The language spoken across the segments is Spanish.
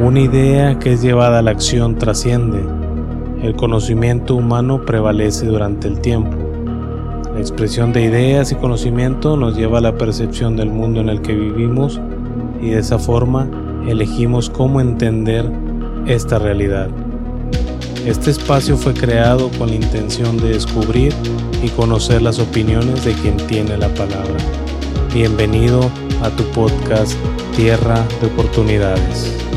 Una idea que es llevada a la acción trasciende. El conocimiento humano prevalece durante el tiempo. La expresión de ideas y conocimiento nos lleva a la percepción del mundo en el que vivimos y de esa forma elegimos cómo entender esta realidad. Este espacio fue creado con la intención de descubrir y conocer las opiniones de quien tiene la palabra. Bienvenido a tu podcast Tierra de Oportunidades.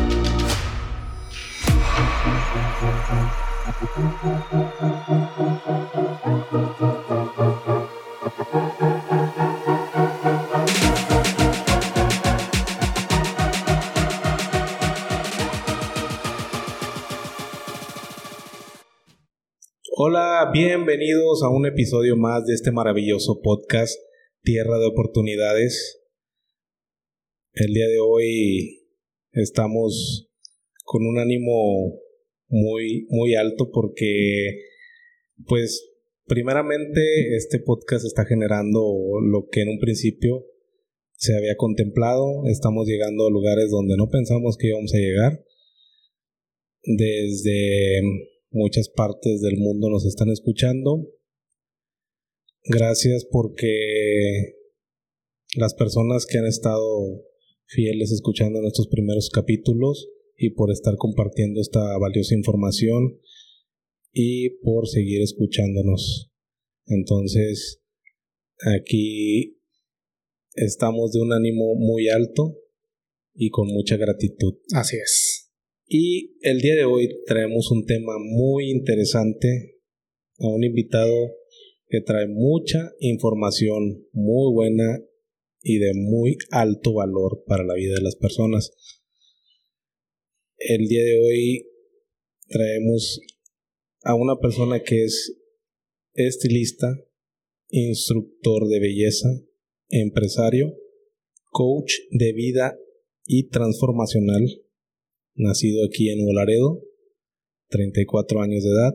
Bienvenidos a un episodio más de este maravilloso podcast Tierra de Oportunidades. El día de hoy estamos con un ánimo muy muy alto porque pues primeramente este podcast está generando lo que en un principio se había contemplado, estamos llegando a lugares donde no pensamos que íbamos a llegar. Desde muchas partes del mundo nos están escuchando. Gracias porque las personas que han estado fieles escuchando nuestros primeros capítulos y por estar compartiendo esta valiosa información y por seguir escuchándonos. Entonces, aquí estamos de un ánimo muy alto y con mucha gratitud. Así es. Y el día de hoy traemos un tema muy interesante a un invitado que trae mucha información muy buena y de muy alto valor para la vida de las personas. El día de hoy traemos a una persona que es estilista, instructor de belleza, empresario, coach de vida y transformacional nacido aquí en Nuevo 34 años de edad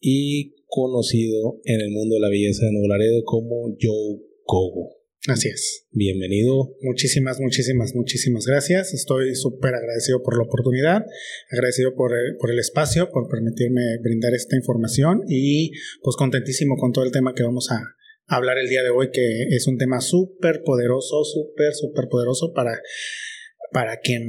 y conocido en el mundo de la belleza de Nuevo como Joe Gogo. Así es. Bienvenido. Muchísimas, muchísimas, muchísimas gracias. Estoy súper agradecido por la oportunidad, agradecido por el, por el espacio, por permitirme brindar esta información y pues contentísimo con todo el tema que vamos a hablar el día de hoy, que es un tema súper poderoso, súper, súper poderoso para, para quien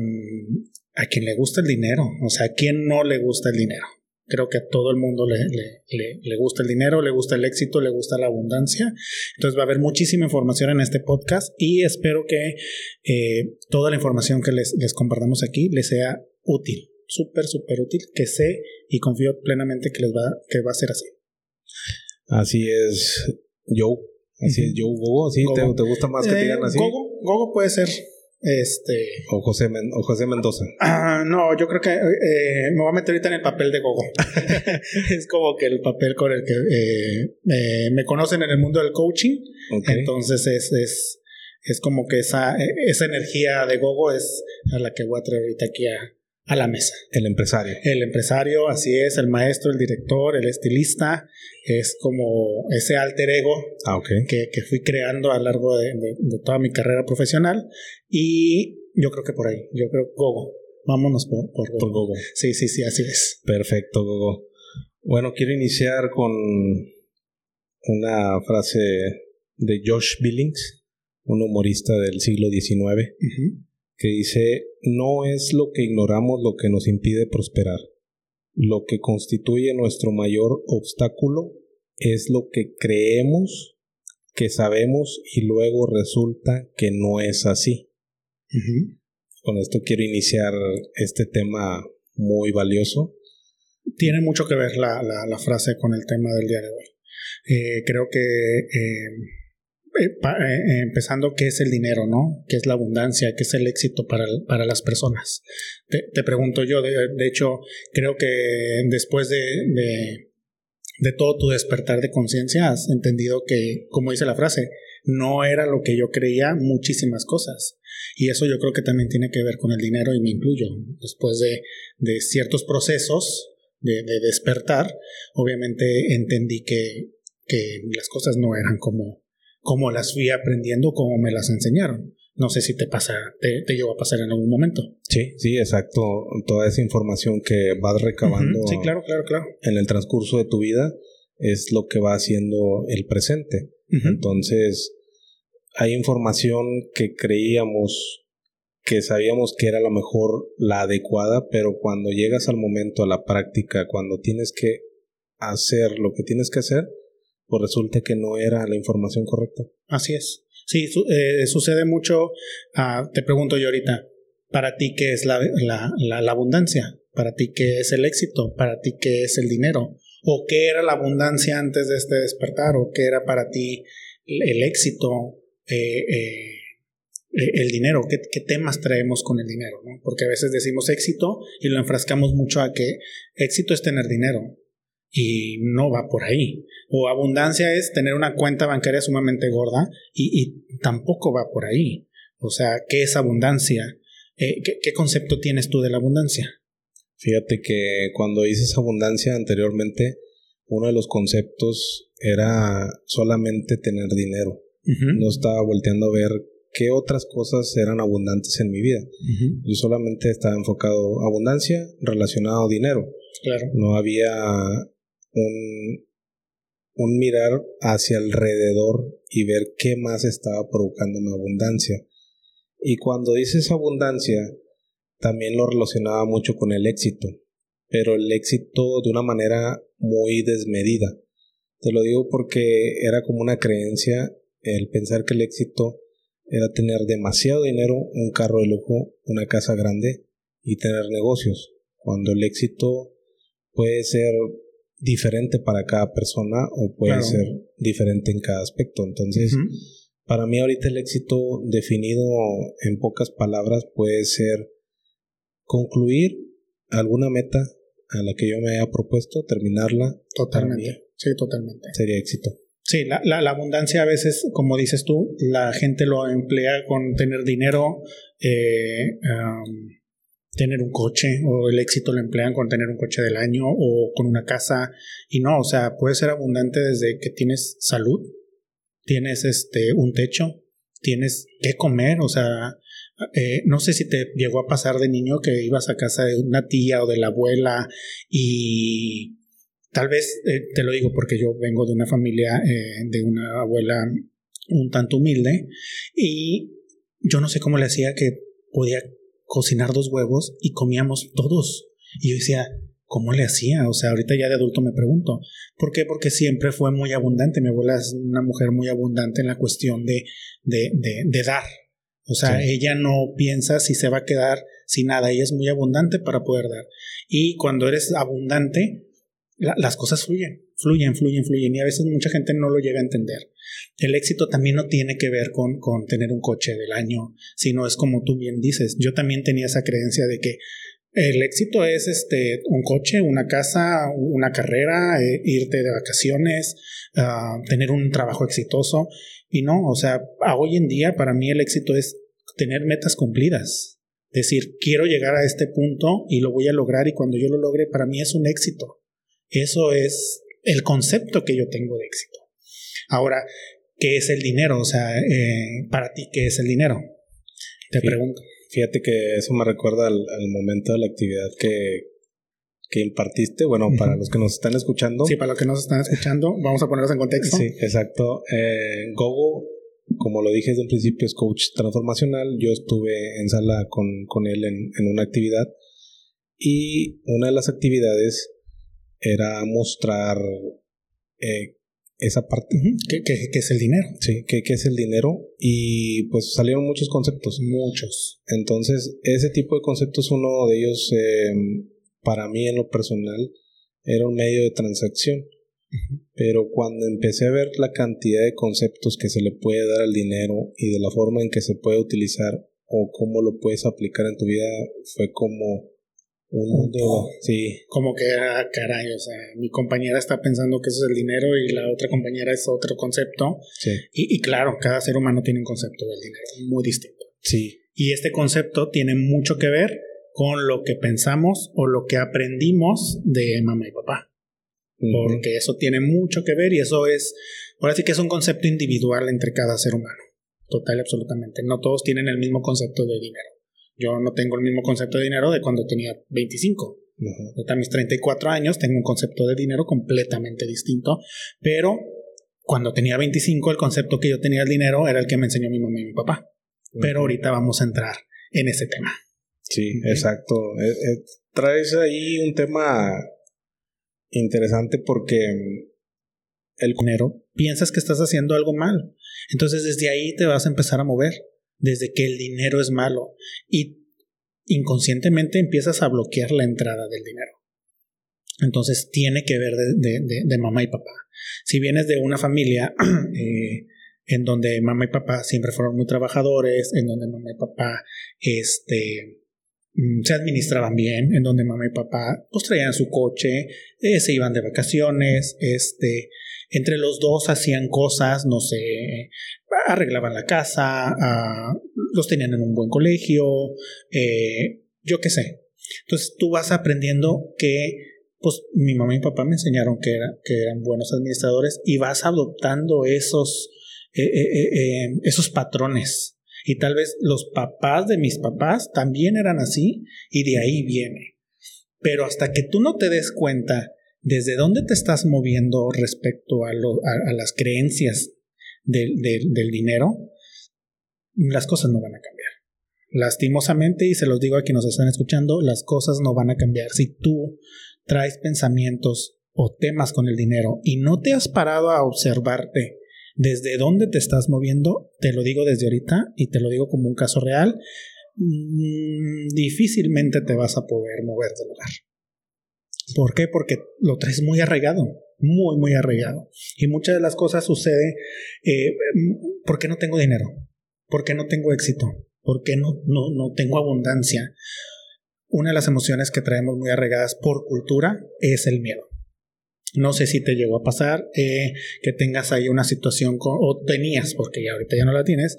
a quien le gusta el dinero, o sea, a quien no le gusta el dinero. Creo que a todo el mundo le, le, le, gusta el dinero, le gusta el éxito, le gusta la abundancia. Entonces va a haber muchísima información en este podcast y espero que eh, toda la información que les, les compartamos aquí les sea útil, súper, súper útil, que sé y confío plenamente que les va, que va a ser así. Así es, Joe. Así es, Joe Gogo. ¿Sí? ¿Te, ¿Te, gusta más que te digan así? Gogo, Gogo puede ser este. O José, o José Mendoza. Ah, no, yo creo que eh, me voy a meter ahorita en el papel de Gogo. es como que el papel con el que eh, me conocen en el mundo del coaching. Entonces es, es, es como que esa, esa energía de Gogo es a la que voy a traer ahorita aquí a, a la mesa. El empresario. El empresario, así es, el maestro, el director, el estilista, es como ese alter ego ah, que, que, fui creando a lo largo de, toda mi carrera profesional y yo creo que por ahí, yo creo Gogo. Vámonos por, por, Gogo. por Gogo. Sí, sí, sí, así es. Perfecto, Gogo. Bueno, quiero iniciar con una frase de Josh Billings, un humorista del siglo XIX que dice, no es lo que ignoramos lo que nos impide prosperar. Lo que constituye nuestro mayor obstáculo es lo que creemos que sabemos y luego resulta que no es así. Con esto quiero iniciar este tema muy valioso. Tiene mucho que ver la, la, frase con el tema del día de hoy. Eh, creo que eh, empezando qué es el dinero, ¿no? ¿Qué es la abundancia? ¿Qué es el éxito para, para las personas? Te, pregunto yo, de, hecho, creo que después de, de, de todo tu despertar de conciencia has entendido que, como dice la frase, no era lo que yo creía muchísimas cosas. Y eso yo creo que también tiene que ver con el dinero y me incluyo. Después de, de ciertos procesos de, de despertar, obviamente entendí que, que las cosas no eran como como las fui aprendiendo, como me las enseñaron. No sé si te pasa, te, te llegó a pasar en algún momento. Sí, sí, exacto. Toda esa información que vas recabando Sí, claro, claro, claro. en el transcurso de tu vida es lo que va haciendo el presente. Entonces, hay información que creíamos que sabíamos que era la mejor, la adecuada, pero cuando llegas al momento, a la práctica, cuando tienes que hacer lo que tienes que hacer, pues resulta que no era la información correcta. Así es. Sí, eh, sucede mucho. ah, te pregunto yo ahorita, ¿para ti qué es la, la, la- abundancia? ¿Para ti qué es el éxito? ¿Para ti qué es el dinero? ¿O qué era la abundancia antes de este despertar? ¿O qué era para ti el, éxito? eh, eh, eh, el dinero, ¿qué, qué temas traemos con el dinero? ¿no? Porque a veces decimos éxito y lo enfrascamos mucho a que éxito es tener dinero y no va por ahí. O abundancia es tener una cuenta bancaria sumamente gorda y, y tampoco va por ahí. O sea, ¿qué es abundancia? Eh, ¿qué, qué concepto tienes tú de la abundancia? Fíjate que cuando dices abundancia anteriormente, uno de los conceptos era solamente tener dinero. No estaba volteando a ver qué otras cosas eran abundantes en mi vida. Yo solamente estaba enfocado abundancia relacionado a dinero. Claro. No había un, un mirar hacia alrededor y ver qué más estaba provocando mi abundancia. Y cuando dices abundancia, también lo relacionaba mucho con el éxito, pero el éxito de una manera muy desmedida. Te lo digo porque era como una creencia el pensar que el éxito era tener demasiado dinero, un carro de lujo, una casa grande y tener negocios, cuando el éxito puede ser diferente para cada persona o puede Claro. ser diferente en cada aspecto. Entonces, para mí ahorita el éxito definido en pocas palabras puede ser concluir alguna meta a la que yo me haya propuesto, terminarla, Totalmente. Sí, totalmente. sería éxito. Sí, la, la- la abundancia a veces, como dices tú, la gente lo emplea con tener dinero, eh, tener un coche, o el éxito lo emplean con tener un coche del año o con una casa. Y no, o sea, puede ser abundante desde que tienes salud, tienes este un techo, tienes que comer, o sea, eh, no sé si te llegó a pasar de niño que ibas a casa de una tía o de la abuela y tal vez eh, te lo digo porque yo vengo de una familia eh, de una abuela un tanto humilde y yo no sé cómo le hacía que podía cocinar dos huevos y comíamos todos y yo decía ¿Cómo le hacía? O sea, ahorita ya de adulto me pregunto. ¿Por qué? Porque siempre fue muy abundante. Mi abuela es una mujer muy abundante en la cuestión de, de, de, de dar. O sea, Sí. ella no piensa si se va a quedar sin nada. Ella es muy abundante para poder dar. Y cuando eres abundante, la- las cosas fluyen, fluyen, fluyen, fluyen. Y a veces mucha gente no lo llega a entender. El éxito también no tiene que ver con, con tener un coche del año, sino es como tú bien dices. Yo también tenía esa creencia de que el éxito es este un coche, una casa, una carrera, eh, irte de vacaciones, ah, tener un trabajo exitoso. Y no, o sea, hoy en día para mí el éxito es tener metas cumplidas. Decir, quiero llegar a este punto y lo voy a lograr y cuando yo lo logre, para mí es un éxito. Eso es el concepto que yo tengo de éxito. Ahora, ¿qué es el dinero? O sea, eh, para ti, ¿qué es el dinero? Te pregunto. Fíjate que eso me recuerda al, al momento de la actividad que, que impartiste. Bueno, para los que nos están escuchando. Sí, para los que nos están escuchando, vamos a ponerlos en contexto. Sí, exacto. Eh, Gogo, como lo dije desde un principio, es coach transformacional. Yo estuve en sala con, con él en, en una actividad y una de las actividades era mostrar eh, esa parte, Ujú. ¿Qué, qué- qué es el dinero? sí, que, que es el dinero y pues salieron muchos conceptos. Muchos. Entonces, ese tipo de conceptos, uno de ellos, eh, para mí en lo personal, era un medio de transacción. Pero cuando empecé a ver la cantidad de conceptos que se le puede dar al dinero y de la forma en que se puede utilizar o cómo lo puedes aplicar en tu vida, fue como un mundo. Sí, Como que, ah, caray, o sea, mi compañera está pensando que eso es el dinero y la otra compañera es otro concepto. sí, Y, y claro, cada ser humano tiene un concepto del dinero muy distinto. sí, Y este concepto tiene mucho que ver con lo que pensamos o lo que aprendimos de mamá y papá. Porque eso tiene mucho que ver y eso es, ahora sí que es un concepto individual entre cada ser humano. total y absolutamente. No todos tienen el mismo concepto de dinero. Yo no tengo el mismo concepto de dinero de cuando tenía 25. Ahorita a mis 34 años tengo un concepto de dinero completamente distinto, pero cuando tenía 25 el concepto que yo tenía del dinero era el que me enseñó mi mamá y mi papá. Pero ahorita vamos a entrar en ese tema. Sí, exacto. Eh, eh, traes ahí un tema interesante porque el dinero piensas que estás haciendo algo mal. Entonces desde ahí te vas a empezar a mover, desde que el dinero es malo y inconscientemente empiezas a bloquear la entrada del dinero. Entonces tiene que ver de, mamá y papá. Si vienes de una familia eh, en donde mamá y papá siempre fueron muy trabajadores, en donde mamá y papá este, mm, se administraban bien, en donde mamá y papá pues traían su coche, eh, se iban de vacaciones, este, entre los dos hacían cosas, no sé, arreglaban la casa, los tenían en un buen colegio, eh, yo qué sé. Entonces tú vas aprendiendo que, pues mi mamá y mi papá me enseñaron que, que eran buenos administradores y vas adoptando esos, eh, eh, esos patrones. Y tal vez los papás de mis papás también eran así y de ahí viene. Pero hasta que tú no te des cuenta desde dónde te estás moviendo respecto a, las creencias del, del, dinero, las cosas no van a cambiar. Lastimosamente, y se los digo a quienes nos están escuchando, las cosas no van a cambiar. Si tú traes pensamientos o temas con el dinero y no te has parado a observarte desde dónde te estás moviendo, te lo digo desde ahorita y te lo digo como un caso real, mm, difícilmente te vas a poder mover del lugar. ¿Por qué? Porque lo traes muy arraigado muy, muy arraigado. Y muchas de las cosas sucede eh, porque no tengo dinero, porque no tengo éxito, porque no, no, no tengo abundancia. Una de las emociones que traemos muy arraigadas por cultura es el miedo. No sé si te llegó a pasar eh, que tengas ahí una situación con, o tenías, porque ya ahorita ya no la tienes,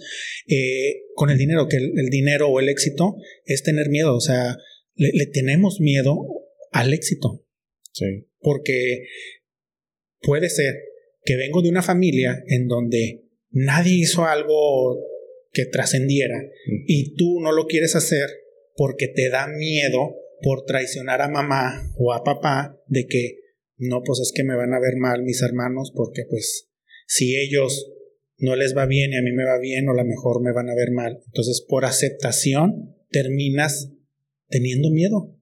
eh, con el dinero, que el, dinero o el éxito es tener miedo, o sea, le tenemos miedo al éxito. Sí. Porque puede ser que vengo de una familia en donde nadie hizo algo que trascendiera y tú no lo quieres hacer porque te da miedo por traicionar a mamá o a papá de que no, pues es que me van a ver mal mis hermanos porque pues si ellos no les va bien y a mí me va bien o a lo mejor me van a ver mal. Entonces por aceptación terminas teniendo miedo.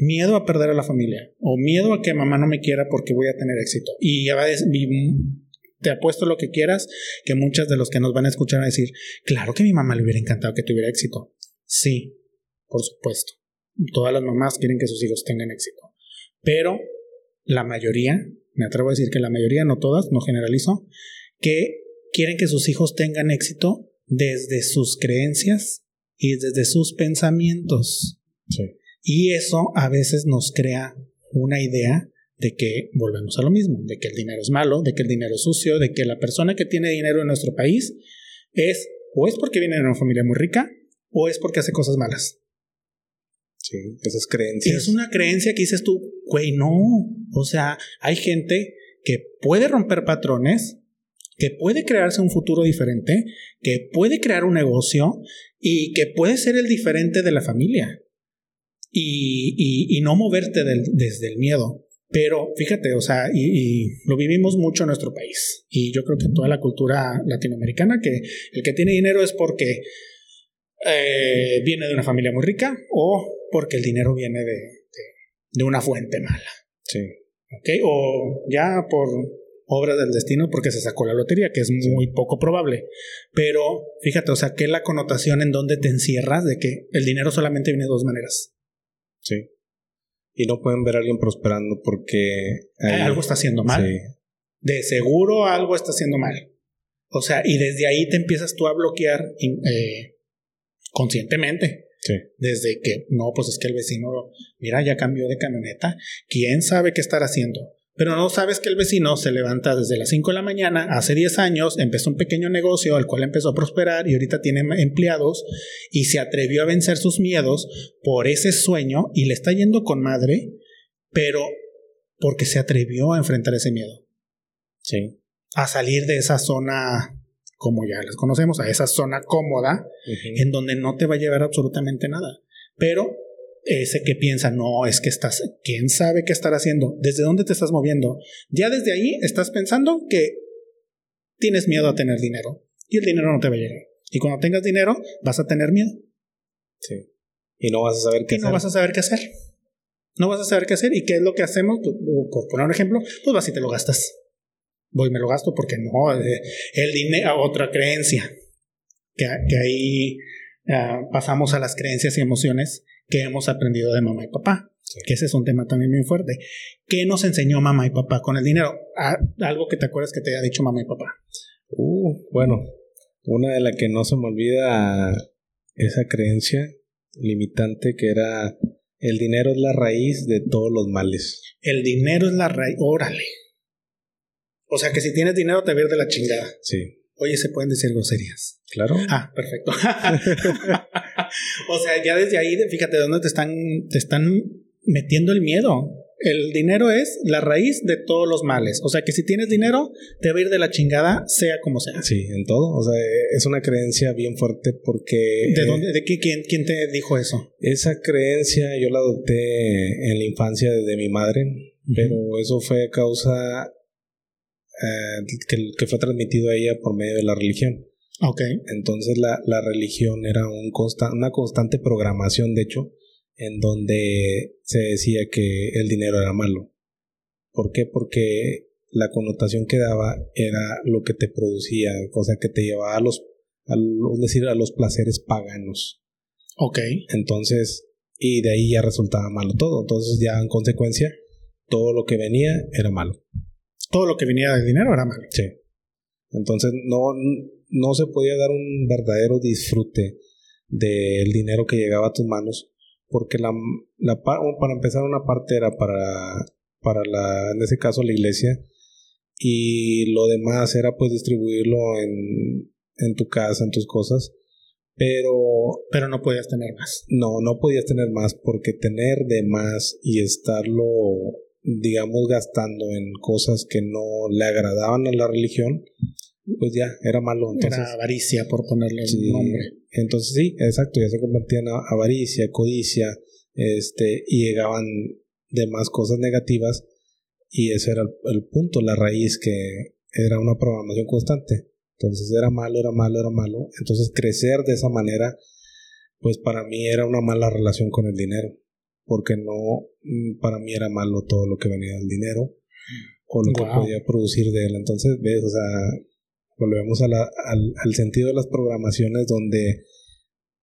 Miedo a perder a la familia o miedo a que mamá no me quiera porque voy a tener éxito. Y ya va te apuesto lo que quieras que muchas de los que nos van a escuchar van a decir, claro que a mi mamá le hubiera encantado que tuviera éxito. Sí, por supuesto. Todas las mamás quieren que sus hijos tengan éxito. Pero la mayoría, me atrevo a decir que la mayoría, no todas, no generalizo, que quieren que sus hijos tengan éxito desde sus creencias y desde sus pensamientos. Sí. Y eso a veces nos crea una idea de que volvemos a lo mismo, de que el dinero es malo, de que el dinero es sucio, de que la persona que tiene dinero en nuestro país es o es porque viene de una familia muy rica o es porque hace cosas malas. Sí, esas creencias. Es una creencia que dices tú, güey, no. O sea, hay gente que puede romper patrones, que puede crearse un futuro diferente, que puede crear un negocio y que puede ser el diferente de la familia y, no moverte desde el miedo. Pero fíjate, o sea, y, lo vivimos mucho en nuestro país. Y yo creo que toda la cultura latinoamericana, que el que tiene dinero es porque eh, viene de una familia muy rica o porque el dinero viene de, de, una fuente mala. Sí. ¿Ok? O ya por obra del destino porque se sacó la lotería, que es muy poco probable. Pero fíjate, o sea, que la connotación en donde te encierras de que el dinero solamente viene de dos maneras Sí. Y no pueden ver a alguien prosperando porque... algo está haciendo mal. De seguro algo está haciendo mal. O sea, y desde ahí te empiezas tú a bloquear eh, conscientemente. Sí. Desde que, no, pues es que el vecino, mira, ya cambió de camioneta. ¿Quién sabe qué estar haciendo? Pero no sabes que el vecino se levanta desde las 5 de la mañana, hace 10 años, empezó un pequeño negocio al cual empezó a prosperar y ahorita tiene empleados y se atrevió a vencer sus miedos por ese sueño y le está yendo con madre, pero porque se atrevió a enfrentar ese miedo. Sí. A salir de esa zona como ya las conocemos, a esa zona cómoda, en donde no te va a llevar absolutamente nada. Pero ese que piensa, no, es que estás, quién sabe qué estar haciendo, desde dónde te estás moviendo. Ya desde ahí estás pensando que tienes miedo a tener dinero y el dinero no te va a llegar. Y cuando tengas dinero, vas a tener miedo. Sí. Y no vas a saber qué y no vas a saber qué hacer. No vas a saber qué hacer. ¿Y qué es lo que hacemos? Pues, por poner un ejemplo, pues vas y te lo gastas. Voy y me lo gasto porque no. Eh, el dinero, otra creencia. Que, que ahí ah, pasamos a las creencias y emociones que hemos aprendido de mamá y papá. Que ese es un tema también muy fuerte. ¿Qué nos enseñó mamá y papá con el dinero? Ah, algo que te acuerdas que te haya dicho mamá y papá. Uh, bueno, una de las que no se me olvida esa creencia limitante que era el dinero es la raíz de todos los males. El dinero es la raíz, órale. O sea que si tienes dinero te de la chingada. Sí. Oye, se pueden decir groserías. Claro. Ah, perfecto. o sea, ya desde ahí, fíjate dónde te están, te están metiendo el miedo. El dinero es la raíz de todos los males. O sea que si tienes dinero, te va a ir de la chingada, sea como sea. Sí, en todo. O sea, es una creencia bien fuerte porque. ¿De dónde? ¿De qué, quién, quién te dijo eso? Esa creencia yo la adopté en la infancia de mi madre, pero eso fue causa eh, que, que, fue transmitido a ella por medio de la religión. Ok. Entonces la, la religión era un una constante programación, de hecho, en donde se decía que el dinero era malo. ¿Por qué? Porque la connotación que daba era lo que te producía, cosa que te llevaba a los, a, decir, a los placeres paganos. Ok. Entonces, y de ahí ya resultaba malo todo. Entonces ya en consecuencia, todo lo que venía era malo. Todo lo que venía del dinero era malo. Sí. Entonces no, no se podía dar un verdadero disfrute del dinero que llegaba a tus manos porque la, la, para empezar una parte era para, para la, en ese caso la iglesia, y lo demás era pues distribuirlo en, en tu casa, en tus cosas, pero... Pero no podías tener más. No, no podías tener más porque tener de más y estarlo, digamos, gastando en cosas que no le agradaban a la religión, pues ya, era malo. Entonces, era avaricia, por ponerle un nombre. Entonces sí, exacto, ya se convertía en avaricia, codicia, este, y llegaban de más cosas negativas, y ese era el, punto, la raíz, que era una programación constante. Entonces era malo, era malo, era malo. Entonces crecer de esa manera, pues para mí era una mala relación con el dinero, porque no, mm, para mí era malo todo lo que venía del dinero o lo que podía producir de él. Entonces, ves, o sea, volvemos a la, al, sentido de las programaciones donde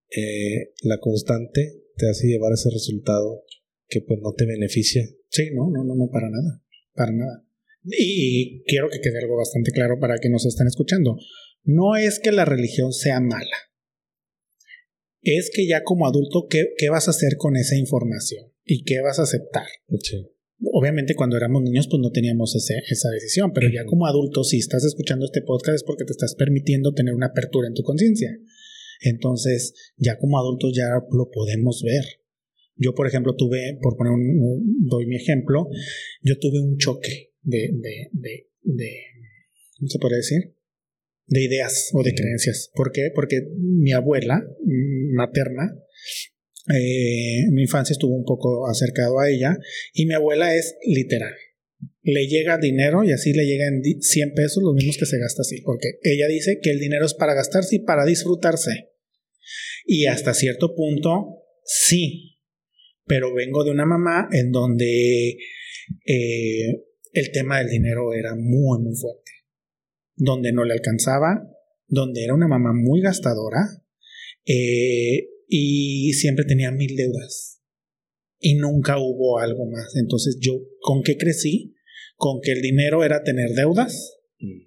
eh, la constante te hace llevar ese resultado que pues no te beneficia. Sí, no, no, no, no, para nada, para nada. Y, quiero que quede algo bastante claro para que nos estén escuchando. No es que la religión sea mala. Es que ya como adulto, ¿qué, qué vas a hacer con esa información? ¿Y qué vas a aceptar? Sí obviamente cuando éramos niños pues no teníamos esa decisión, pero ya como adulto si estás escuchando este podcast es porque te estás permitiendo tener una apertura en tu conciencia. Entonces ya como adultos ya lo podemos ver. Yo por ejemplo tuve, por poner un, doy mi ejemplo, yo tuve un choque de, de, de, de ¿cómo se puede decir? De ideas o de creencias. ¿Por qué? Porque mi abuela materna eh, mi infancia estuvo un poco acercado a ella y mi abuela es literal. Le llega dinero y así le llegan 100 pesos, los mismos que se gasta así, porque ella dice que el dinero es para gastarse y para disfrutarse. Y hasta cierto punto, sí, pero vengo de una mamá en donde eh, el tema del dinero era muy, muy fuerte, donde no le alcanzaba, donde era una mamá muy gastadora, eh, y siempre tenía mil deudas y nunca hubo algo más. Entonces yo, ¿con qué crecí? Con que el dinero era tener deudas mm,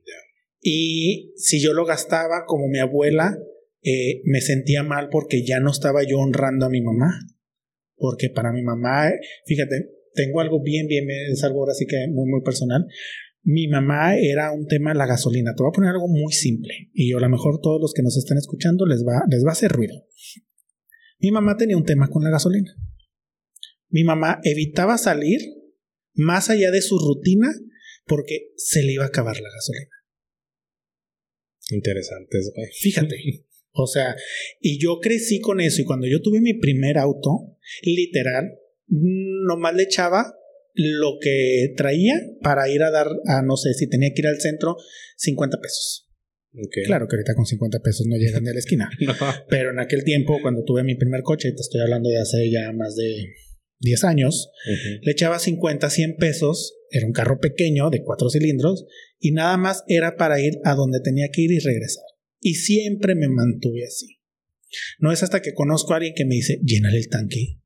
y si yo lo gastaba como mi abuela, eh, me sentía mal porque ya no estaba yo honrando a mi mamá. Porque para mi mamá, fíjate, tengo algo bien, bien, es algo ahora sí que muy, muy personal. Mi mamá era un tema la gasolina. Te voy a poner algo muy simple y a lo mejor todos los que nos están escuchando les va, les va a hacer ruido. Mi mamá tenía un tema con la gasolina. Mi mamá evitaba salir más allá de su rutina porque se le iba a acabar la gasolina. Interesantes, güey. Fíjate. O sea, y yo crecí con eso y cuando yo tuve mi primer auto, literal, nomás le echaba lo que traía para ir a dar a, no sé, si tenía que ir al centro, 50 pesos. Claro que ahorita con 50 pesos no llegan de la esquina. Pero en aquel tiempo, cuando tuve mi primer coche, te estoy hablando de hace ya más de 10 años, le echaba 50, 100 pesos, era un carro pequeño de cuatro cilindros, y nada más era para ir a donde tenía que ir y regresar. Y siempre me mantuve así. No es hasta que conozco a alguien que me dice, llénale el tanque.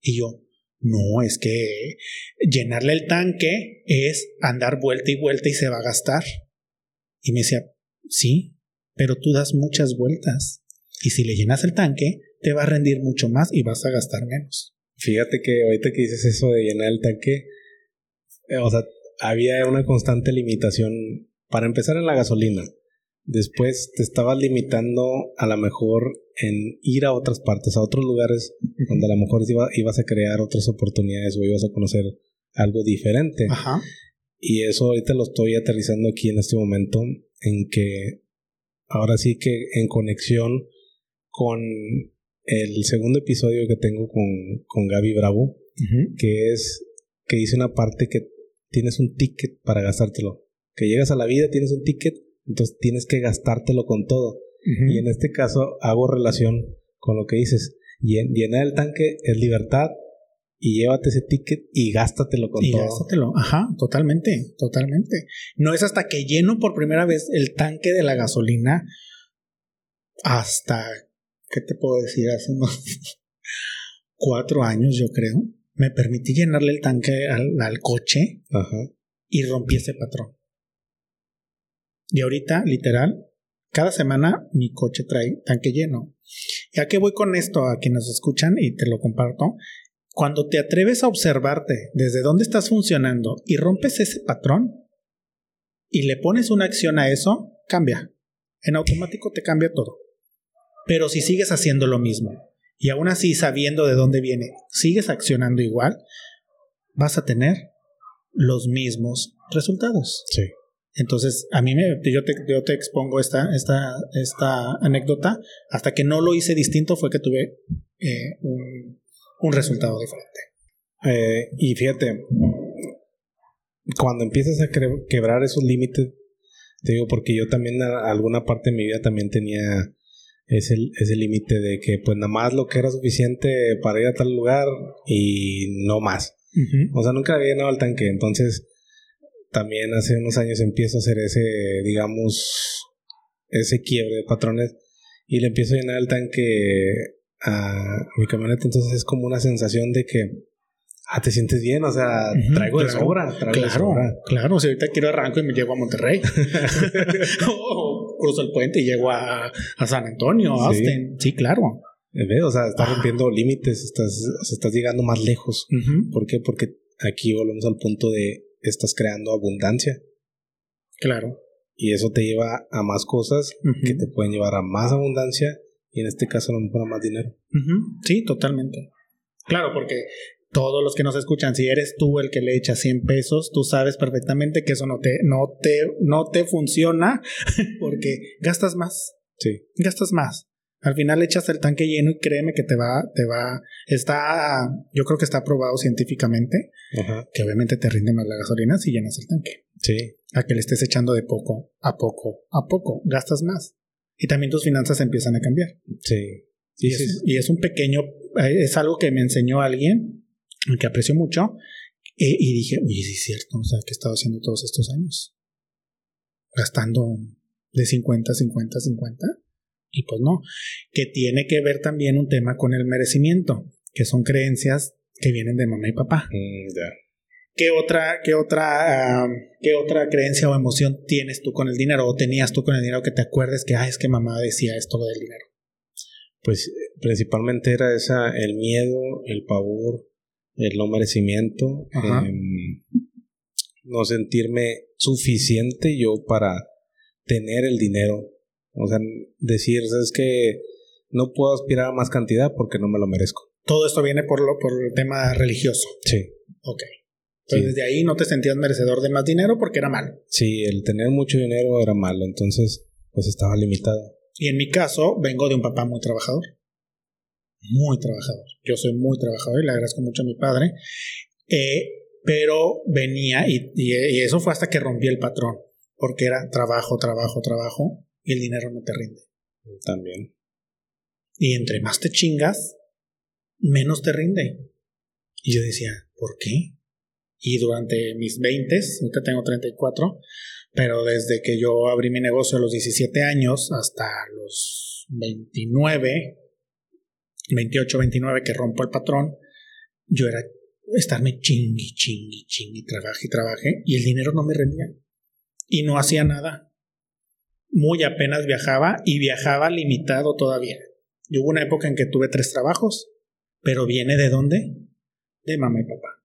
Y yo, no, es que llenarle el tanque es andar vuelta y vuelta y se va a gastar. Y me decía, sí, pero tú das muchas vueltas. Y si le llenas el tanque, te va a rendir mucho más y vas a gastar menos. Fíjate que ahorita que dices eso de llenar el tanque, eh, o sea, había una constante limitación para empezar en la gasolina. Después te estabas limitando a lo mejor en ir a otras partes, a otros lugares donde a lo mejor ibas a crear otras oportunidades o ibas a conocer algo diferente. Ajá. Y eso ahorita lo estoy aterrizando aquí en este momento en que ahora sí que en conexión con el segundo episodio que tengo con, con Gaby Bravo, que es que dice una parte que tienes un ticket para gastártelo. Que llegas a la vida, tienes un ticket, entonces tienes que gastártelo con todo. Y en este caso hago relación con lo que dices. Llenar el tanque es libertad, y llévate ese ticket y gástatelo con y todo. gástatelo, ajá, totalmente, totalmente. No es hasta que lleno por primera vez el tanque de la gasolina hasta, ¿qué te puedo decir? Hace unos cuatro años, yo creo. Me permití llenarle el tanque al, al coche ajá. y rompí ese patrón. Y ahorita, literal, cada semana mi coche trae tanque lleno. ¿Y a qué voy con esto? A quienes escuchan y te lo comparto. Cuando te atreves a observarte desde dónde estás funcionando y rompes ese patrón y le pones una acción a eso, cambia. En automático te cambia todo. Pero si sigues haciendo lo mismo y aún así sabiendo de dónde viene, sigues accionando igual, vas a tener los mismos resultados. Sí. Entonces, a mí me, yo, te, yo te expongo esta, esta, esta anécdota. Hasta que no lo hice distinto fue que tuve eh, un, un resultado diferente. Eh, y fíjate, cuando empiezas a quebrar esos límites, te digo, porque yo también a alguna parte de mi vida también tenía ese, ese límite de que pues nada más lo que era suficiente para ir a tal lugar y no más. O sea, nunca había llenado el tanque. Entonces, también hace unos años empiezo a hacer ese, digamos, ese quiebre de patrones y le empiezo a llenar el tanque a mi camioneta, entonces es como una sensación de que ah, te sientes bien, o sea, traigo de sobra, claro, Claro, si ahorita quiero arranco y me llego a Monterrey. o cruzo el puente y llego a, a San Antonio, a Austin. Sí, claro. O sea, estás ah. rompiendo límites, estás, estás llegando más lejos. ¿Por qué? Porque aquí volvemos al punto de estás creando abundancia. Claro. Y eso te lleva a más cosas que te pueden llevar a más abundancia y en este caso a lo mejor más dinero. Sí, totalmente. Claro, porque todos los que nos escuchan, si eres tú el que le echa 100 pesos, tú sabes perfectamente que eso no te, no te, no te funciona porque gastas más. Sí. Gastas más. Al final echas el tanque lleno y créeme que te va, te va, está, yo creo que está probado científicamente que obviamente te rinde más la gasolina si llenas el tanque. Sí. A que le estés echando de poco a poco a poco, gastas más y también tus finanzas empiezan a cambiar. Sí. y, es, y, es, un pequeño, eh, es algo que me enseñó alguien que aprecio mucho eh, y dije, oye, sí es cierto, o sea, ¿qué he estado haciendo todos estos años? Gastando de 50, 50, 50. Y pues no, que tiene que ver también un tema con el merecimiento, que son creencias que vienen de mamá y papá. Mm, ¿Qué otra, qué otra, qué otra creencia o emoción tienes tú con el dinero o tenías tú con el dinero que te acuerdes que, ah, es que mamá decía esto del dinero? Pues principalmente era esa, el miedo, el pavor, el no merecimiento, em, no sentirme suficiente yo para tener el dinero. O sea, decir, es que no puedo aspirar a más cantidad porque no me lo merezco. Todo esto viene por, lo, por el tema religioso. Sí. Ok. Entonces desde ahí no te sentías merecedor de más dinero porque era malo. Sí, el tener mucho dinero era malo. Entonces pues estaba limitada. Y en mi caso, vengo de un papá muy trabajador. Muy trabajador. Yo soy muy trabajador y le agradezco mucho a mi padre. Eh, pero venía y, y, eso fue hasta que rompí el patrón. Porque era trabajo, trabajo, trabajo y el dinero no te rinde. También. Y entre más te chingas, menos te rinde. Y yo decía, ¿por qué? Y durante mis 20, ahorita tengo 34, pero desde que yo abrí mi negocio a los 17 años hasta los 29, 28, 29 que rompo el patrón, yo era estarme chingui, chingui, chingui, trabaje y trabaje, y el dinero no me rendía. Y no hacía nada. Muy apenas viajaba y viajaba limitado todavía. Y hubo una época en que tuve tres trabajos, pero viene de dónde? De mamá y papá.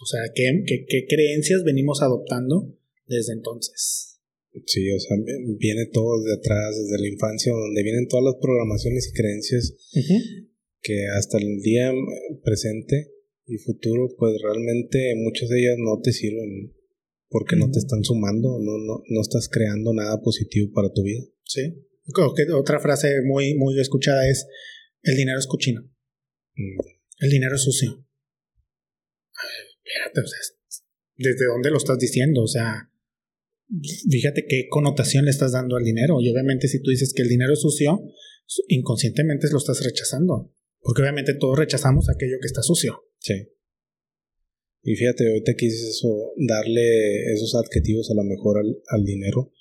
O sea, ¿qué, qué, qué creencias venimos adoptando desde entonces? Sí, o sea, viene todo de atrás, desde la infancia, donde vienen todas las programaciones y creencias que hasta el día presente y futuro, pues realmente muchas de ellas no te sirven porque no te están sumando, no, no, no estás creando nada positivo para tu vida. Sí. Otra frase muy, muy escuchada es, el dinero es cochino. Mm. El dinero es sucio. espérate, o sea, ¿desde dónde lo estás diciendo? O sea, fíjate qué connotación le estás dando al dinero. Y obviamente si tú dices que el dinero es sucio, inconscientemente lo estás rechazando. Porque obviamente todos rechazamos aquello que está sucio. Sí. Y fíjate, ahorita quise eso, darle esos adjetivos a lo mejor al, al dinero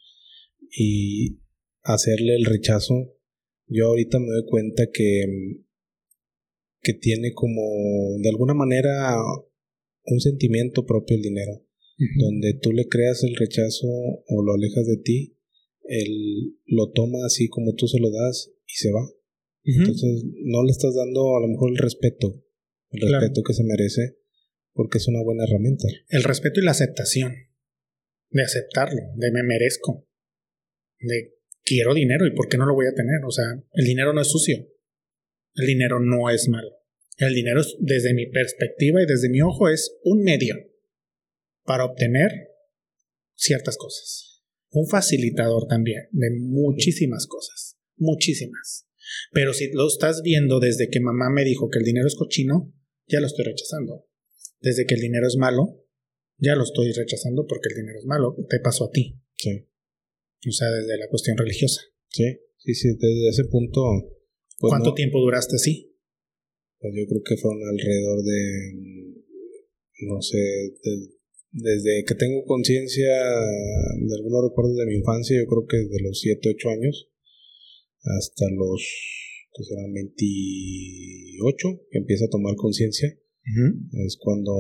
y hacerle el rechazo. Yo ahorita me doy cuenta que, que tiene como de alguna manera un sentimiento propio el dinero donde tú le creas el rechazo o lo alejas de ti, él lo toma así como tú se lo das y se va. Entonces no le estás dando a lo mejor el respeto, el respeto que se merece, porque es una buena herramienta. El respeto y la aceptación, de aceptarlo, de me merezco, de quiero dinero y por qué no lo voy a tener. O sea, el dinero no es sucio, el dinero no es malo. El dinero, desde mi perspectiva y desde mi ojo, es un medio para obtener ciertas cosas. Un facilitador también de muchísimas cosas, muchísimas. Pero si lo estás viendo desde que mamá me dijo que el dinero es cochino, ya lo estoy rechazando. Desde que el dinero es malo, ya lo estoy rechazando porque el dinero es malo. Te pasó a ti. Sí. O sea, desde la cuestión religiosa. Sí, sí, sí, desde ese punto. Pues ¿Cuánto tiempo duraste así? Pues yo creo que fueron alrededor de, no sé, de desde que tengo conciencia de algunos recuerdos de mi infancia, yo creo que desde los 7, 8 años hasta los que serán 28, que empiezo a tomar conciencia, es cuando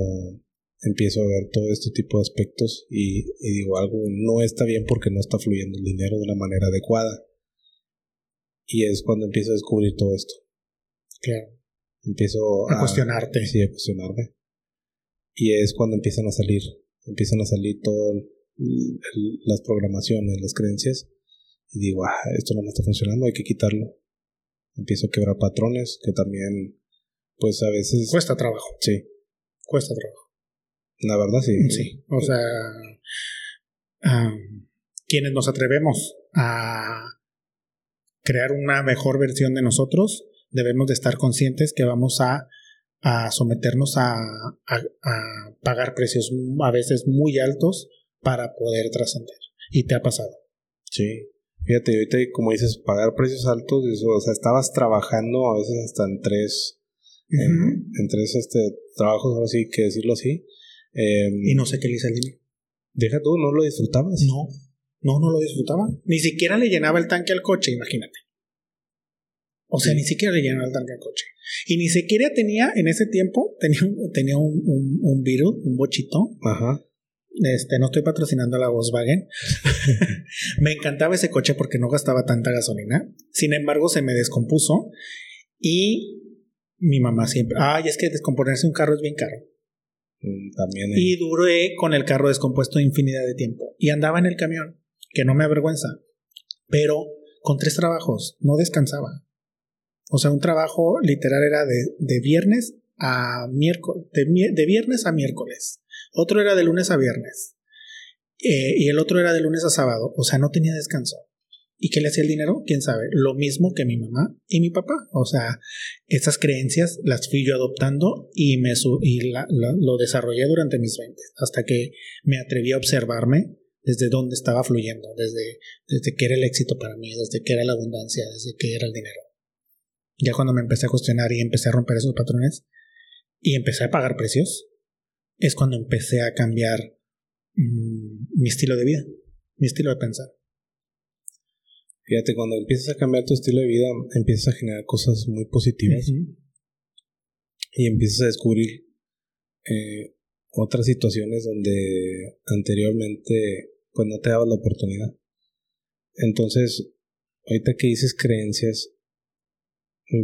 empiezo a ver todo este tipo de aspectos y, digo algo no está bien porque no está fluyendo el dinero de la manera adecuada. Y es cuando empiezo a descubrir todo esto. Claro. Empiezo a, a cuestionarte. Sí, a cuestionarme. Y es cuando empiezan a salir empiezan a salir todas las programaciones, las creencias, y digo, ah, esto no me está funcionando, hay que quitarlo. Empiezo a quebrar patrones que también, pues a veces... Cuesta trabajo. Sí. Cuesta trabajo. La verdad, sí. Sí. O sea, quienes nos atrevemos a crear una mejor versión de nosotros, debemos de estar conscientes que vamos a a someternos a, pagar precios a veces muy altos para poder trascender. ¿Y te ha pasado? Sí. Fíjate, ahorita como dices, pagar precios altos, eso, o sea, estabas trabajando a veces hasta en tres, en, tres este, trabajos, ahora sí que decirlo así. Em, y no sé qué le hice al dinero. Deja tú, ¿no lo disfrutabas? No, no, no lo disfrutaba. Ni siquiera le llenaba el tanque al coche, imagínate. O sea, ni siquiera le llenaba el tanque al coche. Y ni siquiera tenía, en ese tiempo, tenía, tenía un, un, un virus, un bochito. Ajá. Este, no estoy patrocinando a la Volkswagen. me encantaba ese coche porque no gastaba tanta gasolina. Sin embargo, se me descompuso y mi mamá siempre, ay, es que descomponerse un carro es bien caro. Mm, también. Y duré con el carro descompuesto infinidad de tiempo. Y andaba en el camión, que no me avergüenza. Pero con tres trabajos, no descansaba. O sea, un trabajo literal era de, de viernes a miércoles, de, viernes a miércoles. Otro era de lunes a viernes. Eh, y el otro era de lunes a sábado. O sea, no tenía descanso. ¿Y qué le hacía el dinero? ¿Quién sabe? Lo mismo que mi mamá y mi papá. O sea, esas creencias las fui yo adoptando y, me y lo desarrollé durante mis 20, hasta que me atreví a observarme desde dónde estaba fluyendo, desde, desde qué era el éxito para mí, desde qué era la abundancia, desde qué era el dinero. Ya cuando me empecé a cuestionar y empecé a romper esos patrones y empecé a pagar precios, es cuando empecé a cambiar mm, mi estilo de vida, mi estilo de pensar. Fíjate, cuando empiezas a cambiar tu estilo de vida, empiezas a generar cosas muy positivas. Y empiezas a descubrir eh, otras situaciones donde anteriormente pues no te dabas la oportunidad. Entonces, ahorita que dices creencias,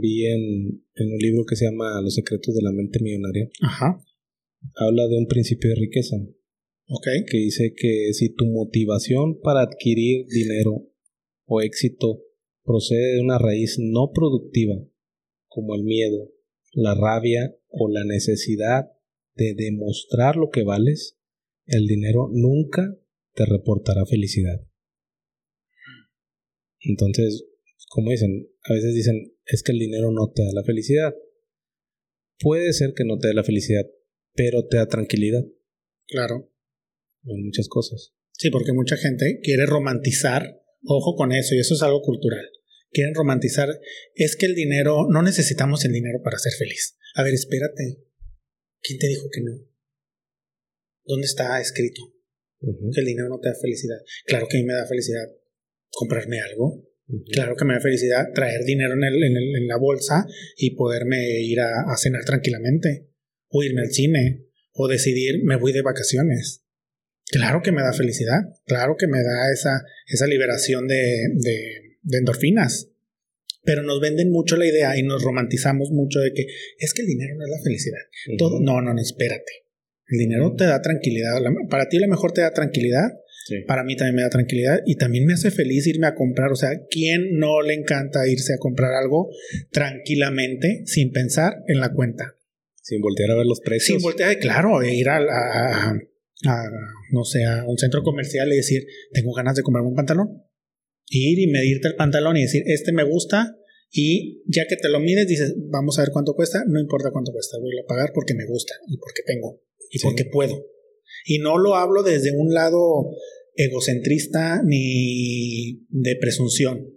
vi en, en, un libro que se llama Los secretos de la mente millonaria. Ajá. Habla de un principio de riqueza. Ok. Que dice que si tu motivación para adquirir dinero o éxito procede de una raíz no productiva, como el miedo, la rabia o la necesidad de demostrar lo que vales, el dinero nunca te reportará felicidad. Entonces, como dicen, a veces dicen, es que el dinero no te da la felicidad. Puede ser que no te dé la felicidad, pero te da tranquilidad. Claro. En muchas cosas. Sí, porque mucha gente quiere romantizar Ojo con eso, y eso es algo cultural. Quieren romantizar, es que el dinero, no necesitamos el dinero para ser feliz. A ver, espérate. ¿Quién te dijo que no? ¿Dónde está escrito que el dinero no te da felicidad? Claro que a mí me da felicidad comprarme algo. Claro que me da felicidad traer dinero en, el, en, la bolsa y poderme ir a, a cenar tranquilamente. O irme al cine. O decidir, me voy de vacaciones. Claro que me da felicidad, claro que me da esa, esa liberación de, de, endorfinas. Pero nos venden mucho la idea y nos romantizamos mucho de que es que el dinero no es la felicidad. Todo, no, no, no, espérate. El dinero te da tranquilidad. Para ti a lo mejor te da tranquilidad. Para mí también me da tranquilidad y también me hace feliz irme a comprar. O sea, ¿quién no le encanta irse a comprar algo tranquilamente sin pensar en la cuenta? Sin voltear a ver los precios. Sin voltear, claro, ir a a, no sé, a un centro comercial y decir, tengo ganas de comprarme un pantalón. Ir y medirte el pantalón y decir, este me gusta. Y ya que te lo mides, dices, vamos a ver cuánto cuesta. No importa cuánto cuesta, voy a pagar porque me gusta y porque tengo y porque puedo. Y no lo hablo desde un lado egocentrista ni de presunción,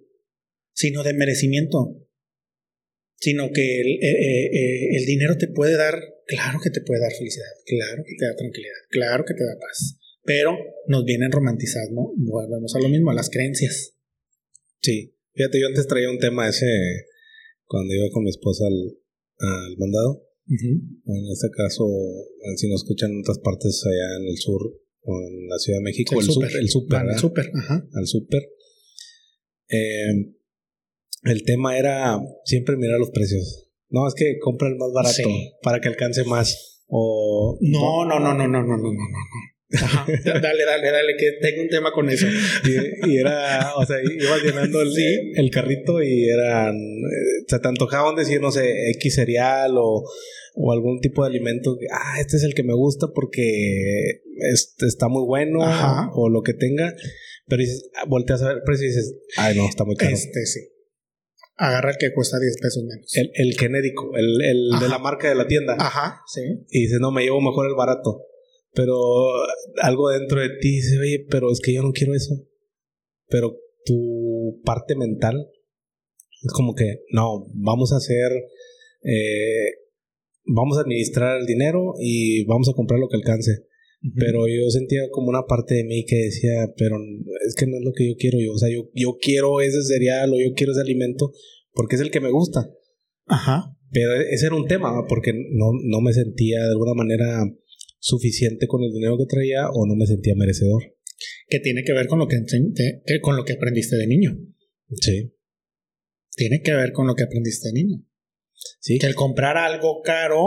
sino de merecimiento. Sino que el, eh, eh, eh, el dinero te puede dar Claro que te puede dar felicidad, claro que te da tranquilidad, claro que te da paz, pero nos viene en romanticismo, volvemos a lo mismo, a las creencias. Sí, fíjate, yo antes traía un tema ese cuando iba con mi esposa al, mandado. En este caso, si nos escuchan en otras partes allá en el sur o en la Ciudad de México, el, super, el super, el super, ajá. al super. Eh, el tema era siempre mirar los precios. No, es que compra el más barato para que alcance más. O. No, no, no, no, no, no, no, no, no. Ajá. dale, dale, dale, que tengo un tema con eso. Y, era, o sea, ibas llenando el, el carrito y eran, eh, se te antojaban decir, no sé, X cereal o, o algún tipo de alimento. Ah, este es el que me gusta porque este está muy bueno o lo que tenga. Pero dices, ah, volteas a ver el precio y dices, ay, no, está muy caro. Este sí agarra el que cuesta 10 pesos menos. El, el genérico, el, el de la marca de la tienda. Ajá, sí. Y dice, no, me llevo mejor el barato. Pero algo dentro de ti dice, oye, pero es que yo no quiero eso. Pero tu parte mental es como que, no, vamos a hacer, eh, vamos a administrar el dinero y vamos a comprar lo que alcance. Pero yo sentía como una parte de mí que decía, pero es que no es lo que yo quiero yo. O sea, yo, yo quiero ese cereal o yo quiero ese alimento porque es el que me gusta. Ajá. Pero e, ese era un tema, porque no, no me sentía de alguna manera suficiente con el dinero que traía o no me sentía merecedor. Que tiene que ver con lo que, con lo que aprendiste de niño. Sí. Tiene que ver con lo que aprendiste de niño. Sí. Que el comprar algo caro,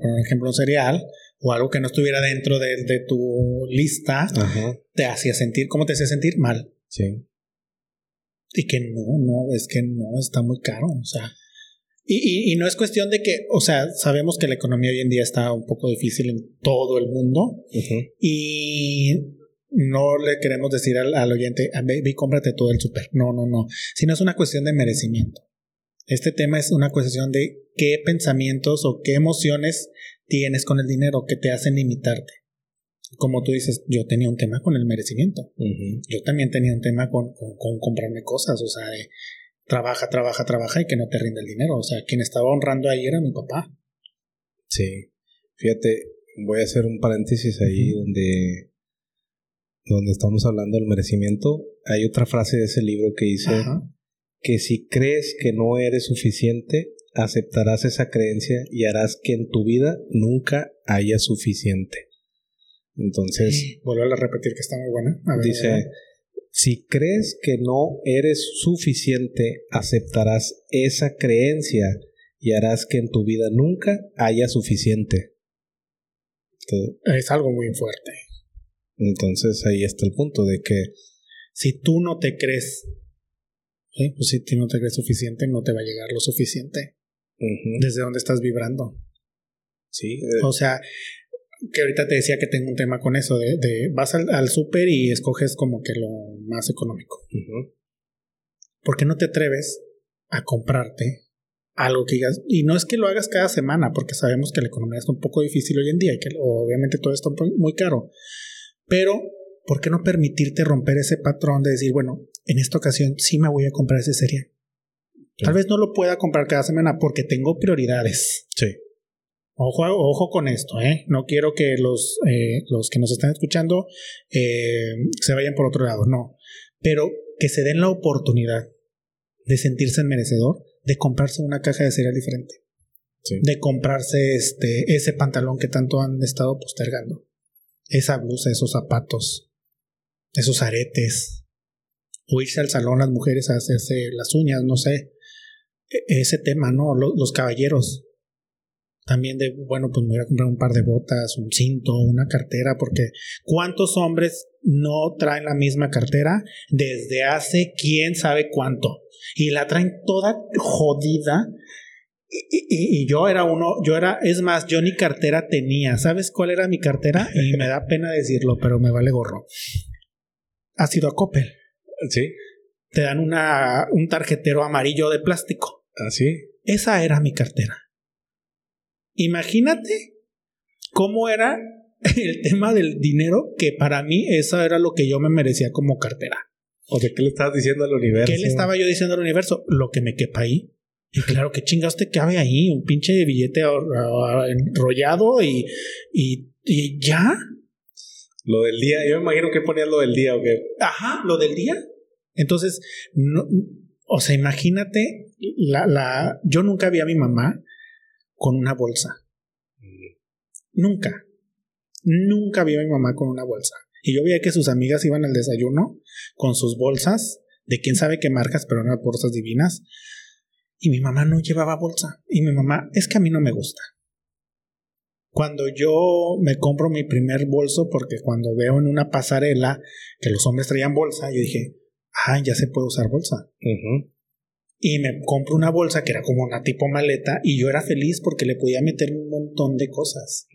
por ejemplo un cereal, o algo que no estuviera dentro de, de tu lista, te hacía sentir, ¿cómo te hacía sentir? Mal. Sí. Y que no, no, es que no, está muy caro, o sea. Y, y, no es cuestión de que, o sea, sabemos que la economía hoy en día está un poco difícil en todo el mundo. Y no le queremos decir al, oyente, ah, ve, cómprate todo el súper. No, no, no. Sino es una cuestión de merecimiento. Este tema es una cuestión de qué pensamientos o qué emociones tienes con el dinero que te hacen limitarte. Como tú dices, yo tenía un tema con el merecimiento. Yo también tenía un tema con, con, comprarme cosas, o sea, de trabaja, trabaja, trabaja y que no te rinde el dinero. O sea, quien estaba honrando ahí era mi papá. Sí, fíjate, voy a hacer un paréntesis ahí donde, donde estamos hablando del merecimiento. Hay otra frase de ese libro que dice que si crees que no eres suficiente, aceptarás esa creencia y harás que en tu vida nunca haya suficiente. Entonces, vuelvo a repetir que está muy buena. dice, si crees que no eres suficiente, aceptarás esa creencia y harás que en tu vida nunca haya suficiente. es algo muy fuerte. Entonces ahí está el punto de que si tú no te crees, pues si tú no te crees suficiente, no te va a llegar lo suficiente. Desde dónde estás vibrando. Sí. Eh. O sea, que ahorita te decía que tengo un tema con eso, de, vas al, al súper y escoges como que lo más económico. ¿Por qué no te atreves a comprarte algo que digas? Y no es que lo hagas cada semana, porque sabemos que la economía está un poco difícil hoy en día y que obviamente todo está muy caro. Pero, ¿por qué no permitirte romper ese patrón de decir, bueno, en esta ocasión sí me voy a comprar ese cereal? Tal vez no lo pueda comprar cada semana porque tengo prioridades. Sí. Ojo, ojo con esto, ¿eh? No quiero que los, eh, los que nos están escuchando eh, se vayan por otro lado, no. Pero que se den la oportunidad de sentirse merecedor de comprarse una caja de cereal diferente. De comprarse este, ese pantalón que tanto han estado postergando. Esa blusa, esos zapatos, esos aretes. O irse al salón las mujeres a hacerse las uñas, no sé. E, ese tema, ¿no? los caballeros también de, bueno, pues me voy a comprar un par de botas, un cinto, una cartera, porque ¿cuántos hombres no traen la misma cartera desde hace quién sabe cuánto? Y la traen toda jodida. Y, yo era uno, yo era, es más, yo ni cartera tenía. ¿Sabes cuál era mi cartera? Y me da pena decirlo, pero me vale gorro. Ha sido a Coppel. Sí. Te dan una, un tarjetero amarillo de plástico. Así. ¿Ah, Esa era mi cartera. Imagínate cómo era el tema del dinero, que para mí eso era lo que yo me merecía como cartera. O sea, ¿qué le estabas diciendo al universo? ¿Qué le estaba yo diciendo al universo? Lo que me quepa ahí. Y claro, que chinga usted cabe ahí, un pinche billete enrollado y, y, ya. Lo del día, yo me imagino que ponías lo del día o qué. Ajá, lo del día. Entonces, no, o sea, imagínate, la, la, yo nunca vi a mi mamá con una bolsa. Nunca. Nunca vi a mi mamá con una bolsa. Y yo veía que sus amigas iban al desayuno con sus bolsas, de quién sabe qué marcas, pero eran bolsas divinas. Y mi mamá no llevaba bolsa. Y mi mamá, es que a mí no me gusta. Cuando yo me compro mi primer bolso, porque cuando veo en una pasarela que los hombres traían bolsa, yo dije, ah, ya se puede usar bolsa y me compro una bolsa que era como una tipo maleta y yo era feliz porque le podía meter un montón de cosas.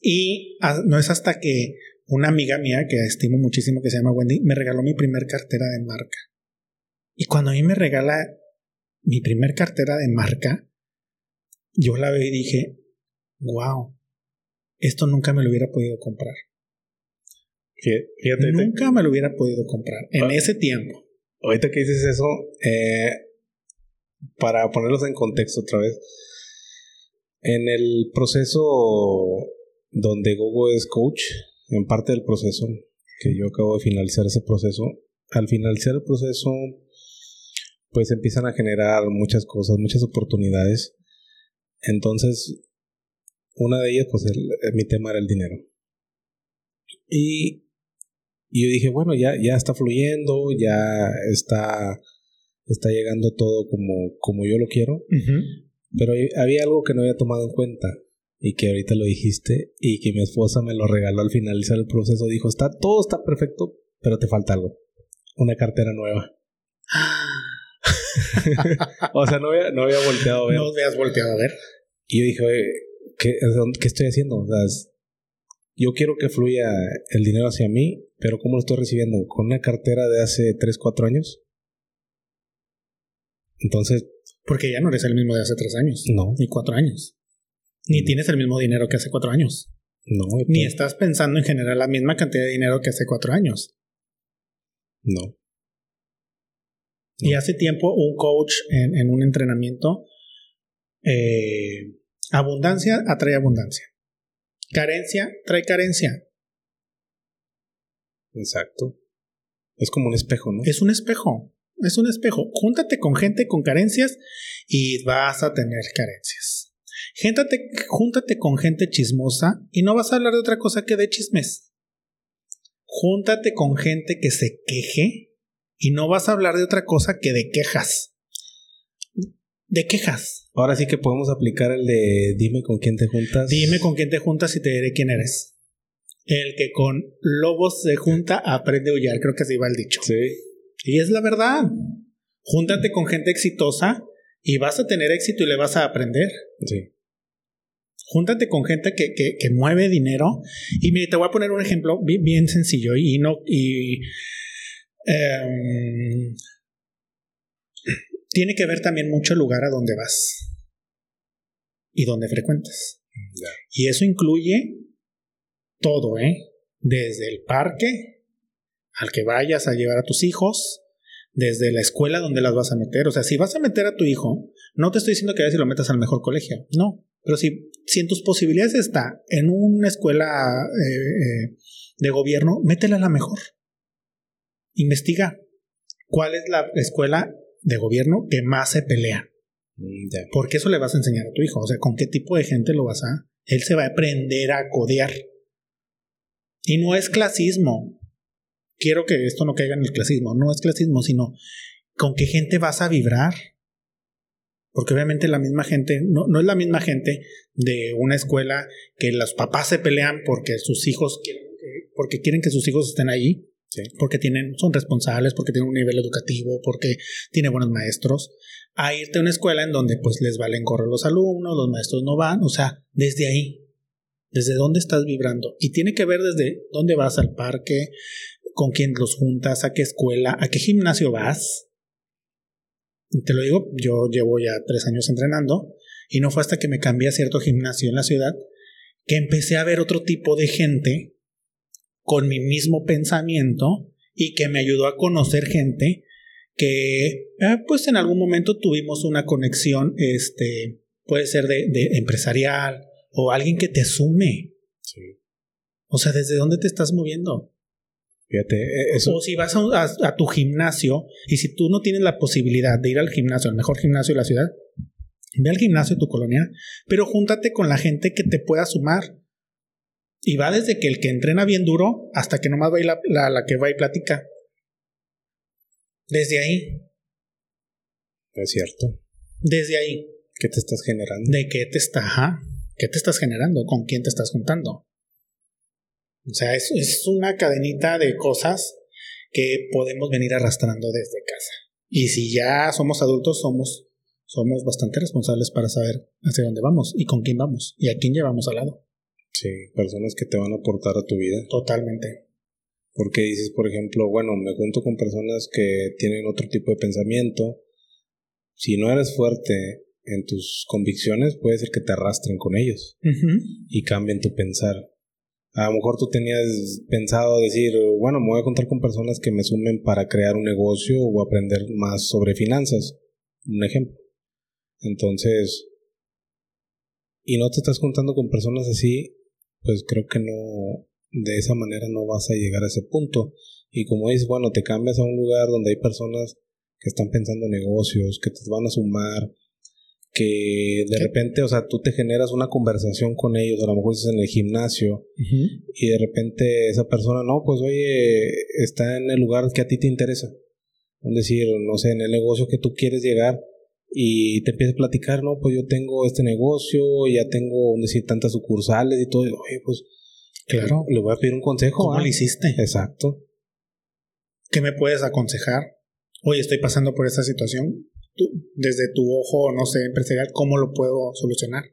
Y no es hasta que una amiga mía que estimo muchísimo que se llama Wendy me regaló mi primer cartera de marca. Y cuando a mí me regala mi primer cartera de marca, yo la vi y dije, wow, esto nunca me lo hubiera podido comprar. nunca me lo hubiera podido comprar en ah. ese tiempo ahorita que dices eso, eh, para ponerlos en contexto otra vez, en el proceso donde Gogo es coach, en parte del proceso, que yo acabo de finalizar ese proceso, al finalizar el proceso, pues empiezan a generar muchas cosas, muchas oportunidades. Entonces, una de ellas, pues mi tema era el dinero. Y y yo dije, bueno, ya, ya está fluyendo, ya está, está llegando todo como, como yo lo quiero. Pero había algo que no había tomado en cuenta y que ahorita lo dijiste y que mi esposa me lo regaló al finalizar el proceso. Dijo, está, todo está perfecto, pero te falta algo. Una cartera nueva. o sea, no había, no había volteado a ver. No habías volteado a ver. Y yo dije, ¿qué, ¿qué estoy haciendo? O sea, yo quiero que fluya el dinero hacia mí, pero ¿cómo lo estoy recibiendo? ¿Con una cartera de hace 3, 4 años? Entonces... Porque ya no eres el mismo de hace 3 años. No. Ni 4 años. Ni tienes el mismo dinero que hace 4 años. No. Ni estás pensando en generar la misma cantidad de dinero que hace 4 años. No. Y hace tiempo un coach en, en un entrenamiento, eh, abundancia atrae abundancia. Carencia trae carencia. Exacto. Es como un espejo, ¿no? Es un espejo. Es un espejo. Júntate con gente con carencias y vas a tener carencias. Júntate, júntate con gente chismosa y no vas a hablar de otra cosa que de chismes. Júntate con gente que se queje y no vas a hablar de otra cosa que de quejas. De quejas. Ahora sí que podemos aplicar el de dime con quién te juntas. Dime con quién te juntas y te diré quién eres. El que con lobos se junta aprende a huyar, creo que así va el dicho. Sí. Y es la verdad. Júntate con gente exitosa y vas a tener éxito y le vas a aprender. Sí. Júntate con gente que, que, que mueve dinero. Y mire, te voy a poner un ejemplo bien, bien sencillo y no. Y, em, tiene que ver también mucho el lugar a donde vas y donde frecuentas. Y eso incluye todo, ¿eh? Desde el parque al que vayas a llevar a tus hijos, desde la escuela donde las vas a meter. O sea, si vas a meter a tu hijo, no te estoy diciendo que vayas y lo metas al mejor colegio, no. Pero si, si en tus posibilidades está en una escuela eh, eh, de gobierno, métela a la mejor. Investiga cuál es la escuela de gobierno que más se pelea. Mm, Ya. Porque eso le vas a enseñar a tu hijo. O sea, con qué tipo de gente lo vas a. Él se va a aprender a codear. Y no es clasismo. Quiero que esto no caiga en el clasismo. No es clasismo, sino con qué gente vas a vibrar. Porque obviamente la misma gente, no, no es la misma gente de una escuela que los papás se pelean porque sus hijos quieren, que- porque quieren que sus hijos estén ahí, Sí. porque tienen, son responsables, porque tienen un nivel educativo, porque tiene buenos maestros, a irte a una escuela en donde pues les valen correr los alumnos, los maestros no van, o sea, desde ahí, desde dónde estás vibrando. Y tiene que ver desde dónde vas al parque, con quién los juntas, a qué escuela, a qué gimnasio vas. Te lo digo, yo llevo ya tres años entrenando y no fue hasta que me cambié a cierto gimnasio en la ciudad que empecé a ver otro tipo de gente con mi mismo pensamiento y que me ayudó a conocer gente que eh, pues en algún momento tuvimos una conexión, este, puede ser de, de empresarial o alguien que te sume. Sí. O sea, ¿desde dónde te estás moviendo? Fíjate, eh, eso. O si vas a, a- a tu gimnasio y si tú no tienes la posibilidad de ir al gimnasio, al mejor gimnasio de la ciudad, ve al gimnasio de tu colonia, pero júntate con la gente que te pueda sumar. Y va desde que el que entrena bien duro hasta que nomás va y la, la, la que va y platica. Desde ahí, Es cierto. desde ahí. ¿Qué te estás generando? ¿De qué te está? ajá, ¿Qué te estás generando? ¿Con quién te estás juntando? O sea, es, es una cadenita de cosas que podemos venir arrastrando desde casa. Y si ya somos adultos, somos, somos bastante responsables para saber hacia dónde vamos y con quién vamos y a quién llevamos al lado. Sí, personas que te van a aportar a tu vida. Totalmente. Porque dices, por ejemplo, bueno, me junto con personas que tienen otro tipo de pensamiento. Si no eres fuerte en tus convicciones, puede ser que te arrastren con ellos y cambien tu pensar. A lo mejor tú tenías pensado decir, bueno, me voy a juntar con personas que me sumen para crear un negocio o aprender más sobre finanzas. Un ejemplo. Entonces, y no te estás juntando con personas así, pues creo que no, de esa manera no vas a llegar a ese punto. Y como dices, bueno, te cambias a un lugar donde hay personas que están pensando en negocios, que te van a sumar, que de repente, o sea, tú te generas una conversación con ellos, a lo mejor estás en el gimnasio, y de repente esa persona, no, pues oye, está en el lugar que a ti te interesa. Es decir, no sé, en el negocio que tú quieres llegar y te empieza a platicar, no, pues yo tengo este negocio, ya tengo, decir, tantas sucursales y todo, y, oye, pues Claro. le voy a pedir un consejo. ¿Cómo ¿ah? lo hiciste? Exacto. ¿Qué me puedes aconsejar? Oye, estoy pasando por esta situación. Tú, desde tu ojo, no sé, empresarial, ¿cómo lo puedo solucionar?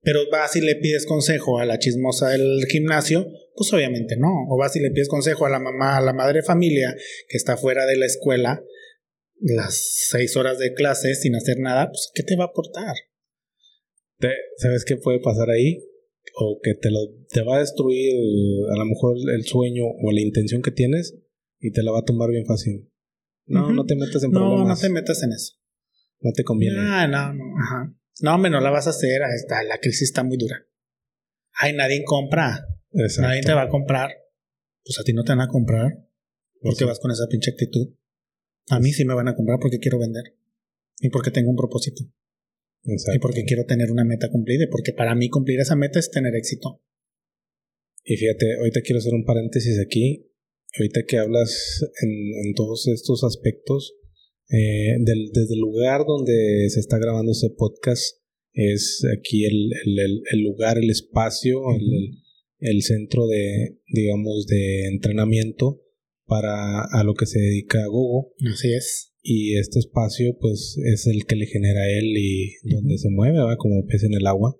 Pero vas y le pides consejo a la chismosa del gimnasio, pues obviamente no. O vas y le pides consejo a la mamá, a la madre de familia que está fuera de la escuela las seis horas de clase sin hacer nada, pues ¿qué te va a aportar? ¿Sabes qué puede pasar ahí? O que te, lo, te va a destruir a lo mejor el sueño o la intención que tienes y te la va a tomar bien fácil. No, no te metas en problemas. No, no te metas en eso. No te conviene. Ah, no, no, ajá. No, hombre, no la vas a hacer. Está, la crisis está muy dura. Ay, nadie compra. Nadie te va a comprar. Pues a ti no te van a comprar. Porque vas con esa pinche actitud. A mí sí me van a comprar porque quiero vender. Y porque tengo un propósito. Exacto. Y porque quiero tener una meta cumplida. Porque para mí cumplir esa meta es tener éxito. Y fíjate, ahorita quiero hacer un paréntesis aquí. Ahorita que hablas en, todos estos aspectos, eh, del, desde el lugar donde se está grabando ese podcast, es aquí el, el, lugar, el espacio, el, centro de, digamos, de entrenamiento para a lo que se dedica Gogo. Así es. Y este espacio, pues, es el que le genera a él y donde se mueve, ¿va? Como pez en el agua.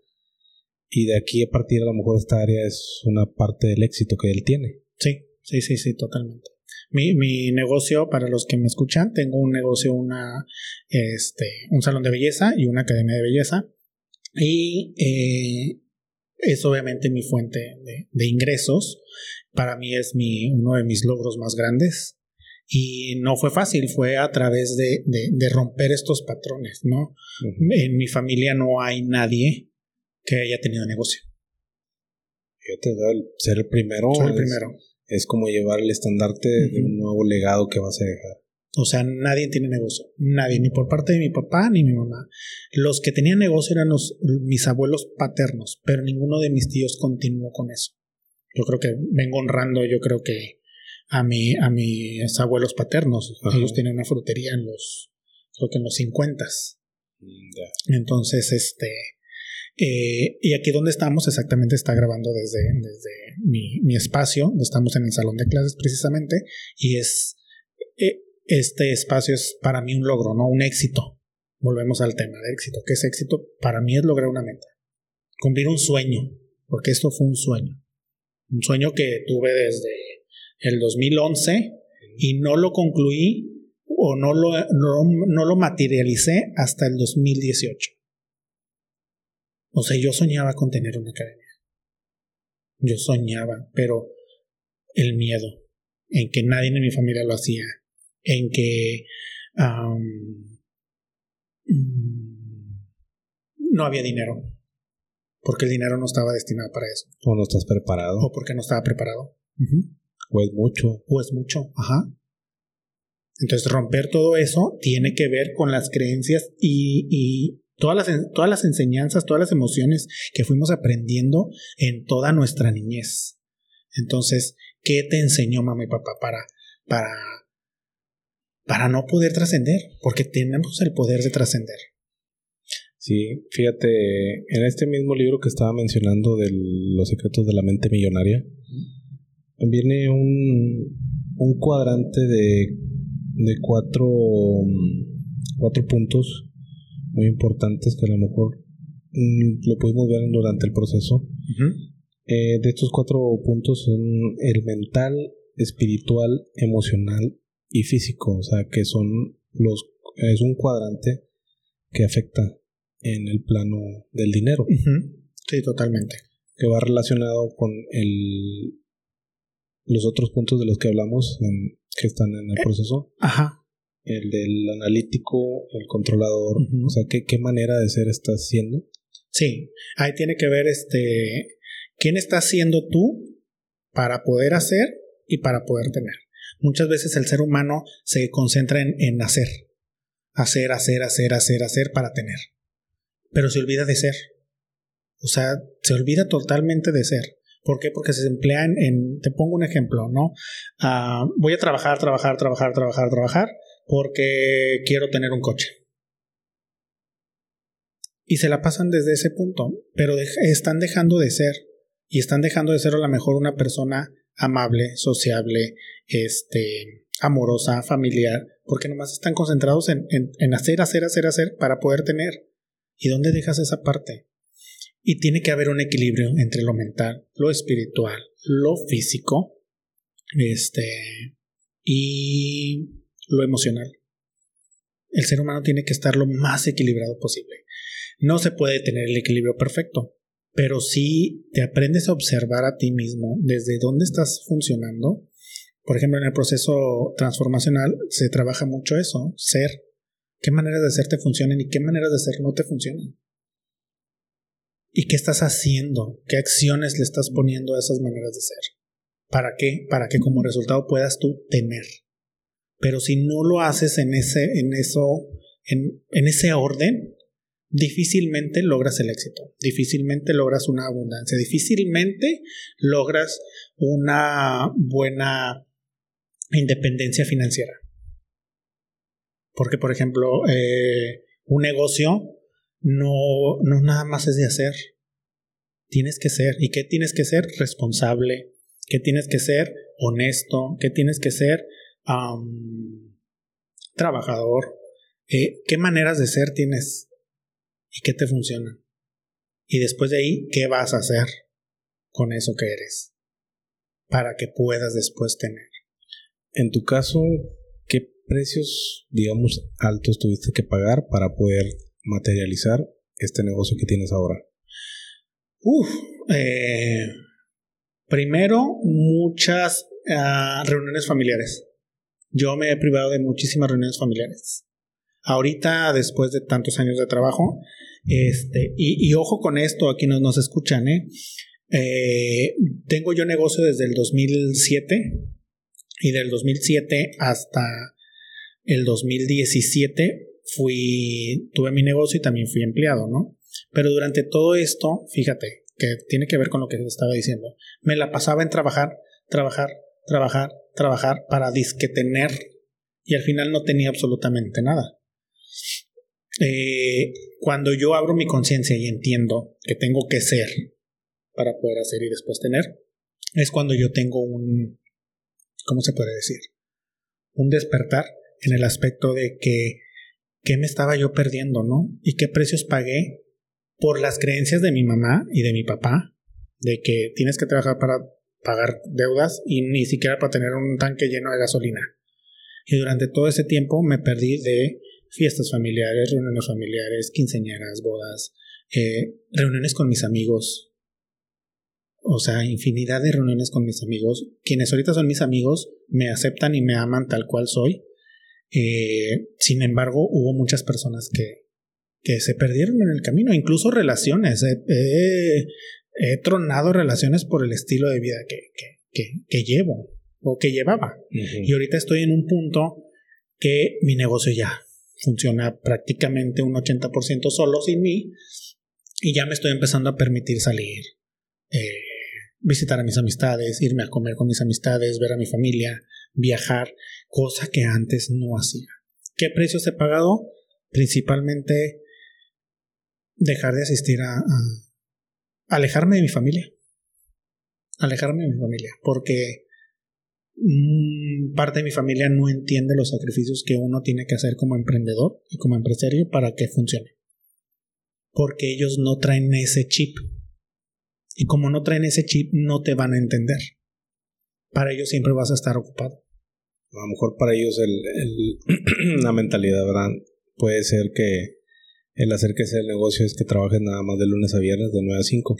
Y de aquí a partir, a lo mejor, esta área es una parte del éxito que él tiene. Sí, sí, sí, sí, totalmente. Mi, mi negocio, para los que me escuchan, tengo un negocio, una, este, un salón de belleza y una academia de belleza. Y eh, es obviamente mi fuente de, ingresos. Para mí es mi, uno de mis logros más grandes. Y no fue fácil, fue a través de, de, romper estos patrones, ¿no? En mi familia no hay nadie que haya tenido negocio. Fíjate, ser el primero. Ser el primero. Es, como llevar el estandarte de un nuevo legado que vas a dejar. O sea, nadie tiene negocio. Nadie, ni por parte de mi papá ni mi mamá. Los que tenían negocio eran los, mis abuelos paternos, pero ninguno de mis tíos continuó con eso. Yo creo que vengo honrando, yo creo que a, mi, a mis abuelos paternos. Ellos tenían una frutería en los, creo que en los 50. Mm, Entonces, este, eh, y aquí donde estamos exactamente está grabando desde, desde mi, mi, espacio, estamos en el salón de clases precisamente, y es, eh, este espacio es para mí un logro, ¿no? Un éxito. Volvemos al tema de éxito. ¿Qué es éxito? Para mí es lograr una meta. Cumplir un sueño, porque esto fue un sueño. Un sueño que tuve desde el 2011 y no lo concluí o no lo, no, lo materialicé hasta el 2018. O sea, yo soñaba con tener una academia. Yo soñaba, pero el miedo en que nadie en mi familia lo hacía, en que mm, no había dinero, porque el dinero no estaba destinado para eso. O no estás preparado. O porque no estaba preparado. O es mucho. O es mucho, ajá. Entonces romper todo eso tiene que ver con las creencias y, y todas, las, todas las enseñanzas, todas las emociones que fuimos aprendiendo en toda nuestra niñez. Entonces, ¿qué te enseñó mamá y papá para, para para no poder trascender, porque tenemos el poder de trascender. Sí, fíjate, en este mismo libro que estaba mencionando de los secretos de la mente millonaria, viene un, un cuadrante de, de cuatro, cuatro puntos muy importantes que a lo mejor mm, lo pudimos ver durante el proceso. Eh, de estos cuatro puntos son el mental, espiritual, emocional y físico, o sea, que son los es un cuadrante que afecta en el plano del dinero. Sí, totalmente. Que va relacionado con el los otros puntos de los que hablamos que están en el eh, proceso. Ajá. El del analítico, el controlador, o sea, ¿qué, qué manera de ser estás haciendo. Sí, ahí tiene que ver este quién estás siendo tú para poder hacer y para poder tener. Muchas veces el ser humano se concentra en, hacer. Hacer, hacer, hacer, hacer, hacer para tener. Pero se olvida de ser. O sea, se olvida totalmente de ser. ¿Por qué? Porque se emplean en, te pongo un ejemplo, ¿no? Ah, voy a trabajar, trabajar, trabajar, trabajar, trabajar, porque quiero tener un coche. Y se la pasan desde ese punto, pero están dejando de ser. Y están dejando de ser a lo mejor una persona amable, sociable, este, amorosa, familiar, porque nomás están concentrados en, en, hacer, hacer, hacer, hacer para poder tener. ¿Y dónde dejas esa parte? Y tiene que haber un equilibrio entre lo mental, lo espiritual, lo físico, este, y lo emocional. El ser humano tiene que estar lo más equilibrado posible. No se puede tener el equilibrio perfecto, pero si te aprendes a observar a ti mismo desde dónde estás funcionando, por ejemplo, en el proceso transformacional se trabaja mucho eso, ser, qué maneras de ser te funcionan y qué maneras de ser no te funcionan. ¿Y qué estás haciendo? ¿Qué acciones le estás poniendo a esas maneras de ser? ¿Para qué? Para que como resultado puedas tú tener. Pero si no lo haces en ese, en eso, en, en ese orden, difícilmente logras el éxito, difícilmente logras una abundancia, difícilmente logras una buena independencia financiera. Porque, por ejemplo, eh, un negocio no, no nada más es de hacer. Tienes que ser. ¿Y qué tienes que ser? Responsable. ¿Qué tienes que ser? Honesto. ¿Qué tienes que ser? trabajador. Eh, ¿Qué maneras de ser tienes? ¿Y qué te funcionan? Y después de ahí, ¿qué vas a hacer con eso que eres? Para que puedas después tener. En tu caso, ¿qué precios, digamos, altos tuviste que pagar para poder materializar este negocio que tienes ahora? Uf, eh, primero, muchas ah, reuniones familiares. Yo me he privado de muchísimas reuniones familiares. Ahorita, después de tantos años de trabajo, este, y, ojo con esto, aquí nos, nos escuchan, ¿eh? ¿eh? Tengo yo negocio desde el 2007 y del 2007 hasta el 2017 fui, tuve mi negocio y también fui empleado, ¿no? Pero durante todo esto, fíjate, que tiene que ver con lo que estaba diciendo, me la pasaba en trabajar, trabajar, trabajar, trabajar para disque tener y al final no tenía absolutamente nada. Eh, cuando yo abro mi conciencia y entiendo que tengo que ser para poder hacer y después tener, es cuando yo tengo un, ¿cómo se puede decir? Un despertar en el aspecto de que qué me estaba yo perdiendo, ¿no? Y qué precios pagué por las creencias de mi mamá y de mi papá, de que tienes que trabajar para pagar deudas y ni siquiera para tener un tanque lleno de gasolina. Y durante todo ese tiempo me perdí de fiestas familiares, reuniones familiares, quinceañeras, bodas, eh, reuniones con mis amigos. O sea, infinidad de reuniones con mis amigos. Quienes ahorita son mis amigos me aceptan y me aman tal cual soy. Eh, sin embargo, hubo muchas personas que, que se perdieron en el camino, incluso relaciones. he tronado relaciones por el estilo de vida que, que, que, llevo o que llevaba. Y ahorita estoy en un punto que mi negocio ya funciona prácticamente un 80% solo sin mí y ya me estoy empezando a permitir salir, eh, visitar a mis amistades, irme a comer con mis amistades, ver a mi familia, viajar, cosa que antes no hacía. ¿Qué precios he pagado? Principalmente dejar de asistir a, alejarme de mi familia. Alejarme de mi familia, porque mm, parte de mi familia no entiende los sacrificios que uno tiene que hacer como emprendedor y como empresario para que funcione. Porque ellos no traen ese chip. Y como no traen ese chip, no te van a entender. Para ellos siempre vas a estar ocupado a lo mejor para ellos el, la mentalidad, ¿verdad? Puede ser que el hacer que sea el negocio es que trabajes nada más de lunes a viernes de 9 a 5.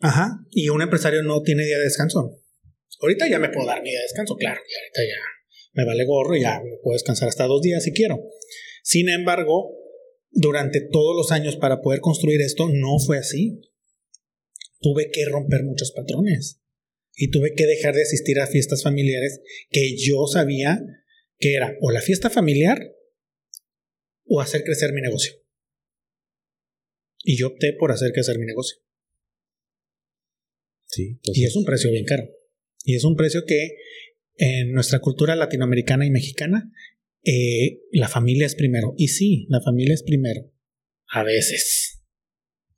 Ajá, y un empresario no tiene día de descanso. Ahorita ya me puedo dar mi día de descanso, claro, y ahorita ya me vale gorro ya me puedo descansar hasta dos días si quiero. Sin embargo, durante todos los años para poder construir esto no fue así. Tuve que romper muchos patrones y tuve que dejar de asistir a fiestas familiares que yo sabía que era o la fiesta familiar o hacer crecer mi negocio. Y yo opté por hacer crecer mi negocio. Sí, y es un precio bien caro. Y es un precio que en nuestra cultura latinoamericana y mexicana, eh, la familia es primero. Y sí, la familia es primero. A veces.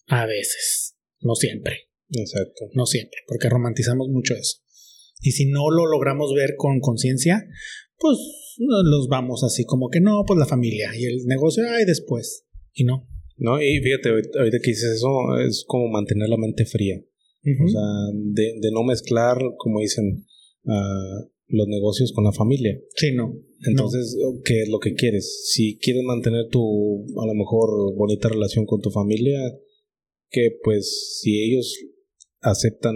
A veces. No siempre. Exacto. No siempre, porque romantizamos mucho eso. Y si no lo logramos ver con conciencia, pues los vamos así como que no, pues la familia y el negocio, ay, después. Y no, No, y fíjate, ahorita que dices eso, es como mantener la mente fría. O sea, de, de, no mezclar, como dicen, uh, los negocios con la familia. Sí, no. Entonces, ¿qué es lo que quieres? Si quieres mantener tu, a lo mejor, bonita relación con tu familia, que pues si ellos aceptan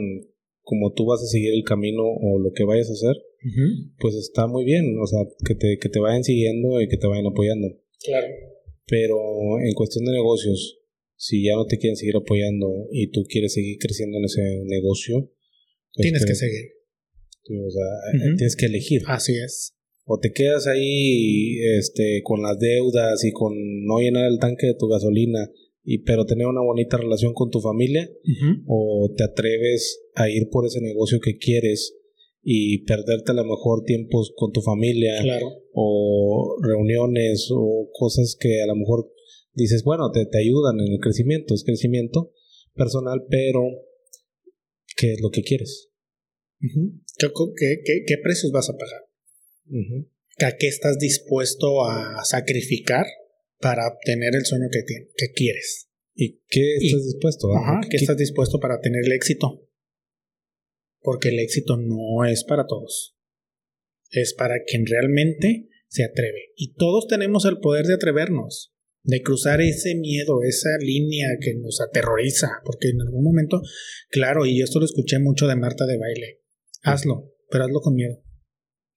como tú vas a seguir el camino o lo que vayas a hacer, pues está muy bien, o sea, que te, que te vayan siguiendo y que te vayan apoyando. Claro. Pero en cuestión de negocios, si ya no te quieren seguir apoyando y tú quieres seguir creciendo en ese negocio, pues tienes que seguir. O sea, tienes que elegir. Así es. O te quedas ahí este, con las deudas y con no llenar el tanque de tu gasolina y pero tener una bonita relación con tu familia o te atreves a ir por ese negocio que quieres y perderte a lo mejor tiempos con tu familia o reuniones o cosas que a lo mejor dices, bueno, te, te ayudan en el crecimiento, es crecimiento personal, pero ¿qué es lo que quieres? ¿Qué, qué, precios vas a pagar? ¿A qué estás dispuesto a sacrificar para obtener el sueño que, que quieres. ¿Y qué estás dispuesto a? Ajá, ¿qué, estás dispuesto para tener el éxito? Porque el éxito no es para todos. Es para quien realmente se atreve. Y todos tenemos el poder de atrevernos, de cruzar ese miedo, esa línea que nos aterroriza. Porque en algún momento, claro, y esto lo escuché mucho de Marta de baile, hazlo, pero hazlo con miedo.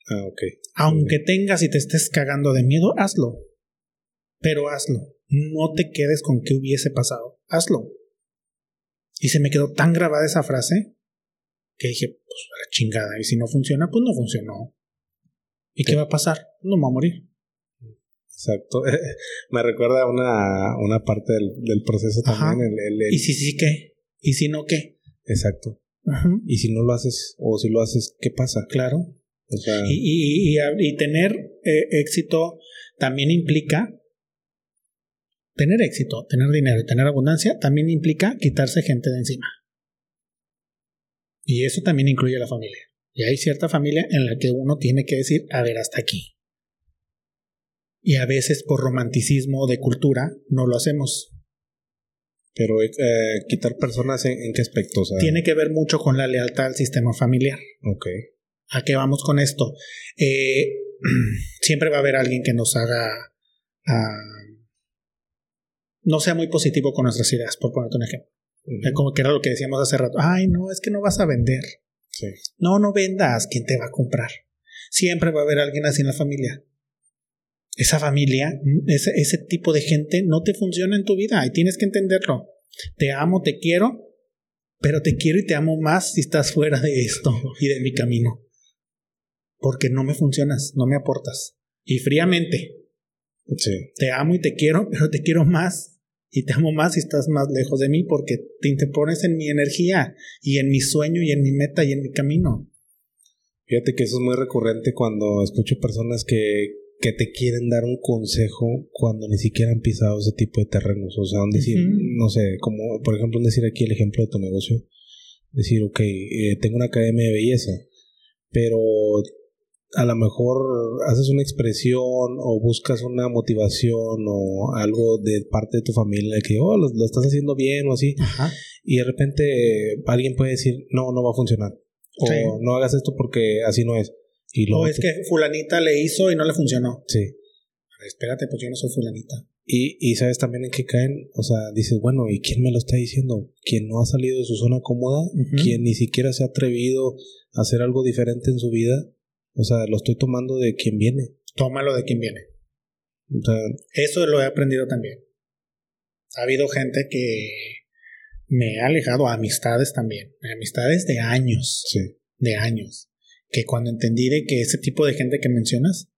Ah, ok. Aunque tengas y te estés cagando de miedo, hazlo pero hazlo. No te quedes con qué hubiese pasado. Hazlo. Y se me quedó tan grabada esa frase que dije, pues la chingada. Y si no funciona, pues no funcionó. ¿Y qué va a pasar? No me va a morir. Exacto. me recuerda una, una parte del, proceso también. ¿Y si sí qué? ¿Y si no qué? Exacto. Y si no lo haces, o si lo haces, ¿qué pasa? Claro. y, y, tener eh, éxito también implica Tener éxito, tener dinero y tener abundancia también implica quitarse gente de encima. Y eso también incluye a la familia. Y hay cierta familia en la que uno tiene que decir, a ver, hasta aquí. Y a veces por romanticismo de cultura no lo hacemos. Pero eh, quitar personas en, qué aspecto? Tiene que ver mucho con la lealtad al sistema familiar. Ok. ¿A qué vamos con esto? Eh, siempre va a haber alguien que nos haga ah, no sea muy positivo con nuestras ideas, por ponerte un ejemplo. Como que era lo que decíamos hace rato. Ay, no, es que no vas a vender. No, no vendas. ¿Quién te va a comprar? Siempre va a haber alguien así en la familia. Esa familia, ese, ese tipo de gente no te funciona en tu vida y tienes que entenderlo. Te amo, te quiero, pero te quiero y te amo más si estás fuera de esto y de mi camino. Porque no me funcionas, no me aportas. Y fríamente, te amo y te quiero, pero te quiero más y te amo más si estás más lejos de mí porque te interpones en mi energía y en mi sueño y en mi meta y en mi camino. Fíjate que eso es muy recurrente cuando escucho personas que, que te quieren dar un consejo cuando ni siquiera han pisado ese tipo de terrenos. O sea, decir, no sé, como por ejemplo, decir aquí el ejemplo de tu negocio. Decir, ok, eh, tengo una academia de belleza, pero a lo mejor haces una expresión o buscas una motivación o algo de parte de tu familia que, oh, lo, estás haciendo bien o así. Y de repente alguien puede decir, no, no va a funcionar. O no hagas esto porque así no es. Y o es que fulanita le hizo y no le funcionó. Sí. espérate, pues yo no soy fulanita. Y, y sabes también en qué caen, o sea, dices, bueno, ¿y quién me lo está diciendo? ¿Quién no ha salido de su zona cómoda? ¿Quién ni siquiera se ha atrevido a hacer algo diferente en su vida? O sea, lo estoy tomando de quien viene. Tómalo de quien viene. Eso lo he aprendido también. Ha habido gente que me ha alejado a amistades también. Amistades de años. Sí. De años. Que cuando entendí de que ese tipo de gente que mencionas,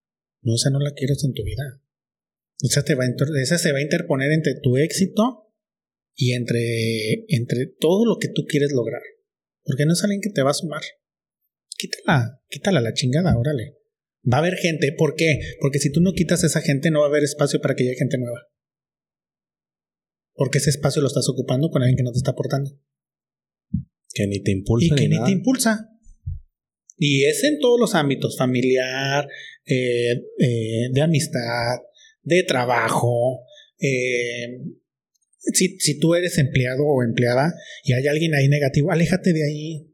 no, esa no la quieres en tu vida. Esa, te va esa se va a interponer entre tu éxito y entre, entre todo lo que tú quieres lograr. Porque no es alguien que te va a sumar quítala, quítala la chingada, órale. Va a haber gente, ¿por qué? Porque si tú no quitas a esa gente, no va a haber espacio para que llegue gente nueva. Porque ese espacio lo estás ocupando con alguien que no te está aportando. Que ni te impulsa. Y que ni, te impulsa. Y es en todos los ámbitos, familiar, eh, eh, de amistad, de trabajo, eh, Si, si tú eres empleado o empleada y hay alguien ahí negativo, aléjate de ahí.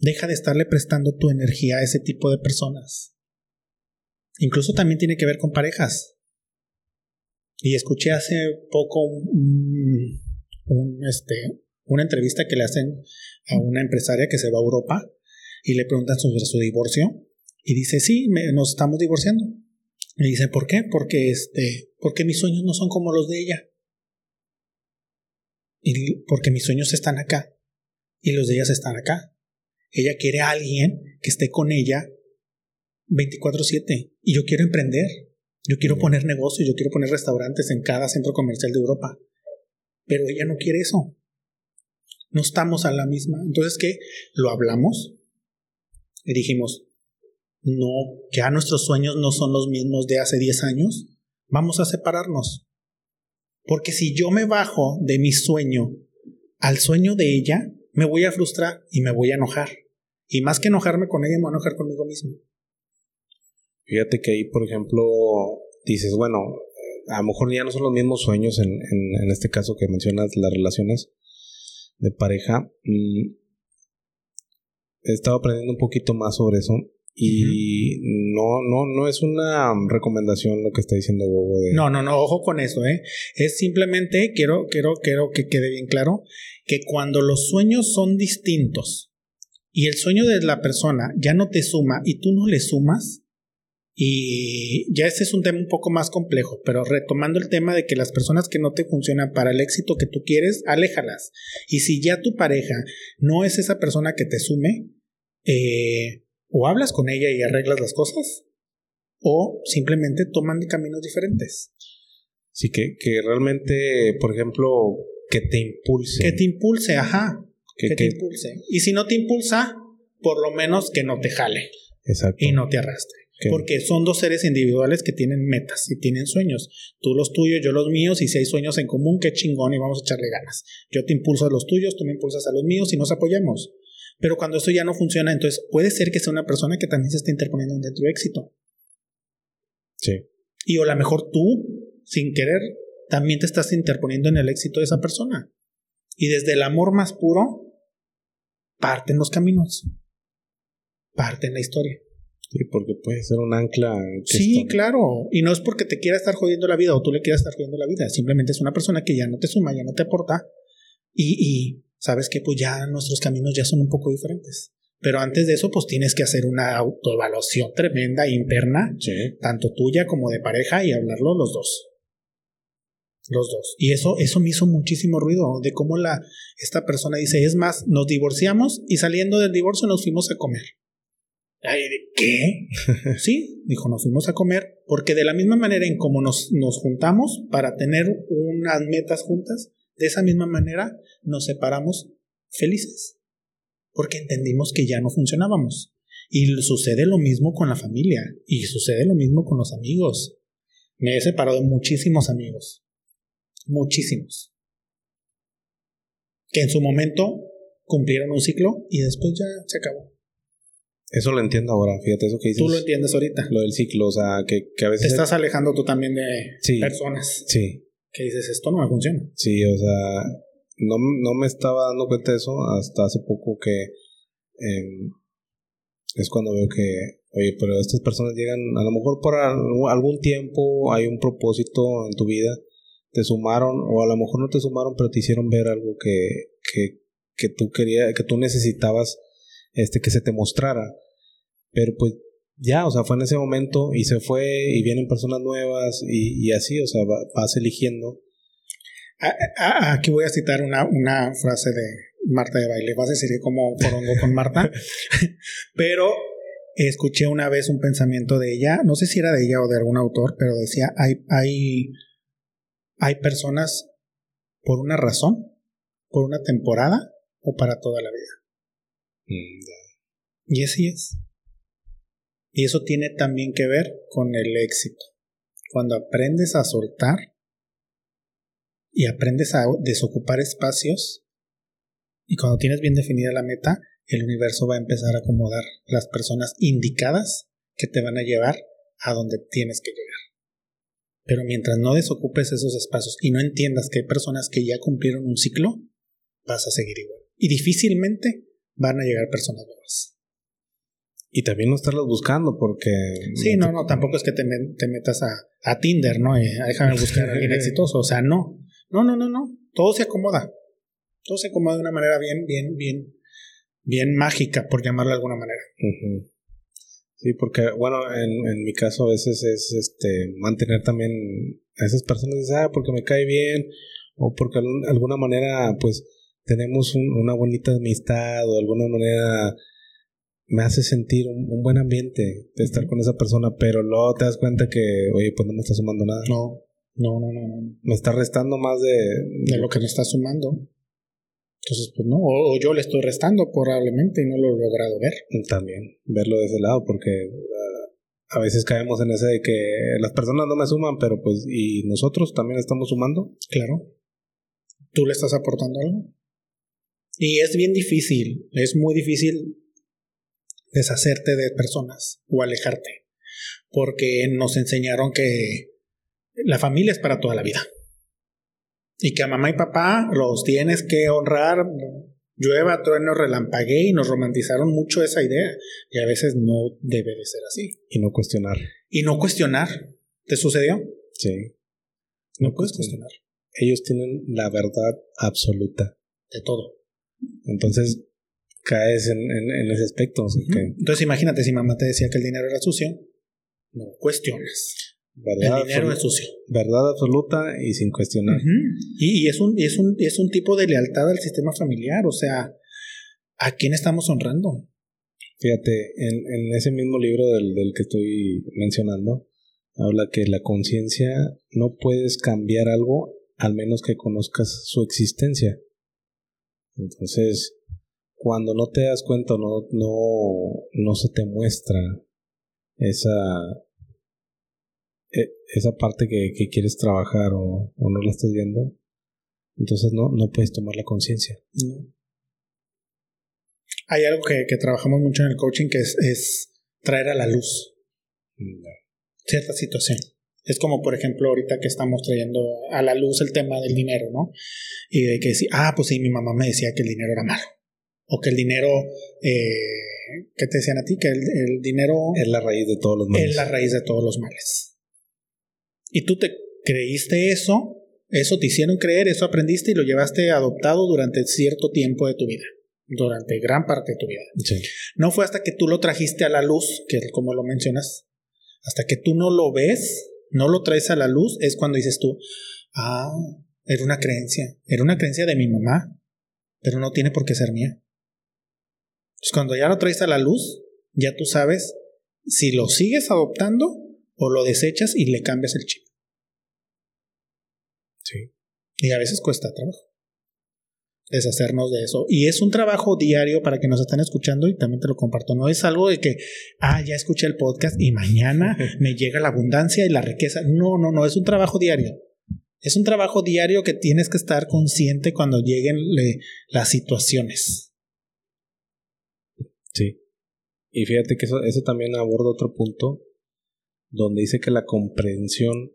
Deja de estarle prestando tu energía a ese tipo de personas. Incluso también tiene que ver con parejas. Y escuché hace poco un, este, una entrevista que le hacen a una empresaria que se va a Europa y le preguntan sobre su divorcio y dice, sí, nos estamos divorciando. Y dice, ¿por qué? Porque, este, porque mis sueños no son como los de ella. Y porque mis sueños están acá y los de ella están acá. Ella quiere a alguien que esté con ella 24/7 y yo quiero emprender. Yo quiero poner negocios, yo quiero poner restaurantes en cada centro comercial de Europa. Pero ella no quiere eso. No estamos a la misma. Entonces, ¿qué? Lo hablamos y dijimos, no, ya nuestros sueños no son los mismos de hace 10 años. Vamos a separarnos. Porque si yo me bajo de mi sueño al sueño de ella, me voy a frustrar y me voy a enojar. Y más que enojarme con ella, me voy a enojar conmigo mismo. Fíjate que ahí, por ejemplo, dices, bueno, a lo mejor ya no son los mismos sueños en, en, este caso que mencionas, las relaciones de pareja. Mm, he estado aprendiendo un poquito más sobre eso y no, no, no es una recomendación lo que está diciendo Bobo de... No, no, no, ojo con eso, ¿eh? Es simplemente, quiero, quiero, quiero que quede bien claro, que cuando los sueños son distintos y el sueño de la persona ya no te suma y tú no le sumas, y ya ese es un tema un poco más complejo, pero retomando el tema de que las personas que no te funcionan para el éxito que tú quieres, aléjalas. Y si ya tu pareja no es esa persona que te sume, eh, o hablas con ella y arreglas las cosas, o simplemente toman caminos diferentes. Sí, que, que realmente, por ejemplo, que te impulse. Que te impulse, ajá. Que, te impulse. Y si no te impulsa, por lo menos que no te jale. Exacto. Y no te arrastre. Porque son dos seres individuales que tienen metas y tienen sueños. Tú los tuyos, yo los míos, y si hay sueños en común, qué chingón y vamos a echarle ganas. Yo te impulso a los tuyos, tú me impulsas a los míos y nos apoyamos. Pero cuando eso ya no funciona, entonces puede ser que sea una persona que también se esté interponiendo en tu éxito. Sí. Y o a lo mejor tú, sin querer, también te estás interponiendo en el éxito de esa persona. Y desde el amor más puro, parten los caminos. Parten la historia. Sí, porque puede ser un ancla. sí, claro. Y no es porque te quiera estar jodiendo la vida o tú le quieras estar jodiendo la vida. Simplemente es una persona que ya no te suma, ya no te aporta. Y, y sabes que pues ya nuestros caminos ya son un poco diferentes. Pero antes de eso, pues tienes que hacer una autoevaluación tremenda interna, tanto tuya como de pareja, y hablarlo los dos. Los dos. Y eso, eso me hizo muchísimo ruido de cómo la, esta persona dice, es más, nos divorciamos y saliendo del divorcio nos fuimos a comer. Ay, ¿qué? sí, dijo, nos fuimos a comer, porque de la misma manera en como nos, nos juntamos para tener unas metas juntas, de esa misma manera nos separamos felices, porque entendimos que ya no funcionábamos. Y sucede lo mismo con la familia, y sucede lo mismo con los amigos. Me he separado de muchísimos amigos, muchísimos, que en su momento cumplieron un ciclo y después ya se acabó. Eso lo entiendo ahora, fíjate eso que dices. Tú lo entiendes ahorita. Lo del ciclo, o sea, que, que a veces... Te estás alejando tú también de personas. Sí. Que dices, esto no me funciona. Sí, o sea, no, no me estaba dando cuenta de eso hasta hace poco que em, es cuando veo que, oye, pero estas personas llegan, a lo mejor por algún tiempo hay un propósito en tu vida, te sumaron, o a lo mejor no te sumaron, pero te hicieron ver algo que, que, que tú querías, que tú necesitabas este, que se te mostrara. Pero pues ya, o sea, fue en ese momento y se fue y vienen personas nuevas y, así, o sea, vas eligiendo. Ah, ah, ah, aquí voy a citar una, una frase de Marta de baile, vas a decir como porongo con Marta, pero escuché una vez un pensamiento de ella, no sé si era de ella o de algún autor, pero decía, hay, hay, hay personas por una razón, por una temporada o para toda la vida. Mm, y así es. Y eso tiene también que ver con el éxito. Cuando aprendes a soltar y aprendes a desocupar espacios, y cuando tienes bien definida la meta, el universo va a empezar a acomodar las personas indicadas que te van a llevar a donde tienes que llegar. Pero mientras no desocupes esos espacios y no entiendas que hay personas que ya cumplieron un ciclo, vas a seguir igual. Y difícilmente van a llegar personas nuevas. Y también no estarlas buscando porque... Sí, no, no, tampoco es que te, metas a, Tinder, ¿no? Y déjame buscar a alguien exitoso. O sea, no. No, no, no, no. Todo se acomoda. Todo se acomoda de una manera bien, bien, bien, bien mágica, por llamarlo de alguna manera. Sí, porque, bueno, en, mi caso a veces es este mantener también a esas personas, ah, porque me cae bien, o porque de alguna manera, pues, tenemos una bonita amistad, o de alguna manera me hace sentir un, buen ambiente de estar con esa persona, pero luego te das cuenta que, oye, pues no me está sumando nada. No, no, no, no. Me está restando más de... De lo que me está sumando. Entonces, pues no, o, yo le estoy restando probablemente y no lo he logrado ver. También, verlo de ese lado, porque ah, a veces caemos en ese de que las personas no me suman, pero pues, ¿y nosotros también estamos sumando? Claro. ¿Tú le estás aportando algo? Y es bien difícil, es muy difícil deshacerte de personas o alejarte, porque nos enseñaron que la familia es para toda la vida. Y que a mamá y papá los tienes que honrar, llueva, trueno, relampaguee, y nos romantizaron mucho esa idea. Y a veces no debe de ser así. Y no cuestionar. Y no cuestionar. ¿Te sucedió? Sí. No puedes cuestionar. Ellos tienen la verdad absoluta. De todo. Entonces caes en, ese aspecto. Entonces imagínate si mamá te decía que el dinero era sucio. No cuestionas. Verdad el dinero es sucio. Verdad absoluta y sin cuestionar. y, es, un, es, un, es un tipo de lealtad al sistema familiar. O sea, ¿a quién estamos honrando? Fíjate, en, ese mismo libro del, del que estoy mencionando, habla que la conciencia no puedes cambiar algo al menos que conozcas su existencia. Entonces, cuando no te das cuenta, no, no, no se te muestra esa, esa parte que, quieres trabajar o, no la estás viendo, entonces no, no puedes tomar la conciencia. Hay algo que, trabajamos mucho en el coaching que es, traer a la luz cierta situación. Es como, por ejemplo, ahorita que estamos trayendo a la luz el tema del dinero, ¿no? Y de que sí, ah, pues sí, mi mamá me decía que el dinero era malo. O que el dinero, eh, ¿qué te decían a ti? Que el, dinero... Es la raíz de todos los males. Es la raíz de todos los males. Y tú te creíste eso, eso te hicieron creer, eso aprendiste y lo llevaste adoptado durante cierto tiempo de tu vida durante gran parte de tu vida. Sí. No fue hasta que tú lo trajiste a la luz, que como lo mencionas, hasta que tú no lo ves, no lo traes a la luz, es cuando dices tú, ah, era una creencia, era una creencia de mi mamá, pero no tiene por qué ser mía. Entonces, cuando ya lo traes a la luz, ya tú sabes si lo sigues adoptando o lo desechas y le cambias el chip. Sí. Y a veces cuesta trabajo deshacernos de eso. Y es un trabajo diario para que nos estén escuchando y también te lo comparto. No es algo de que, ah, ya escuché el podcast y mañana me llega la abundancia y la riqueza. No, no, no, es un trabajo diario. Es un trabajo diario que tienes que estar consciente cuando lleguen las situaciones. Sí. Y fíjate que eso, eso también aborda otro punto donde dice que la comprensión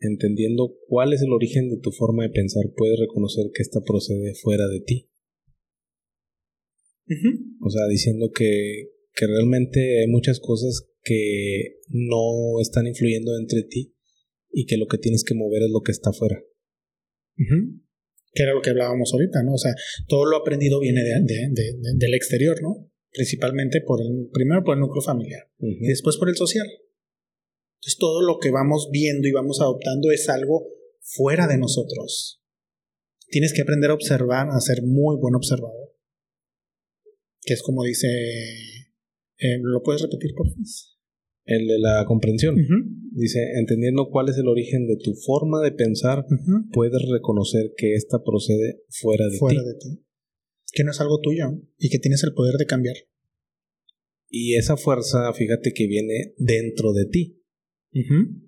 entendiendo cuál es el origen de tu forma de pensar, puedes reconocer que ésta procede fuera de ti. O sea, diciendo que, que, realmente hay muchas cosas que no están influyendo entre ti y que lo que tienes que mover es lo que está afuera. Que era lo que hablábamos ahorita, ¿no? O sea, todo lo aprendido viene de, del exterior, ¿no? Principalmente por el, primero por el núcleo familiar y después por el social. Entonces todo lo que vamos viendo y vamos adoptando es algo fuera de nosotros. Tienes que aprender a observar, a ser muy buen observador. Que es como dice... Eh, ¿Lo puedes repetir, por favor? El de la comprensión. Dice, entendiendo cuál es el origen de tu forma de pensar, puedes reconocer que ésta procede fuera de ti. Fuera de ti. Que no es algo tuyo y que tienes el poder de cambiar. Y esa fuerza, fíjate que viene dentro de ti.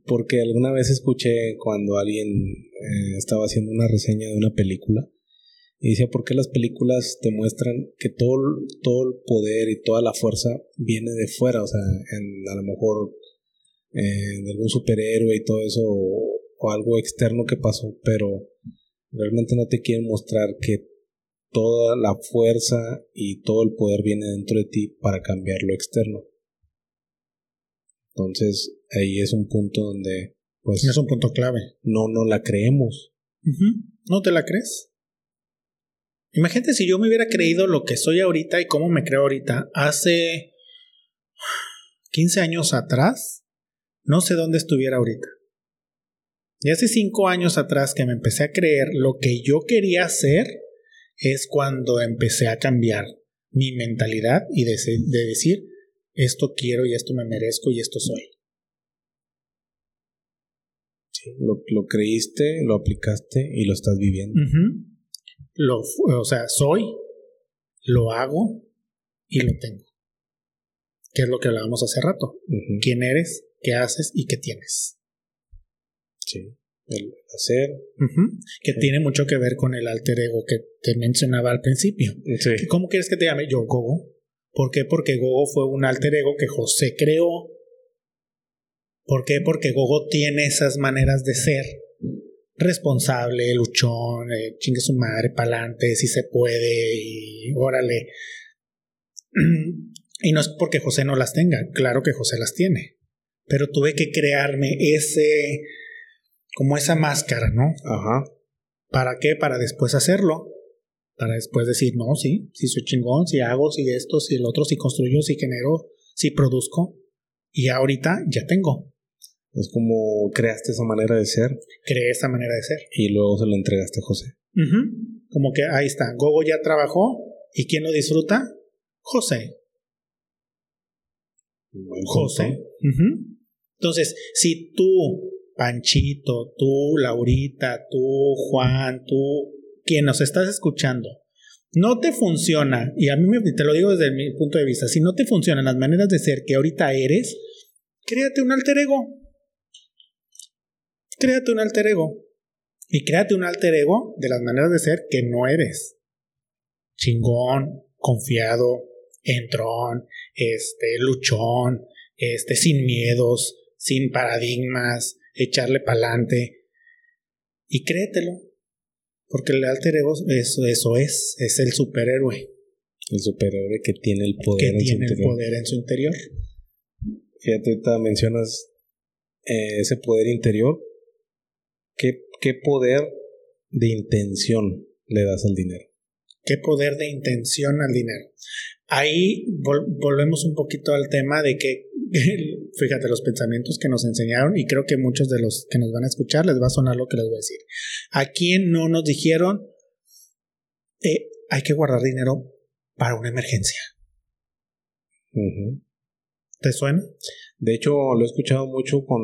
Porque alguna vez escuché cuando alguien eh, estaba haciendo una reseña de una película y decía, ¿por qué las películas te muestran que todo, todo el poder y toda la fuerza viene de fuera? O sea, en, a lo mejor eh, de algún superhéroe y todo eso, o, algo externo que pasó, pero realmente no te quieren mostrar que toda la fuerza y todo el poder viene dentro de ti para cambiar lo externo. Entonces, ahí es un punto donde, pues. Es un punto clave. No, no la creemos. ¿No te la crees? Imagínate si yo me hubiera creído lo que soy ahorita y cómo me creo ahorita hace 15 años atrás, no sé dónde estuviera ahorita. Y hace 5 años atrás que me empecé a creer lo que yo quería hacer es cuando empecé a cambiar mi mentalidad y de, de decir, esto quiero y esto me merezco y esto soy. Sí, lo, lo creíste, lo aplicaste y lo estás viviendo. lo, o sea, soy, lo hago y lo tengo. ¿Qué es lo que hablábamos hace rato? ¿Quién eres? ¿Qué haces? ¿Y qué tienes? Sí, el hacer. Que tiene mucho que ver con el alter ego que te mencionaba al principio. Sí. ¿Cómo quieres que te llame? Yo, Gogo. ¿Por qué? Porque Gogo fue un alter ego que José creó. ¿Por qué? Porque Gogo tiene esas maneras de ser. Responsable, luchón, eh, chingue su madre, pa'lante, si se puede, y órale. Y no es porque José no las tenga, claro que José las tiene. Pero tuve que crearme ese, como esa máscara, ¿no? Ajá. ¿Para qué? Para después hacerlo para después decir, no, sí, sí soy chingón, si hago, si esto, si el otro, si construyo, si genero, si produzco. Y ahorita ya tengo. Es como creaste esa manera de ser. Creé esa manera de ser. Y luego se lo entregaste a José. Como que ahí está, Gogo ya trabajó. ¿Y quién lo disfruta? José. José. Entonces, si tú, Panchito, tú, Laurita, tú, Juan, tú, quien nos estás escuchando, no te funciona, y a mí te lo digo desde mi punto de vista, si no te funcionan las maneras de ser que ahorita eres, créate un alter ego. Créate un alter ego. Y créate un alter ego de las maneras de ser que no eres. Chingón, confiado, entrón, este, luchón, este, sin miedos, sin paradigmas, echarle pa'lante. Y créetelo. Porque el alter ego eso, eso es, es el superhéroe. El superhéroe que tiene el poder que tiene el poder en su interior. Fíjate, ahorita mencionas eh, ese poder interior. ¿Qué, ¿Qué poder de intención le das al dinero? ¿Qué poder de intención al dinero? Ahí volvemos un poquito al tema de que, fíjate, los pensamientos que nos enseñaron, y creo que muchos de los que nos van a escuchar les va a sonar lo que les voy a decir. ¿A quién no nos dijeron eh, hay que guardar dinero para una emergencia? ¿Te suena? De hecho, lo he escuchado mucho con.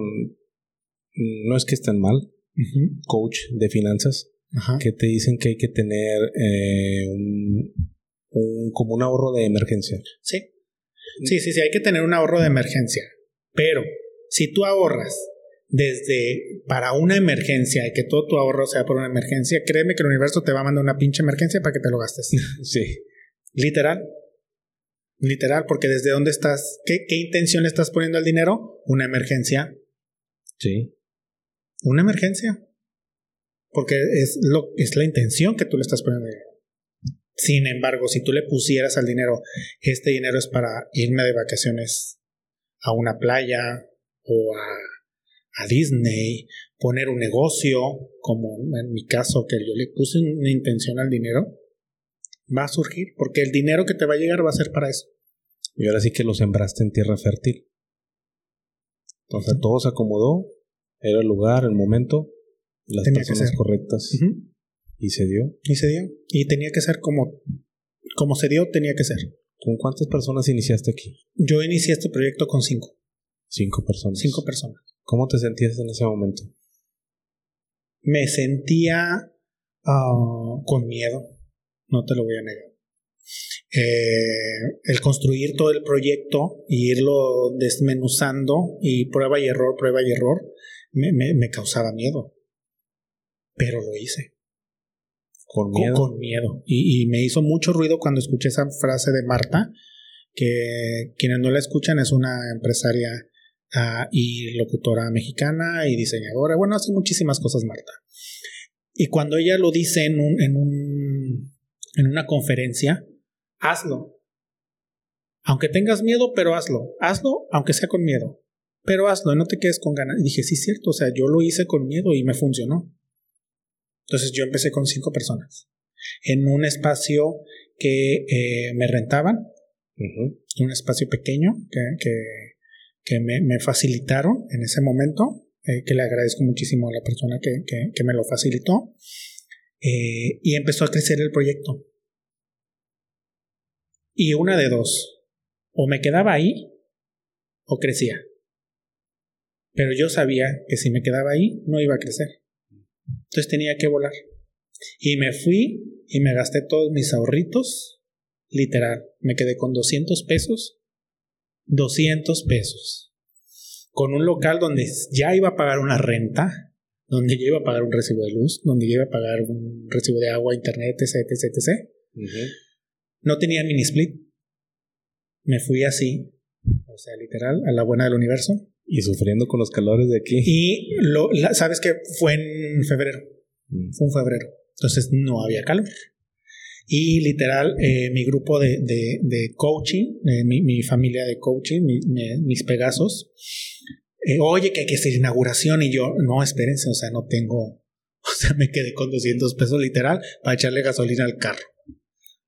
No es que estén mal, coach de finanzas, que te dicen que hay que tener eh, un, como un ahorro de emergencia. Sí. Sí, sí, sí, hay que tener un ahorro de emergencia. Pero si tú ahorras desde para una emergencia y que todo tu ahorro sea por una emergencia, créeme que el universo te va a mandar una pinche emergencia para que te lo gastes. sí. Literal. Literal, porque desde dónde estás, ¿qué, qué intención le estás poniendo al dinero? Una emergencia. Sí. Una emergencia. Porque es, lo, es la intención que tú le estás poniendo. Sin embargo, si tú le pusieras al dinero, este dinero es para irme de vacaciones a una playa o a, a Disney, poner un negocio, como en mi caso, que yo le puse una intención al dinero, va a surgir, porque el dinero que te va a llegar va a ser para eso. Y ahora sí que lo sembraste en tierra fértil. Entonces todo se acomodó, era el lugar, el momento, las personas correctas. ¿Y se dio? Y se dio. Y tenía que ser como, como se dio, tenía que ser. ¿Con cuántas personas iniciaste aquí? Yo inicié este proyecto con cinco. Cinco personas. Cinco personas. ¿Cómo te sentías en ese momento? Me sentía ah, con miedo, no te lo voy a negar. Eh, el construir todo el proyecto y irlo desmenuzando y prueba y error, prueba y error, me, me causaba miedo. Pero lo hice. Con miedo. Con, miedo. Y, me hizo mucho ruido cuando escuché esa frase de Marta, que quienes no la escuchan es una empresaria ah, y locutora mexicana y diseñadora. Bueno, hace muchísimas cosas Marta. Y cuando ella lo dice en, un, en, un, en una conferencia, hazlo. Aunque tengas miedo, pero hazlo. Hazlo aunque sea con miedo. Pero hazlo, no te quedes con ganas. Y dije, sí, es cierto, o sea, yo lo hice con miedo y me funcionó. Entonces yo empecé con cinco personas en un espacio que eh, me rentaban, un espacio pequeño que, que, me, facilitaron en ese momento, eh, que le agradezco muchísimo a la persona que, que me lo facilitó, eh, y empezó a crecer el proyecto. Y una de dos, o me quedaba ahí o crecía. Pero yo sabía que si me quedaba ahí no iba a crecer. Entonces tenía que volar. Y me fui y me gasté todos mis ahorritos. Literal, me quedé con 200 pesos. 200 pesos. Con un local donde ya iba a pagar una renta, donde ya iba a pagar un recibo de luz, donde ya iba a pagar un recibo de agua, internet, etc, etc, etc. No tenía mini split. Me fui así, o sea, literal, a la buena del universo. Y sufriendo con los calores de aquí. Y lo, sabes que fue en febrero. Mm. Fue en febrero. Entonces no había calor. Y literal, eh, mi grupo de, de, coaching, eh, mi, familia de coaching, mis Pegasos, eh, oye, que hay que hacer inauguración. Y yo, no, espérense, o sea, no tengo, o sea, me quedé con 200 pesos literal para echarle gasolina al carro.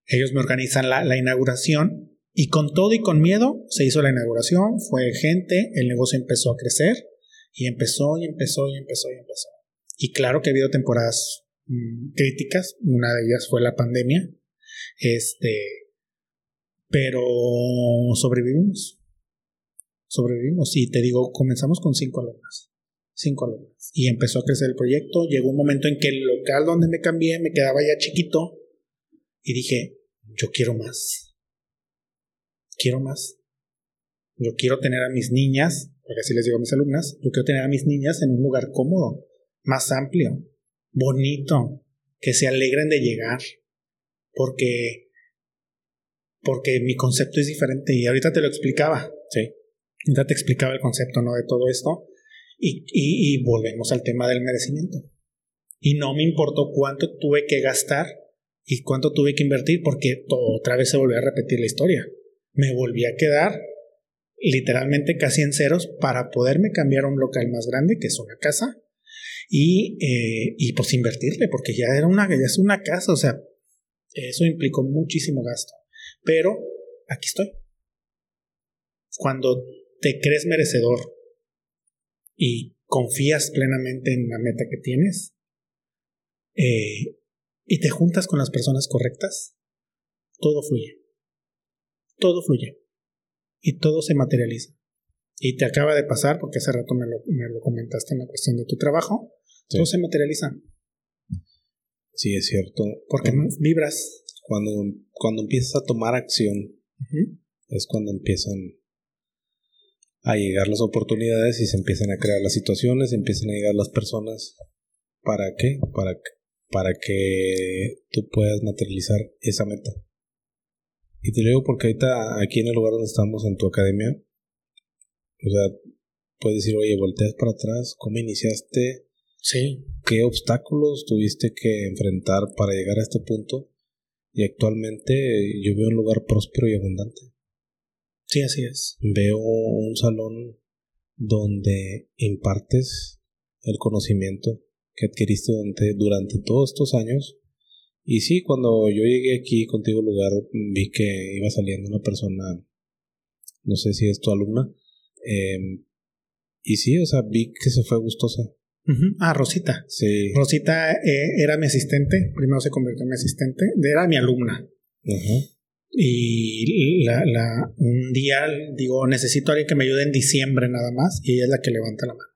Ellos me organizan la, la inauguración y con todo y con miedo se hizo la inauguración, fue gente, el negocio empezó a crecer y empezó y empezó y empezó y empezó. Y claro que ha habido temporadas mm, críticas, una de ellas fue la pandemia, este, pero sobrevivimos. Sobrevivimos y te digo, comenzamos con cinco alumnas. Cinco alumnas. Y empezó a crecer el proyecto. Llegó un momento en que el local donde me cambié me quedaba ya chiquito y dije, yo quiero más quiero más. Yo quiero tener a mis niñas, porque así les digo a mis alumnas, yo quiero tener a mis niñas en un lugar cómodo, más amplio, bonito, que se alegren de llegar, porque porque mi concepto es diferente y ahorita te lo explicaba. Sí. Ahorita te explicaba el concepto, ¿no? De todo esto. Y, y, volvemos al tema del merecimiento. Y no me importó cuánto tuve que gastar y cuánto tuve que invertir porque otra vez se volvió a repetir la historia me volví a quedar literalmente casi en ceros para poderme cambiar a un local más grande, que es una casa, y, eh, y pues invertirle, porque ya era una, ya es una casa, o sea, eso implicó muchísimo gasto. Pero aquí estoy. Cuando te crees merecedor y confías plenamente en la meta que tienes, eh, y te juntas con las personas correctas, todo fluye todo fluye y todo se materializa. Y te acaba de pasar, porque hace rato me lo, me lo comentaste en la cuestión de tu trabajo, todo se materializa. Sí, es cierto. Porque vibras. Cuando, cuando empiezas a tomar acción, es cuando empiezan a llegar las oportunidades y se empiezan a crear las situaciones, empiezan a llegar las personas. ¿Para qué? Para, para que tú puedas materializar esa meta. Y te lo digo porque ahorita aquí en el lugar donde estamos, en tu academia, o sea, puedes decir, oye, volteas para atrás, ¿cómo iniciaste? Sí. ¿Qué obstáculos tuviste que enfrentar para llegar a este punto? Y actualmente yo veo un lugar próspero y abundante. Sí, así es. Veo un salón donde impartes el conocimiento que adquiriste durante, durante todos estos años y sí, cuando yo llegué aquí contigo al lugar, vi que iba saliendo una persona, no sé si es tu alumna, em, y sí, o sea, vi que se fue gustosa. Ah, Rosita. Sí. Rosita eh, era mi asistente, primero se convirtió en mi asistente, era mi alumna. Y la, la, un día digo, necesito a alguien que me ayude en diciembre nada más, y ella es la que levanta la mano.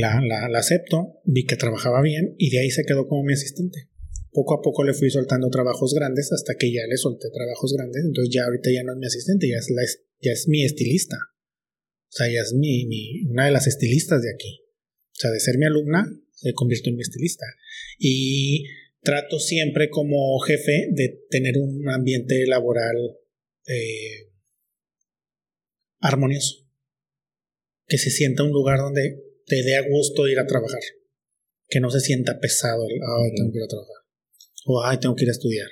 La, la, la, acepto, vi que trabajaba bien y de ahí se quedó como mi asistente. Poco a poco le fui soltando trabajos grandes hasta que ya le solté trabajos grandes, entonces ya ahorita ya no es mi asistente, ya es, la, ya es mi estilista. O sea, ya es mi, mi, una de las estilistas de aquí. O sea, de ser mi alumna, se convirtió en mi estilista. Y trato siempre como jefe de tener un ambiente laboral eh, armonioso. que se sienta un lugar donde te dé a gusto ir a trabajar. Que no se sienta pesado el, ay, tengo que ir a trabajar. Ay, tengo que ir a estudiar.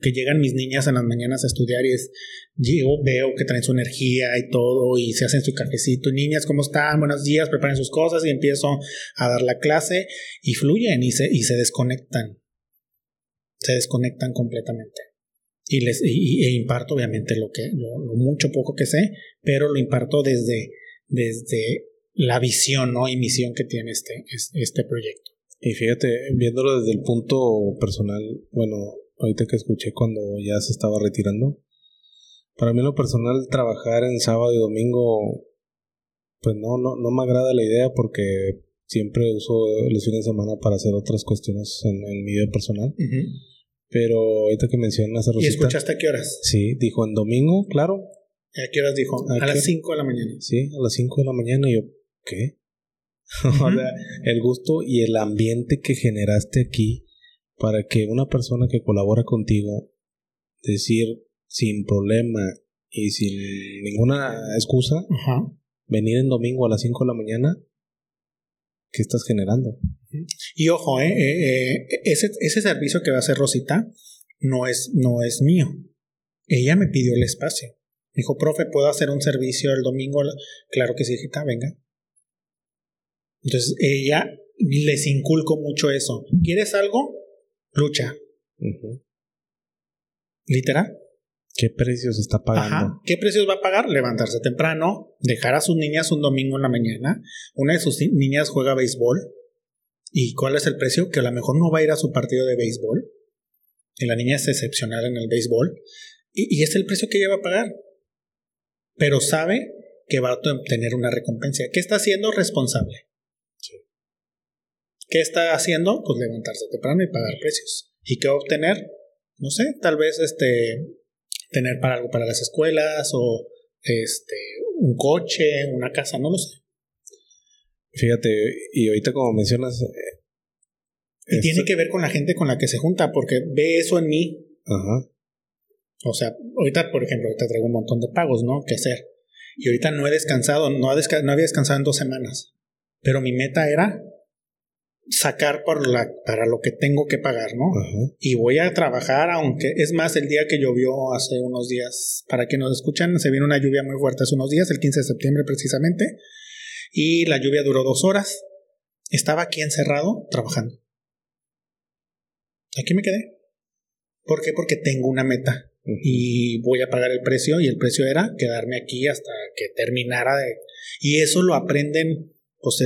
Que llegan mis niñas en las mañanas a estudiar y es, yo veo que traen su energía y todo y se hacen su cafecito. Niñas, ¿cómo están? Buenos días, preparen sus cosas y empiezo a dar la clase y fluyen y se, y se desconectan. Se desconectan completamente. Y les e imparto obviamente lo que lo mucho poco que sé, pero lo imparto desde desde la visión ¿no? y misión que tiene este, este proyecto. Y fíjate, viéndolo desde el punto personal, bueno, ahorita que escuché cuando ya se estaba retirando, para mí lo personal trabajar en sábado y domingo, pues no, no, no me agrada la idea porque siempre uso los fines de semana para hacer otras cuestiones en, mi vida personal. Pero ahorita que mencionas a ¿Y escuchaste a qué horas? Sí, dijo en domingo, claro. ¿A qué horas dijo? A, las 5 de la mañana. Sí, a las 5 de la mañana. Y yo, ¿qué? o sea, el gusto y el ambiente que generaste aquí para que una persona que colabora contigo, decir sin problema y sin ninguna excusa, venir en domingo a las 5 de la mañana, ¿qué estás generando? Y ojo, eh, eh, eh, ese, ese servicio que va a hacer Rosita no es, no es mío. Ella me pidió el espacio. Dijo, profe, ¿puedo hacer un servicio el domingo? Claro que sí, hijita, venga. Entonces ella les inculco mucho eso. ¿Quieres algo? Lucha. Literal. ¿Qué precios está pagando? ¿Qué precios va a pagar? Levantarse temprano, dejar a sus niñas un domingo en la mañana. Una de sus niñas juega béisbol. ¿Y cuál es el precio? Que a lo mejor no va a ir a su partido de béisbol. Y la niña es excepcional en el béisbol. Y, y es el precio que ella va a pagar pero sabe que va a obtener una recompensa. ¿Qué está haciendo? Responsable. ¿Qué está haciendo? Pues levantarse temprano y pagar precios. ¿Y qué obtener? No sé, tal vez este tener para algo para las escuelas o este un coche, una casa, no lo sé. Fíjate, y ahorita como mencionas eh, y tiene que ver con la gente con la que se junta porque ve eso en mí. Ajá. O sea, ahorita, por ejemplo, ahorita traigo un montón de pagos, ¿no? Que hacer. Y ahorita no he descansado, no, no había descansado en dos semanas. Pero mi meta era sacar por la, para lo que tengo que pagar, ¿no? Y voy a trabajar, aunque es más, el día que llovió hace unos días, para que nos escuchan, se vino una lluvia muy fuerte hace unos días, el 15 de septiembre precisamente, y la lluvia duró dos horas. Estaba aquí encerrado trabajando. Aquí me quedé. ¿Por qué? Porque tengo una meta y voy a pagar el precio y el precio era quedarme aquí hasta que terminara de... Y eso lo aprenden pues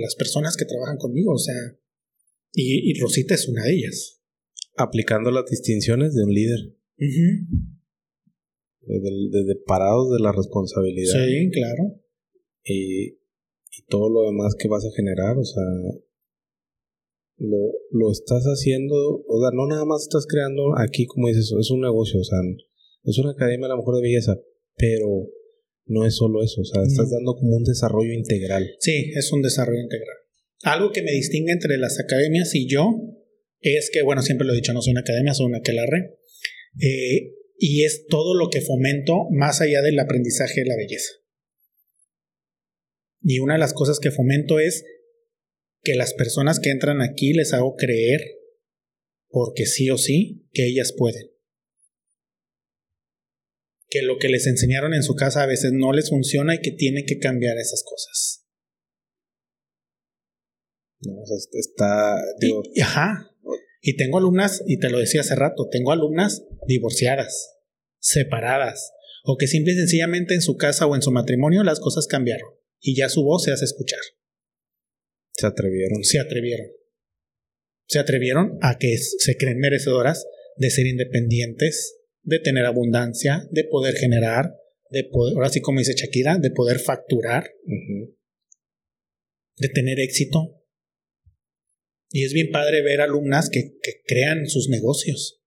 las personas que trabajan conmigo, o sea, y, Rosita es una de ellas. Aplicando las distinciones de un líder. desde, parados de la responsabilidad. Sí, claro. Y, y todo lo demás que vas a generar, o sea, lo, lo estás haciendo, o sea, no nada más estás creando aquí, como dices, es un negocio, o sea, es una academia a lo mejor de belleza, pero no es solo eso, o sea, estás dando como un desarrollo integral. Sí, es un desarrollo integral. Algo que me distingue entre las academias y yo es que, bueno, siempre lo he dicho, no soy una academia, soy una aquelarre, eh, y es todo lo que fomento más allá del aprendizaje de la belleza. Y una de las cosas que fomento es que las personas que entran aquí les hago creer, porque sí o sí, que ellas pueden. Que lo que les enseñaron en su casa a veces no les funciona y que tienen que cambiar esas cosas. No, está. y, ajá. Y tengo alumnas, y te lo decía hace rato, tengo alumnas divorciadas, separadas, o que simple y sencillamente en su casa o en su matrimonio las cosas cambiaron y ya su voz se hace escuchar. Se atrevieron. Se atrevieron. Se atrevieron a que se creen merecedoras de ser independientes, de tener abundancia, de poder generar, de poder, ahora sí como dice Shakira, de poder facturar, de tener éxito. Y es bien padre ver alumnas que, que crean sus negocios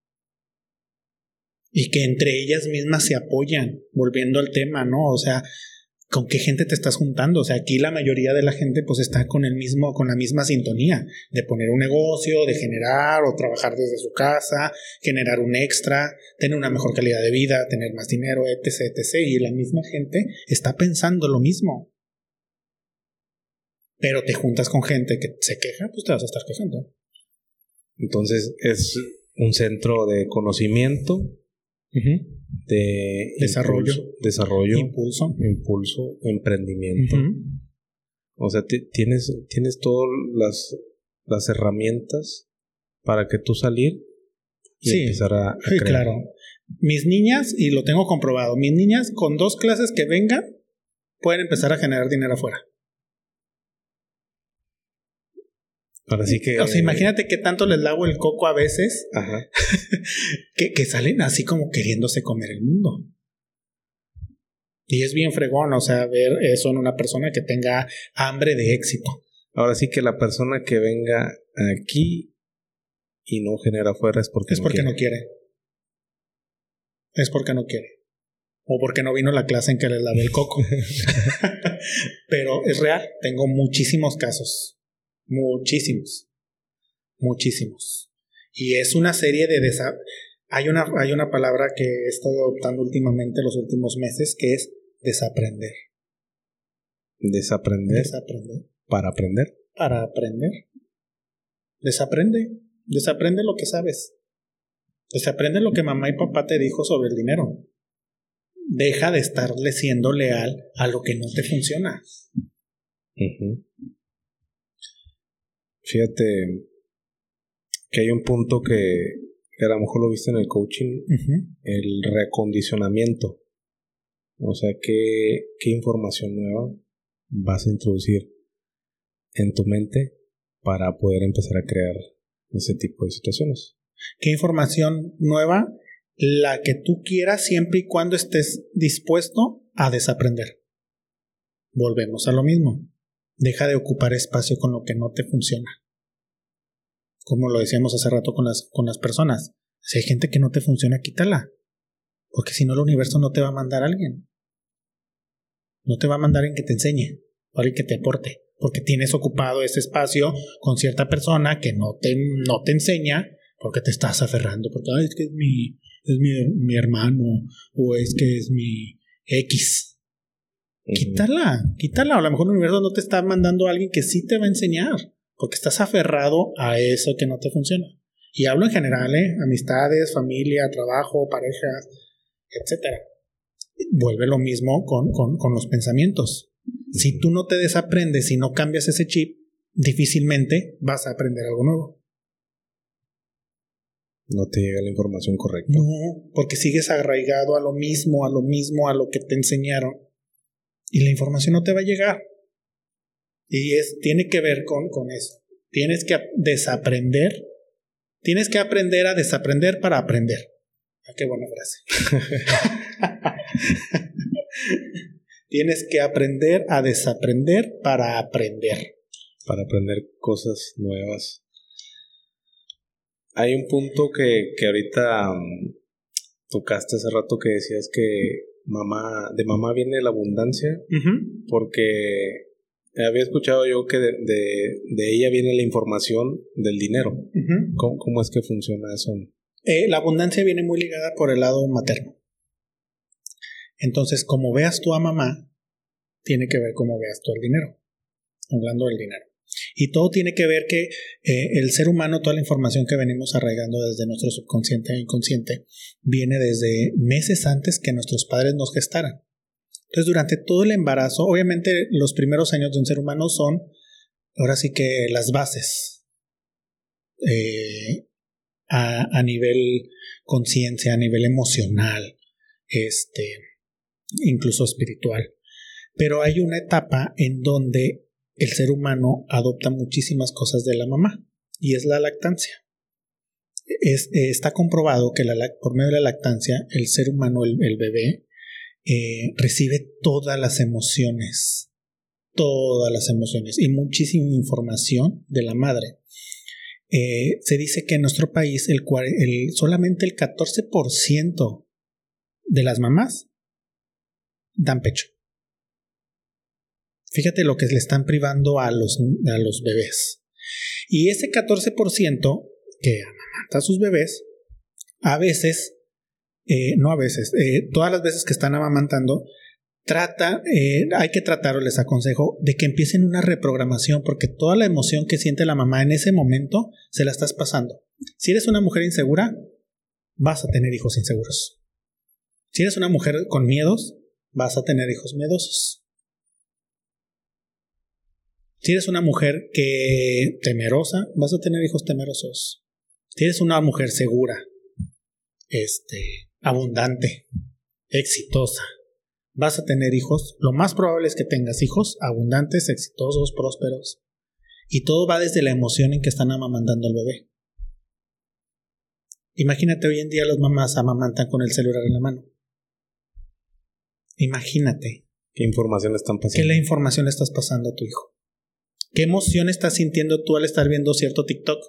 y que entre ellas mismas se apoyan, volviendo al tema, ¿no? O sea, con qué gente te estás juntando. O sea, aquí la mayoría de la gente pues está con el mismo, con la misma sintonía de poner un negocio, de generar o trabajar desde su casa, generar un extra, tener una mejor calidad de vida, tener más dinero, etc, etc. Y la misma gente está pensando lo mismo. pero te juntas con gente que se queja, pues te vas a estar quejando. Entonces es un centro de conocimiento, de desarrollo, desarrollo, impulso, impulso, emprendimiento. O sea, tienes, tienes todas las, las herramientas para que tú salir y empezar a, sí, claro. Mis niñas, y lo tengo comprobado, mis niñas con dos clases que vengan pueden empezar a generar dinero afuera. Así que. O sea, imagínate qué tanto les lavo el coco a veces. Ajá. que, que salen así como queriéndose comer el mundo. Y es bien fregón, o sea, ver eso en una persona que tenga hambre de éxito. Ahora sí que la persona que venga aquí y no genera afuera es porque, es porque no quiere. Es porque no quiere. O porque no vino la clase en que le lavé el coco. Pero es real, tengo muchísimos casos. Muchísimos. Muchísimos. Y es una serie de desa hay una, hay una palabra que he estado adoptando últimamente los últimos meses que es desaprender. Desaprender. Desaprender. Para aprender. Para aprender. Desaprende. Desaprende lo que sabes. Desaprende lo que mamá y papá te dijo sobre el dinero. Deja de estarle siendo leal a lo que no te funciona. Fíjate que hay un punto que, a lo mejor lo viste en el coaching, el recondicionamiento. O sea, ¿qué, ¿qué información nueva vas a introducir en tu mente para poder empezar a crear ese tipo de situaciones? ¿Qué información nueva? La que tú quieras siempre y cuando estés dispuesto a desaprender. Volvemos a lo mismo. Deja de ocupar espacio con lo que no te funciona. Como lo decíamos hace rato con las, con las personas. Si hay gente que no te funciona, quítala. Porque si no, el universo no te va a mandar a alguien. No te va a mandar en que te enseñe o alguien que te aporte. Porque tienes ocupado ese espacio con cierta persona que no te, no te enseña porque te estás aferrando. Porque es que es mi, es mi, hermano o es que es mi X. Quítala, quítala. O a lo mejor el universo no te está mandando a alguien que sí te va a enseñar. Porque estás aferrado a eso que no te funciona. Y hablo en general, ¿eh? Amistades, familia, trabajo, parejas, etcétera vuelve lo mismo con, con, los pensamientos. Si tú no te desaprendes y no cambias ese chip, difícilmente vas a aprender algo nuevo. No te llega la información correcta. No, porque sigues arraigado a lo mismo, a lo mismo, a lo que te enseñaron. Y la información no te va a llegar. Y es, tiene que ver con, con eso. Tienes que desaprender. Tienes que aprender a desaprender para aprender. Ah, qué buena frase. Tienes que aprender a desaprender para aprender. Para aprender cosas nuevas. Hay un punto que, que ahorita um, tocaste hace rato que decías que mamá, de mamá viene la abundancia, porque había escuchado yo que de, de, ella viene la información del dinero. ¿Cómo, ¿Cómo, es que funciona eso? Eh, la abundancia viene muy ligada por el lado materno. Entonces, como veas tú a mamá, tiene que ver cómo veas tú el dinero. Hablando del dinero. Y todo tiene que ver que eh, el ser humano, toda la información que venimos arraigando desde nuestro subconsciente e inconsciente, viene desde meses antes que nuestros padres nos gestaran. Entonces, durante todo el embarazo, obviamente los primeros años de un ser humano son, ahora sí que las bases. Eh, a, a nivel conciencia, a nivel emocional, este, incluso espiritual. Pero hay una etapa en donde el ser humano adopta muchísimas cosas de la mamá y es la lactancia. Es, está comprobado que por medio de la lactancia el ser humano, el, bebé, eh, recibe todas las emociones, todas las emociones y muchísima información de la madre. Eh, se dice que en nuestro país el, el, solamente el 14% de las mamás dan pecho. Fíjate lo que le están privando a los, a los bebés. Y ese 14% que amamanta a sus bebés, a veces, eh, no a veces, eh, todas las veces que están amamantando, trata, eh, hay que tratar, o les aconsejo, de que empiecen una reprogramación, porque toda la emoción que siente la mamá en ese momento se la estás pasando. Si eres una mujer insegura, vas a tener hijos inseguros. Si eres una mujer con miedos, vas a tener hijos miedosos. Si eres una mujer que temerosa, vas a tener hijos temerosos. Si eres una mujer segura, este, abundante, exitosa, vas a tener hijos. Lo más probable es que tengas hijos abundantes, exitosos, prósperos. Y todo va desde la emoción en que están amamantando al bebé. Imagínate hoy en día los mamás amamantan con el celular en la mano. Imagínate. ¿Qué información están pasando? ¿Qué la información le estás pasando a tu hijo? ¿Qué emoción estás sintiendo tú al estar viendo cierto TikTok?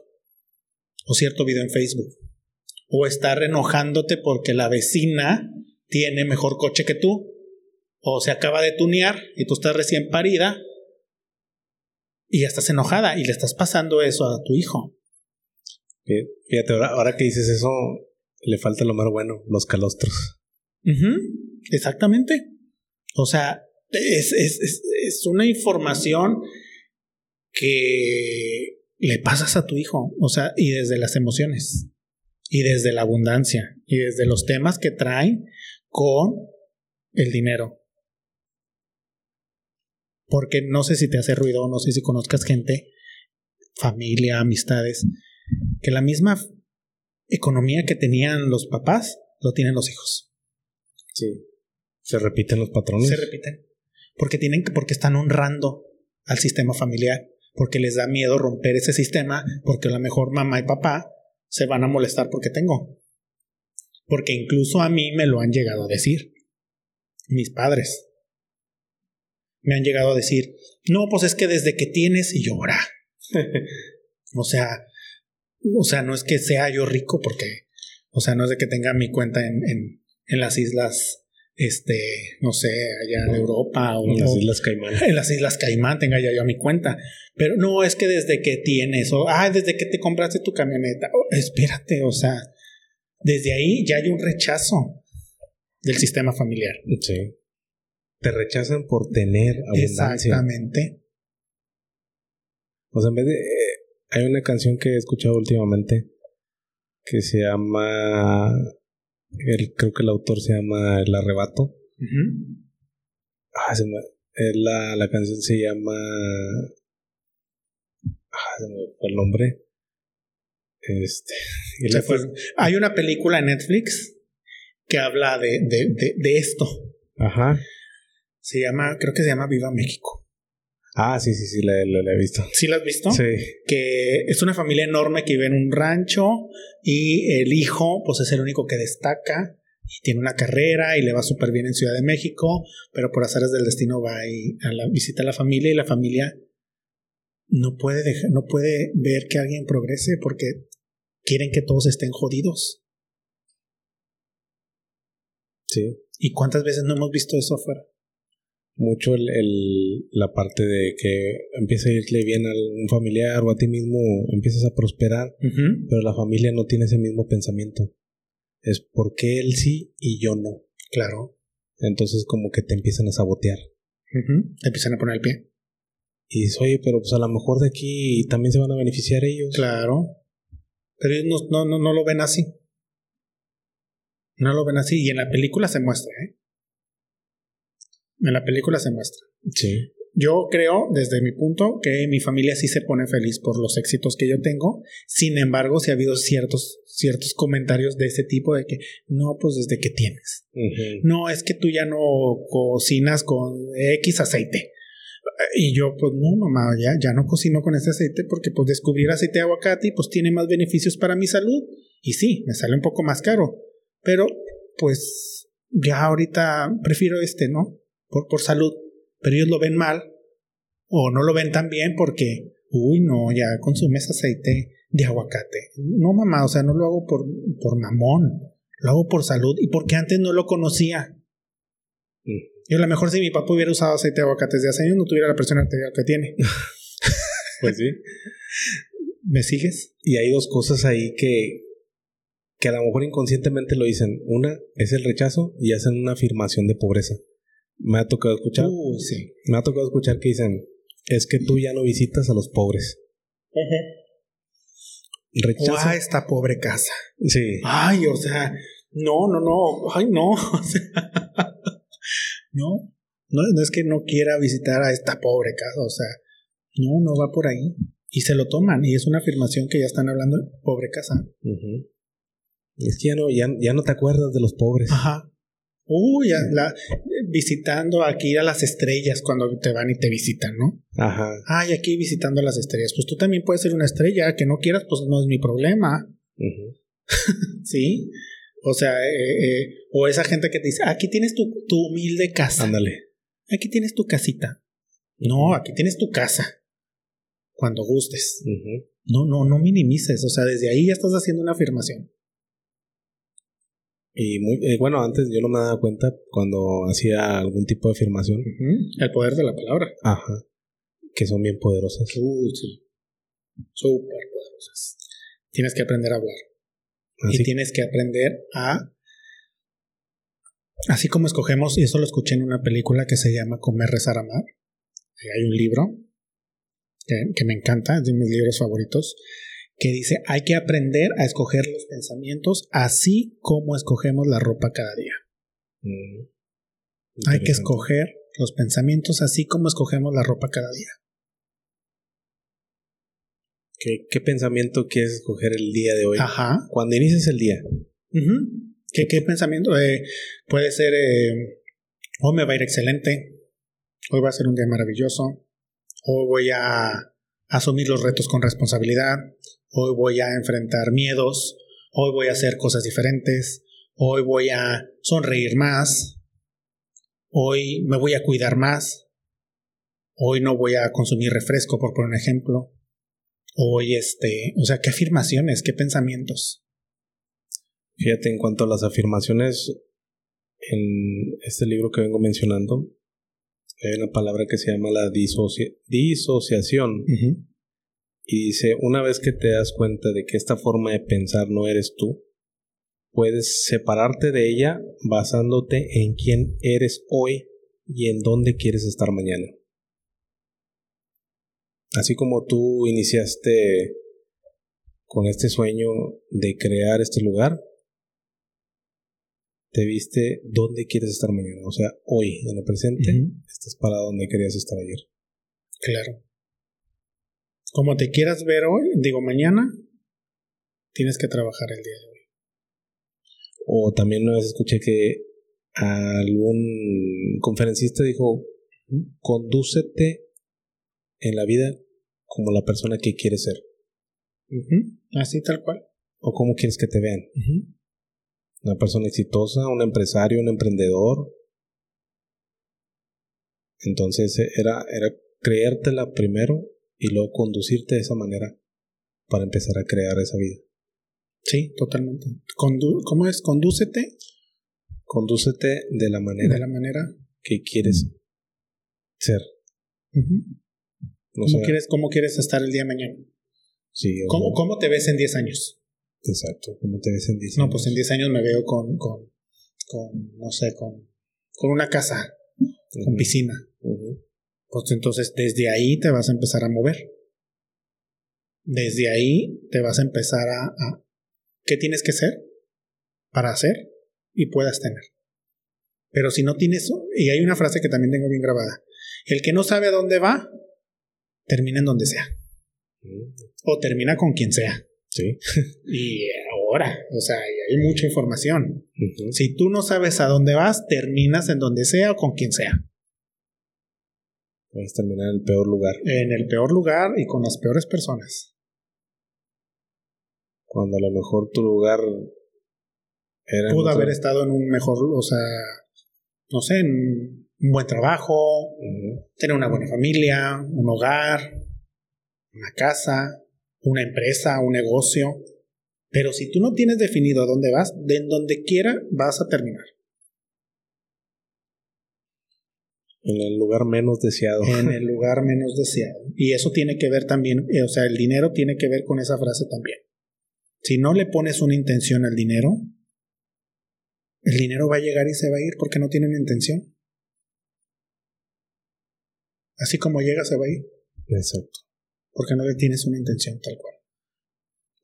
O cierto video en Facebook. O estar enojándote porque la vecina tiene mejor coche que tú. O se acaba de tunear y tú estás recién parida. Y ya estás enojada y le estás pasando eso a tu hijo. Fíjate, ahora, que dices eso, le falta lo más bueno, los calostros. Exactamente. O sea, es, es, una información que le pasas a tu hijo. O sea, y desde las emociones, y desde la abundancia, y desde los temas que traen con el dinero. Porque no sé si te hace ruido, no sé si conozcas gente, familia, amistades, que la misma economía que tenían los papás, lo tienen los hijos. Sí. ¿Se repiten los patrones? Se repiten. Porque tienen porque están honrando al sistema familiar, porque les da miedo romper ese sistema, porque a lo mejor mamá y papá se van a molestar porque tengo. Porque incluso a mí me lo han llegado a decir. Mis padres. Me han llegado a decir, no, pues es que desde que tienes y llora. o sea, o sea, no es que sea yo rico porque, o sea, no es de que tenga mi cuenta en, en, en las islas, este, no sé, allá en Europa o en las Islas Caimán. En las Islas Caimán tenga ya yo mi cuenta. Pero no es que desde que tienes, o, ah, desde que te compraste tu camioneta, espérate, o sea, desde ahí ya hay un rechazo del sistema familiar. Sí. Te rechazan por tener abundancia. Exactamente. O sea, en vez de hay una canción que he escuchado últimamente que se llama. El, creo que el autor se llama El Arrebato. ah, se me, la, la canción se llama. Ah, se me fue el nombre. Este. Hay una película en Netflix que habla de, de, de, de esto. Ajá. Se llama, creo que se llama Viva México. Ah, sí, sí, sí, la, he visto. ¿Sí la has visto? Sí. Que es una familia enorme que vive en un rancho y el hijo, pues es el único que destaca y tiene una carrera y le va súper bien en Ciudad de México, pero por azares del destino va y a la, visita a la familia y la familia no puede, dejar, no puede ver que alguien progrese porque quieren que todos estén jodidos. Sí. ¿Y cuántas veces no hemos visto eso afuera? Mucho el, la parte de que empieza a irle bien a un familiar o a ti mismo empiezas a prosperar, pero la familia no tiene ese mismo pensamiento. Es porque él sí y yo no. Claro. Entonces como que te empiezan a sabotear. Te empiezan a poner el pie. Y dices, oye, pero pues a lo mejor de aquí también se van a beneficiar ellos. Claro. Pero ellos no, no, no lo ven así. No lo ven así. Y en la película se muestra, ¿eh? En la película se muestra. Sí. Yo creo, desde mi punto, que mi familia sí se pone feliz por los éxitos que yo tengo. Sin embargo, sí ha habido ciertos, ciertos comentarios de ese tipo de que, no, pues desde que tienes. No, es que tú ya no cocinas con X aceite. Y yo, pues no, mamá, ya, ya no cocino con ese aceite porque pues descubrir aceite de aguacate pues tiene más beneficios para mi salud. Y sí, me sale un poco más caro. Pero, pues, ya ahorita prefiero este, ¿no? Por, por salud, pero ellos lo ven mal o no lo ven tan bien porque, uy, no, ya consumes aceite de aguacate. No, mamá, o sea, no lo hago por, por mamón, lo hago por salud y porque antes no lo conocía. Mm. Y a lo mejor si mi papá hubiera usado aceite de aguacate desde hace años, no tuviera la presión arterial que tiene. pues sí. ¿Me sigues? Y hay dos cosas ahí que, que a lo mejor inconscientemente lo dicen. Una es el rechazo y hacen una afirmación de pobreza me ha tocado escuchar. Uy, sí. Me ha tocado escuchar que dicen, es que tú ya no visitas a los pobres. Rechazo. Ah, esta pobre casa. Sí. Ay, o sea, no, no, no. Ay, no. O sea, no. No, no es que no quiera visitar a esta pobre casa, o sea, no, no va por ahí. Y se lo toman, y es una afirmación que ya están hablando de pobre casa. Es que ya no, ya, ya no te acuerdas de los pobres. Ajá. Uy, la, visitando aquí a las estrellas cuando te van y te visitan, ¿no? Ajá. Ay, aquí visitando a las estrellas. Pues tú también puedes ser una estrella, que no quieras, pues no es mi problema. ¿Sí? O sea, eh, eh, o esa gente que te dice, aquí tienes tu, tu humilde casa. Ándale. Aquí tienes tu casita. No, aquí tienes tu casa. Cuando gustes. No, no, no minimices. O sea, desde ahí ya estás haciendo una afirmación. Y muy, eh, bueno, antes yo no me daba cuenta cuando hacía algún tipo de afirmación. El poder de la palabra. Ajá. Que son bien poderosas. Uy, sí. Súper poderosas. Tienes que aprender a hablar. Y tienes que aprender a. Así como escogemos, y eso lo escuché en una película que se llama Comer, Rezar, Amar. Hay un libro que, que me encanta, es de mis libros favoritos que dice, hay que aprender a escoger los pensamientos así como escogemos la ropa cada día. Mm, hay que escoger los pensamientos así como escogemos la ropa cada día. ¿Qué, pensamiento quieres escoger el día de hoy? Ajá. Cuando inicies el día. ¿Qué, pensamiento? Eh, puede ser, eh, hoy me va a ir excelente, hoy va a ser un día maravilloso, hoy voy a asumir los retos con responsabilidad, hoy voy a enfrentar miedos, hoy voy a hacer cosas diferentes, hoy voy a sonreír más, hoy me voy a cuidar más, hoy no voy a consumir refresco, por poner un ejemplo, hoy este, o sea, qué afirmaciones, qué pensamientos. Fíjate, en cuanto a las afirmaciones, en este libro que vengo mencionando, hay una palabra que se llama la disociación. Y dice, una vez que te das cuenta de que esta forma de pensar no eres tú, puedes separarte de ella basándote en quién eres hoy y en dónde quieres estar mañana. Así como tú iniciaste con este sueño de crear este lugar, te viste dónde quieres estar mañana. O sea, hoy, en el presente, estás para donde querías estar ayer. Claro como te quieras ver hoy, digo mañana, tienes que trabajar el día de hoy. O también una vez escuché que algún conferencista dijo, condúcete en la vida como la persona que quieres ser. Así tal cual. O cómo quieres que te vean. Una persona exitosa, un empresario, un emprendedor. Entonces era, era creértela primero y luego conducirte de esa manera para empezar a crear esa vida. Sí, totalmente. ¿Cómo es? Condúcete. Condúcete de la manera. De la manera que quieres ser. ¿Cómo, quieres, ¿Cómo quieres estar el día de mañana? Sí. ¿Cómo, ¿Cómo, te ves en 10 años? Exacto. ¿Cómo te ves en 10 años? No, pues en 10 años me veo con, con, con no sé, con, con una casa, con piscina. Pues entonces desde ahí te vas a empezar a mover. Desde ahí te vas a empezar a, ¿Qué tienes que ser para hacer y puedas tener? Pero si no tienes... Y hay una frase que también tengo bien grabada. El que no sabe a dónde va, termina en donde sea. Mm. O termina con quien sea. Sí. y ahora, o sea, hay mucha información. Si tú no sabes a dónde vas, terminas en donde sea o con quien sea. Puedes terminar en el peor lugar. En el peor lugar y con las peores personas. Cuando a lo mejor tu lugar era. Pudo haber estado en un mejor, o sea, no sé, en un buen trabajo, tener una buena familia, un hogar, una casa, una empresa, un negocio. Pero si tú no tienes definido a dónde vas, de en donde quiera vas a terminar. En el lugar menos deseado. En el lugar menos deseado. Y eso tiene que ver también, eh, o sea, el dinero tiene que ver con esa frase también. Si no le pones una intención al dinero, el dinero va a llegar y se va a ir porque no tiene una intención. Así como llega, se va a ir. Exacto. Porque no le tienes una intención tal cual.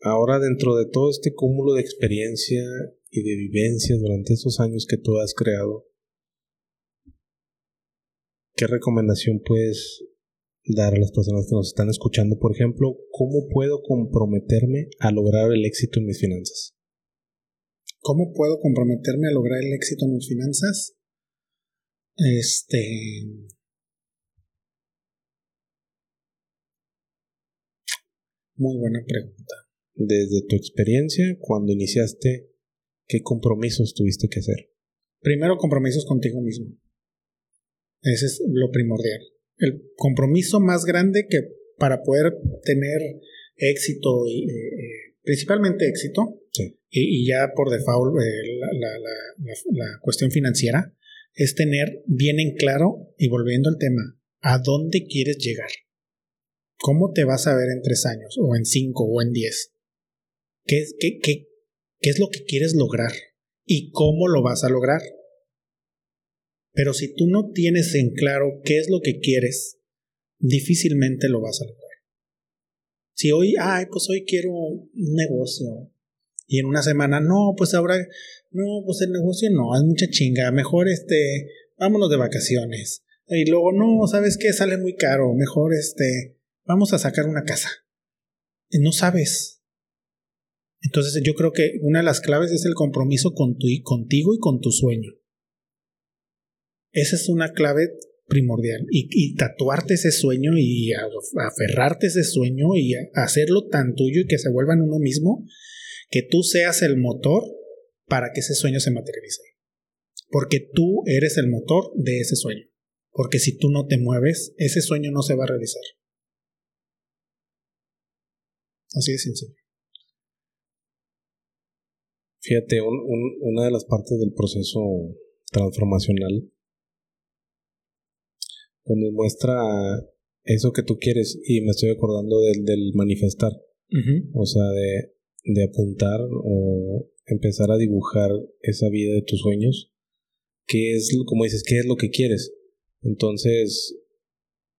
Ahora, dentro de todo este cúmulo de experiencia y de vivencias durante estos años que tú has creado, ¿qué recomendación puedes dar a las personas que nos están escuchando? Por ejemplo, ¿cómo puedo comprometerme a lograr el éxito en mis finanzas? ¿Cómo puedo comprometerme a lograr el éxito en mis finanzas? Este. Muy buena pregunta. Desde tu experiencia, cuando iniciaste, ¿qué compromisos tuviste que hacer? Primero, compromisos contigo mismo. Ese es lo primordial. El compromiso más grande que para poder tener éxito y eh, eh, principalmente éxito y, ya por default eh, la, cuestión financiera es tener bien en claro y volviendo al tema a dónde quieres llegar cómo te vas a ver en tres años o en cinco o en diez qué, qué, qué, qué es lo que quieres lograr y cómo lo vas a lograr pero si tú no tienes en claro qué es lo que quieres, difícilmente lo vas a lograr. Si hoy, ay, pues hoy quiero un negocio. Y en una semana, no, pues ahora, no, pues el negocio no, hay mucha chinga. Mejor este, vámonos de vacaciones. Y luego, no, ¿sabes qué? Sale muy caro. Mejor este, vamos a sacar una casa. Y no sabes. Entonces yo creo que una de las claves es el compromiso con tu, contigo y con tu sueño. Esa es una clave primordial. Y, tatuarte ese sueño y aferrarte ese sueño y hacerlo tan tuyo y que se vuelva en uno mismo, que tú seas el motor para que ese sueño se materialice. Porque tú eres el motor de ese sueño. Porque si tú no te mueves, ese sueño no se va a realizar. Así de sencillo. Fíjate, una de las partes del proceso transformacional cuando muestra eso que tú quieres y me estoy acordando del, del manifestar, o sea, de, de apuntar o empezar a dibujar esa vida de tus sueños, qué es, como dices, qué es lo que quieres. Entonces,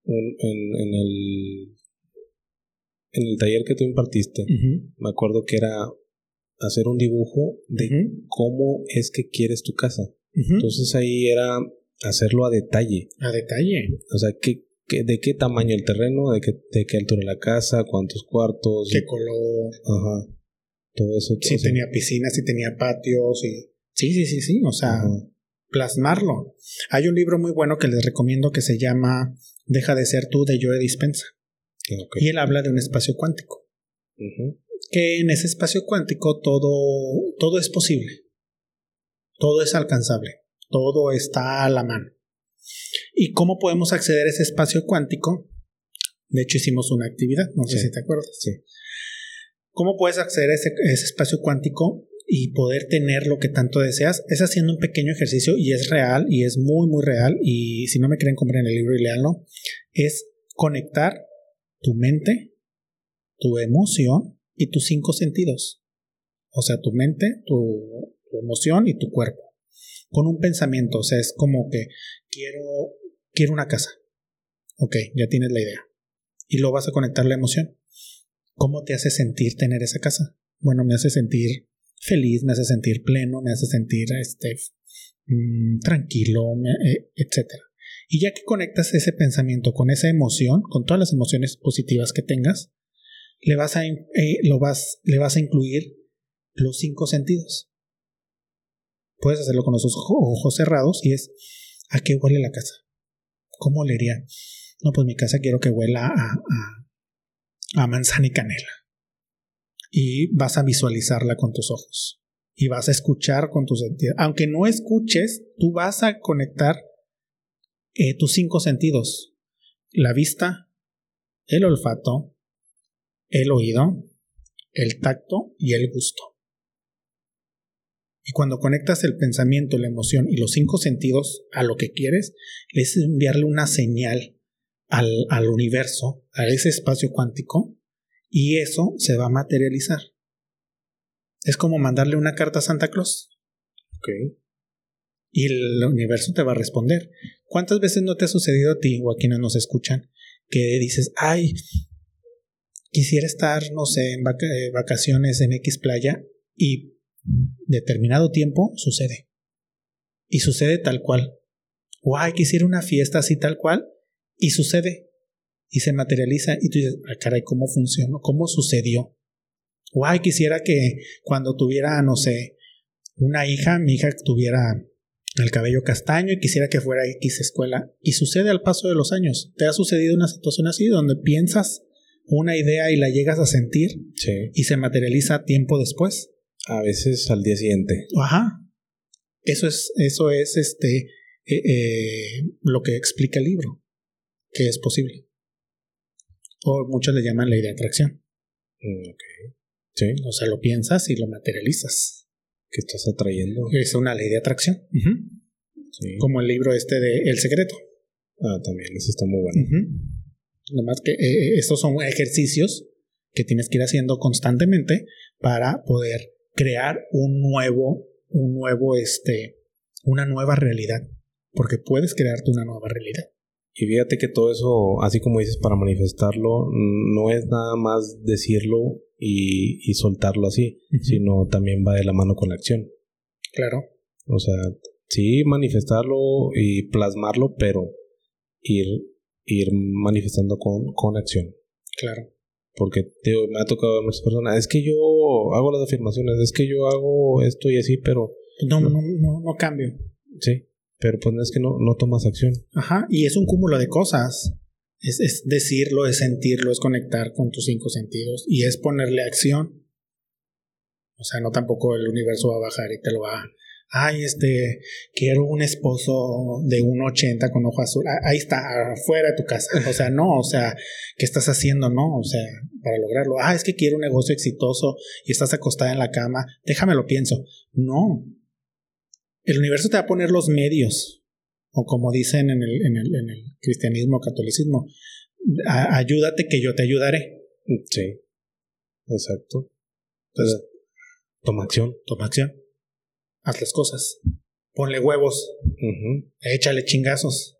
en, en, el, en el taller que tú impartiste, me acuerdo que era hacer un dibujo de cómo es que quieres tu casa. Entonces ahí era hacerlo a detalle. A detalle. O sea, ¿qué, de qué tamaño el terreno, de qué, de qué altura la casa, cuántos cuartos. Qué color. Ajá. Todo eso. Si tenía piscina, si tenía patios. Y... Sí, sí, sí, sí. O sea, plasmarlo. Hay un libro muy bueno que les recomiendo que se llama Deja de ser tú de Joe Dispensa. Y él habla de un espacio cuántico. Que en ese espacio cuántico todo, todo es posible. Todo es alcanzable todo está a la mano. ¿Y cómo podemos acceder a ese espacio cuántico? De hecho, hicimos una actividad, no sé si te acuerdas. Sí. ¿Cómo puedes acceder a ese, espacio cuántico y poder tener lo que tanto deseas? Es haciendo un pequeño ejercicio y es real y es muy, muy real. Y si no me creen, compren el libro y leanlo. Es conectar tu mente, tu emoción y tus cinco sentidos. O sea, tu mente, tu emoción y tu cuerpo con un pensamiento, o sea, es como que quiero, quiero una casa. Ok, ya tienes la idea. Y lo vas a conectar la emoción. ¿Cómo te hace sentir tener esa casa? Bueno, me hace sentir feliz, me hace sentir pleno, me hace sentir este, mm, tranquilo, eh, etc. Y ya que conectas ese pensamiento con esa emoción, con todas las emociones positivas que tengas, le vas a, eh, lo vas, le vas a incluir los cinco sentidos puedes hacerlo con los ojos cerrados y es ¿a qué huele la casa? ¿Cómo olería? No, pues mi casa quiero que huela a, a, manzana y canela. Y vas a visualizarla con tus ojos. Y vas a escuchar con tus sentidos. Aunque no escuches, tú vas a conectar eh, tus cinco sentidos. La vista, el olfato, el oído, el tacto y el gusto. Y cuando conectas el pensamiento, la emoción y los cinco sentidos a lo que quieres, es enviarle una señal al, al universo, a ese espacio cuántico, y eso se va a materializar. Es como mandarle una carta a Santa Claus. Ok. Y el universo te va a responder. ¿Cuántas veces no te ha sucedido a ti o a quienes nos escuchan que dices, ay, quisiera estar, no sé, en eh, vacaciones en X playa y determinado tiempo sucede. Y sucede tal cual. O ay, quisiera una fiesta así tal cual y sucede. Y se materializa y tú dices, ah, caray, ¿cómo funcionó? ¿Cómo sucedió? O ay, quisiera que cuando tuviera, no sé, una hija, mi hija tuviera el cabello castaño y quisiera que fuera X escuela. Y sucede al paso de los años. ¿Te ha sucedido una situación así donde piensas una idea y la llegas a sentir y se materializa tiempo después? A veces al día siguiente. Ajá. Eso es, eso es este, eh, eh, lo que explica el libro, que es posible. O muchos le llaman ley de atracción. Mm, ok. Sí. O sea, lo piensas y lo materializas. ¿Qué estás atrayendo? Es una ley de atracción. sí. Como el libro este de El Secreto. Ah, también, ese está muy bueno. Nada más que eh, estos son ejercicios que tienes que ir haciendo constantemente para poder crear un nuevo, un nuevo, este, una nueva realidad. Porque puedes crearte una nueva realidad. Y fíjate que todo eso, así como dices, para manifestarlo, no es nada más decirlo y, y soltarlo así, sino también va de la mano con la acción. Claro. O sea, sí manifestarlo y plasmarlo, pero ir, ir manifestando con, con acción. Claro. Porque me ha tocado a muchas personas, es que yo hago las afirmaciones, es que yo hago esto y así, pero... No, no, no, no cambio. Sí, pero pues es que no, no tomas acción. Ajá, y es un cúmulo de cosas. Es, es decirlo, es sentirlo, es conectar con tus cinco sentidos y es ponerle acción. O sea, no tampoco el universo va a bajar y te lo va a ay, este, quiero un esposo de 1,80 con ojo azul. Ahí está, afuera de tu casa. O sea, no, o sea, ¿qué estás haciendo, no? O sea, para lograrlo. Ah, es que quiero un negocio exitoso y estás acostada en la cama. Déjame lo pienso. No. El universo te va a poner los medios. O como dicen en el, en el, en el cristianismo, catolicismo, ayúdate que yo te ayudaré. Sí. Exacto. Entonces, toma acción. Toma acción haz las cosas. Ponle huevos. Échale chingazos.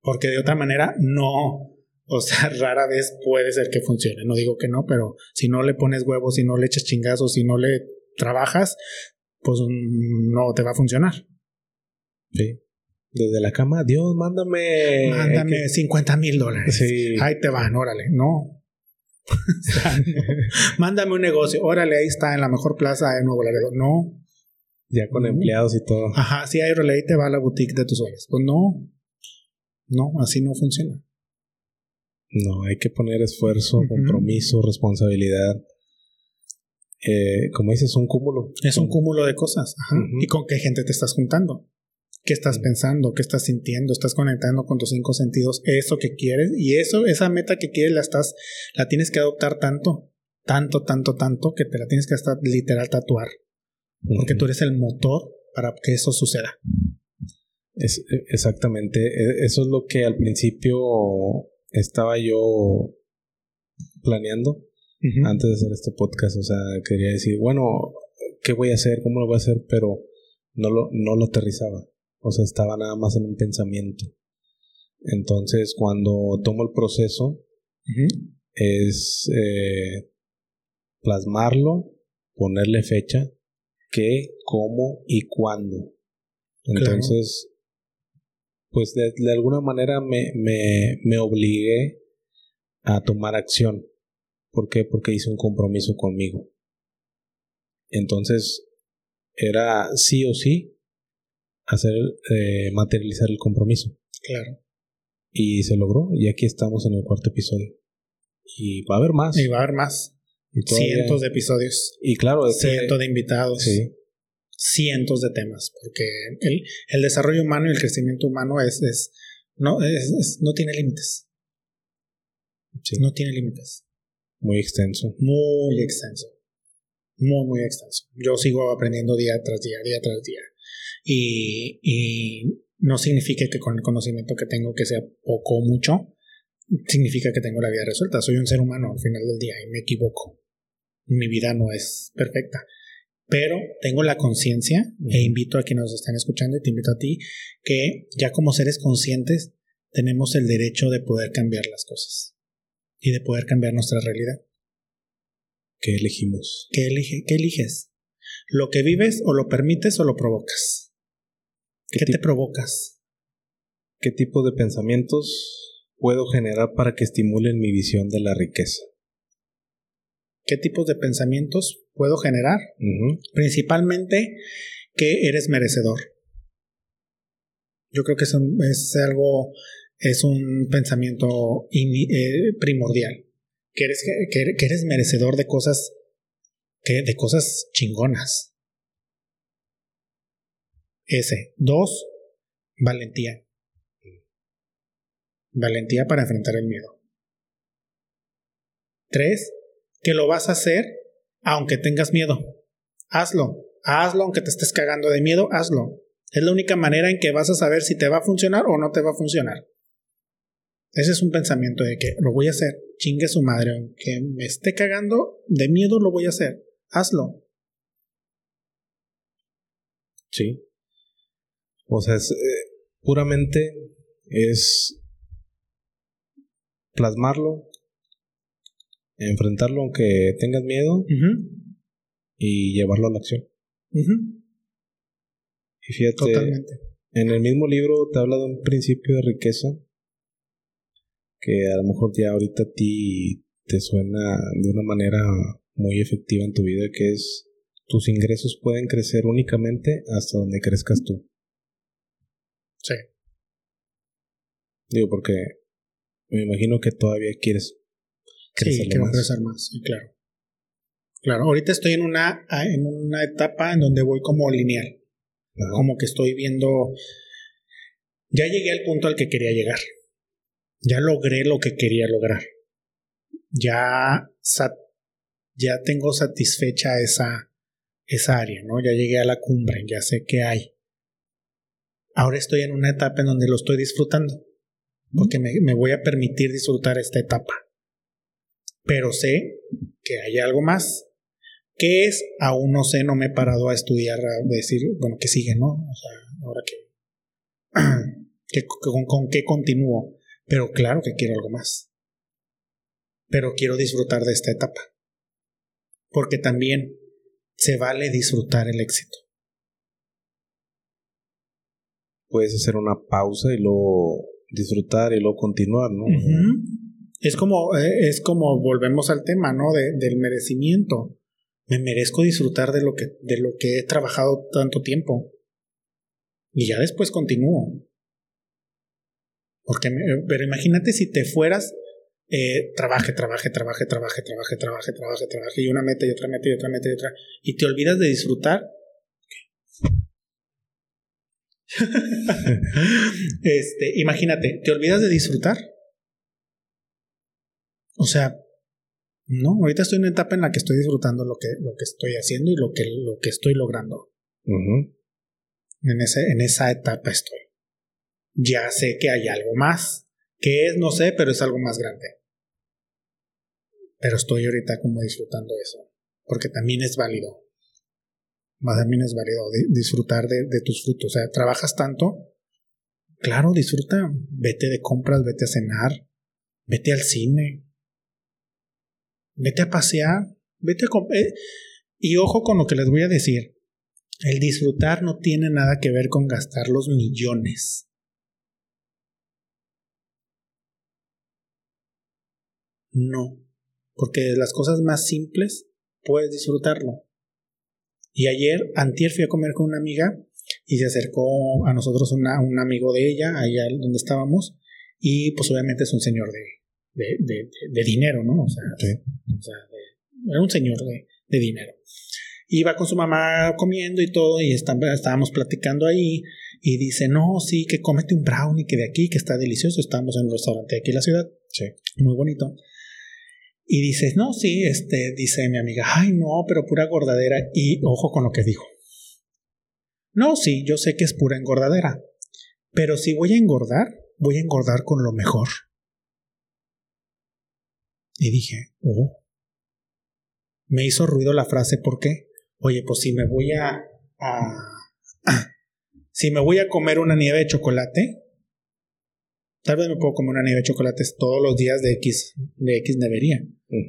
Porque de otra manera no. O sea, rara vez puede ser que funcione. No digo que no, pero si no le pones huevos, si no le echas chingazos, si no le trabajas, pues no te va a funcionar. Sí. Desde la cama, Dios, mándame. Mándame 50 mil dólares. Sí. Ahí te van, órale. No. Mándame un negocio. Órale, ahí está, en la mejor plaza de Nuevo Laredo. No. Ya con empleados y todo. Ajá, si hay relay te va a la boutique de tus sueños. Pues no, no, así no funciona. No, hay que poner esfuerzo, compromiso, responsabilidad. Eh, como dices, es un cúmulo. Es un cúmulo de cosas. Ajá. ¿Y con qué gente te estás juntando? ¿Qué estás pensando? ¿Qué estás sintiendo? ¿Estás conectando con tus cinco sentidos eso que quieres? Y eso, esa meta que quieres, la estás, la tienes que adoptar tanto, tanto, tanto, tanto, que te la tienes que hasta literal tatuar porque tú eres el motor para que eso suceda. Es, e, exactamente, e, eso es lo que al principio estaba yo planeando antes de hacer este podcast, o sea, quería decir, bueno, ¿qué voy a hacer? ¿Cómo lo voy a hacer? Pero no lo, no lo aterrizaba, o sea, estaba nada más en un pensamiento. Entonces, cuando tomo el proceso, es eh, plasmarlo, ponerle fecha, qué, cómo y cuándo. Entonces, pues de, alguna manera me, me, me obligué a tomar acción. ¿Por qué? Porque hice un compromiso conmigo. Entonces, era sí o sí hacer, eh, materializar el compromiso. Claro. Y se logró, y aquí estamos en el cuarto episodio. Y va a haber más. Y va a haber más cientos de episodios. Y claro, cientos de invitados. Cientos de temas, porque el, el, desarrollo humano y el crecimiento humano es, es no, es, no tiene límites. No tiene límites. Muy extenso. Muy extenso. Muy, muy extenso. Yo sigo aprendiendo día tras día, día tras día. Y, y no significa que con el conocimiento que tengo, que sea poco o mucho, significa que tengo la vida resuelta. Soy un ser humano al final del día y me equivoco mi vida no es perfecta. pero tengo la conciencia e invito a quienes nos están escuchando y te invito a ti que ya como seres conscientes tenemos el derecho de poder cambiar las cosas y de poder cambiar nuestra realidad. ¿Qué elegimos? ¿Qué, elige, qué eliges? ¿Lo que vives o lo permites o lo provocas? ¿Qué, te provocas? ¿Qué tipo de pensamientos puedo generar para que estimulen mi visión de la riqueza? ¿Qué tipos de pensamientos puedo generar? Principalmente que eres merecedor. Yo creo que es, es algo, es un pensamiento eh, primordial. Que eres, que, eres merecedor de cosas, que, de cosas chingonas. Ese. Dos, valentía. Valentía para enfrentar el miedo. Tres, que lo vas a hacer aunque tengas miedo. Hazlo, hazlo aunque te estés cagando de miedo, hazlo. Es la única manera en que vas a saber si te va a funcionar o no te va a funcionar. Ese es un pensamiento de que lo voy a hacer, chingue su madre, aunque me esté cagando de miedo, lo voy a hacer. Hazlo. Sí. O sea, es, eh, puramente es plasmarlo, enfrentarlo aunque tengas miedo y llevarlo a la acción. Y fíjate, Totalmente. en el mismo libro te habla de un principio de riqueza que a lo mejor ya ahorita a ti te suena de una manera muy efectiva en tu vida, que es tus ingresos pueden crecer únicamente hasta donde crezcas tú. Sí. Digo, porque me imagino que todavía quieres sí, quiero crecer más, sí, claro. Claro, ahorita estoy en una, ah, en una etapa en donde voy como lineal. Como que estoy viendo. Ya llegué al punto al que quería llegar. Ya logré lo que quería lograr. Ya, ya tengo satisfecha esa, esa área, ¿no? Ya llegué a la cumbre, ya sé qué hay. Ahora estoy en una etapa en donde lo estoy disfrutando. Porque me, me voy a permitir disfrutar esta etapa pero sé que hay algo más. ¿Qué es? Aún no sé, no me he parado a estudiar, a decir, bueno, que sigue, ¿no? O sea, ahora que, con, con qué continúo. Pero claro que quiero algo más. Pero quiero disfrutar de esta etapa. Porque también se vale disfrutar el éxito. Puedes hacer una pausa y luego disfrutar y luego continuar, ¿no? Es como, eh, es como volvemos al tema, ¿no? De, del merecimiento. Me merezco disfrutar de lo, que, de lo que he trabajado tanto tiempo. Y ya después continúo. Porque, pero imagínate si te fueras, eh, trabaje, trabaje, trabaje, trabaje, trabaje, trabaje, trabaje, trabaje, y una meta y otra meta y otra meta y otra, y te olvidas de disfrutar. este, imagínate, te olvidas de disfrutar o sea, no, ahorita estoy en una etapa en la que estoy disfrutando lo que, lo que estoy haciendo y lo que, lo que estoy logrando. en, ese, en esa etapa estoy. Ya sé que hay algo más. ¿Qué es? No sé, pero es algo más grande. Pero estoy ahorita como disfrutando eso. Porque también es válido. También es válido disfrutar de, de tus frutos. O sea, trabajas tanto. Claro, disfruta. Vete de compras, vete a cenar, vete al cine, vete a pasear, vete a comer. Eh, y ojo con lo que les voy a decir. El disfrutar no tiene nada que ver con gastar los millones. No, porque las cosas más simples puedes disfrutarlo. Y ayer, antier fui a comer con una amiga y se acercó a nosotros un amigo de ella, allá donde estábamos, y pues obviamente es un señor de, de, de, de dinero, ¿no? O sea, o sea era un señor de, de, dinero. Iba con su mamá comiendo y todo, y estábamos platicando ahí, y dice, no, sí, que cómete un brownie que de aquí, que está delicioso. Estábamos en un restaurante de aquí en la ciudad. Sí. Muy bonito. Y dice, no, sí, este, dice mi amiga, ay, no, pero pura gordadera. Y ojo con lo que dijo. No, sí, yo sé que es pura engordadera. Pero si voy a engordar, voy a engordar con lo mejor. Y dije, oh. Me hizo ruido la frase, ¿por qué? oye, pues si me voy a, si me voy a comer una nieve de chocolate, tal vez me puedo comer una nieve de chocolate todos los días de X, de X debería,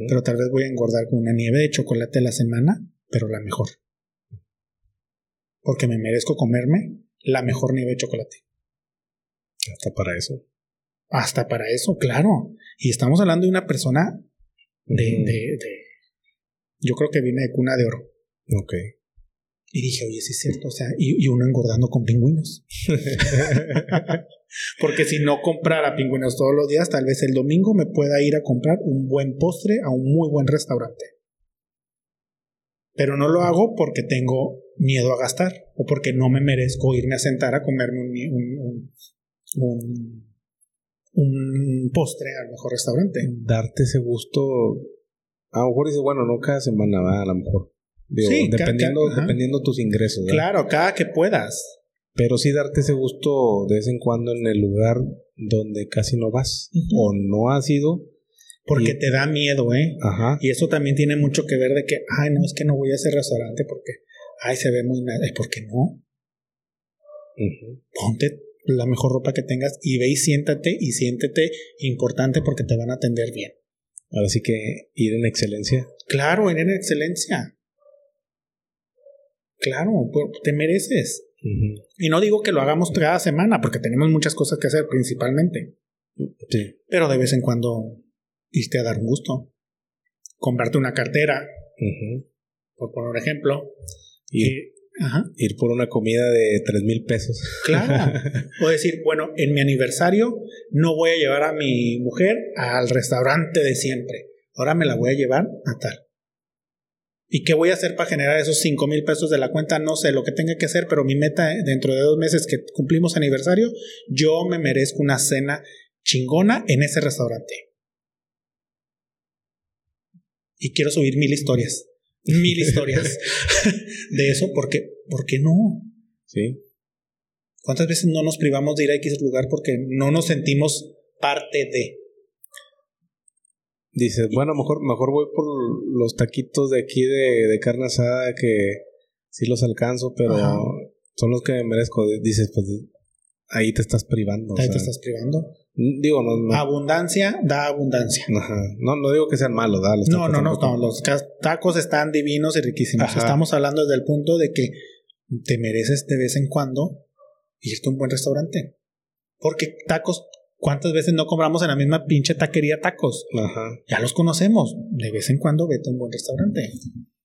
pero tal vez voy a engordar con una nieve de chocolate a la semana, pero la mejor. Porque me merezco comerme la mejor nieve de chocolate. Hasta para eso. Hasta para eso, claro. Y estamos hablando de una persona de, de, de yo creo que viene de cuna de oro. Ok. Y dije, oye, sí es cierto, o sea, y, uno engordando con pingüinos. Porque si no comprara pingüinos todos los días, tal vez el domingo me pueda ir a comprar un buen postre a un muy buen restaurante. Pero no lo hago porque tengo miedo a gastar o porque no me merezco irme a sentar a comerme un, un, un, postre al mejor restaurante. Darte ese gusto, a lo mejor dice, bueno, no cada semana va, a lo mejor sí, dependiendo, dependiendo tus ingresos. Claro, cada que puedas. Pero sí darte ese gusto de vez en cuando en el lugar donde casi no vas o no has ido. Porque te da miedo, ¿eh? Ajá. Y eso también tiene mucho que ver de que, ay, no, es que no voy a ese restaurante porque, ay, se ve muy mal. ¿Por qué no? Ponte la mejor ropa que tengas y ve y siéntate y siéntete importante porque te van a atender bien. Ahora sí que ir en excelencia. Claro, ir en excelencia. Claro, te mereces. Y no digo que lo hagamos cada semana, porque tenemos muchas cosas que hacer principalmente. Sí. Pero de vez en cuando irte a dar un gusto. Comprarte una cartera, por poner ejemplo. Ir, ir por una comida de tres mil pesos. Claro. o decir, bueno, en mi aniversario no voy a llevar a mi mujer al restaurante de siempre. Ahora me la voy a llevar a tal. ¿Y qué voy a hacer para generar esos 5 mil pesos de la cuenta? No sé lo que tenga que hacer, pero mi meta eh, dentro de dos meses que cumplimos aniversario, yo me merezco una cena chingona en ese restaurante. Y quiero subir mil historias. Mil historias de eso, porque, ¿por qué no? Sí. ¿Cuántas veces no nos privamos de ir a X lugar porque no nos sentimos parte de? Dices, bueno, mejor, mejor voy por los taquitos de aquí de, de carne asada que sí los alcanzo, pero son los que me merezco. Dices, pues ahí te estás privando. Ahí te estás privando. Digo, no, Abundancia da abundancia. Ajá. No, no digo que sean malos, da. no, no, no, no, Los tacos están divinos y riquísimos. Estamos hablando desde el punto de que te mereces de vez en cuando irte a un buen restaurante. Porque tacos ¿Cuántas veces no compramos en la misma pinche taquería tacos? Ajá. Ya los conocemos. De vez en cuando vete a un buen restaurante.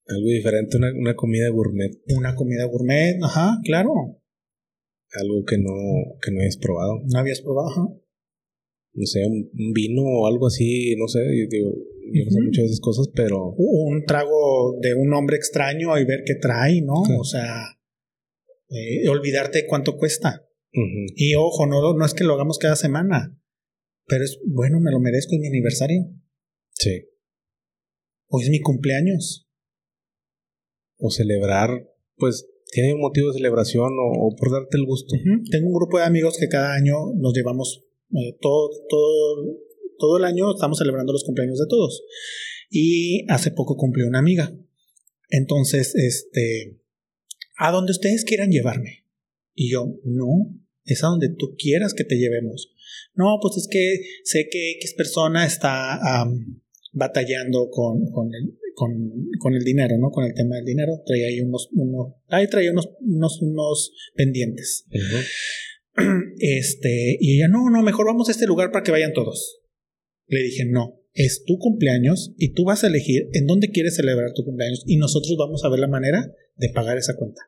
Algo diferente, una, comida gourmet. Una comida gourmet, ajá, claro. Algo que no, que no hayas probado. No habías probado, ajá. No sé, un, vino o algo así, no sé, yo digo, yo no sé muchas de esas cosas, pero... Un trago de un hombre extraño y ver qué trae, ¿no? O sea, eh, olvidarte cuánto cuesta. Y ojo, no, no es que lo hagamos cada semana, pero es bueno, me lo merezco en mi aniversario. Sí. Hoy es mi cumpleaños. O celebrar, pues tiene un motivo de celebración o, por darte el gusto. Tengo un grupo de amigos que cada año nos llevamos eh, todo, todo, todo el año estamos celebrando los cumpleaños de todos. Y hace poco cumplió una amiga. Entonces, este, a donde ustedes quieran llevarme. Y yo, no, es a donde tú quieras que te llevemos. No, pues es que sé que X persona está batallando con, con, el, con, el dinero, ¿no? Con el tema del dinero. Traía ahí unos, ahí traía unos, unos, unos pendientes. Este, y ella, no, no, mejor vamos a este lugar para que vayan todos. Le dije, no, es tu cumpleaños y tú vas a elegir en dónde quieres celebrar tu cumpleaños y nosotros vamos a ver la manera de pagar esa cuenta.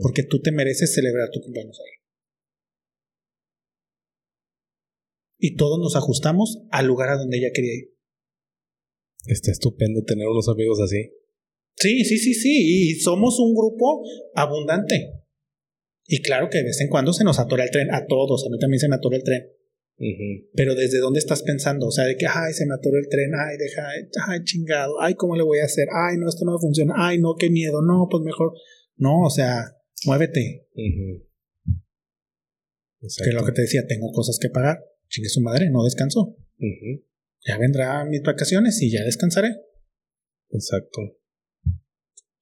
Porque tú te mereces celebrar tu cumpleaños ahí. Y todos nos ajustamos al lugar a donde ella quería ir. Está estupendo tener unos amigos así. Sí, sí, sí, sí. Y somos un grupo abundante. Y claro que de vez en cuando se nos atora el tren. A todos. A mí también se me atora el tren. Pero desde dónde estás pensando? O sea, de que, ay, se me atoró el tren, ay, deja, ay, chingado, ay, ¿cómo le voy a hacer? Ay, no, esto no funciona, ay, no, qué miedo, no, pues mejor. No, o sea, muévete. Que es lo que te decía, tengo cosas que pagar. Chingue su madre, no descanso. Ya vendrán mis vacaciones y ya descansaré. Exacto.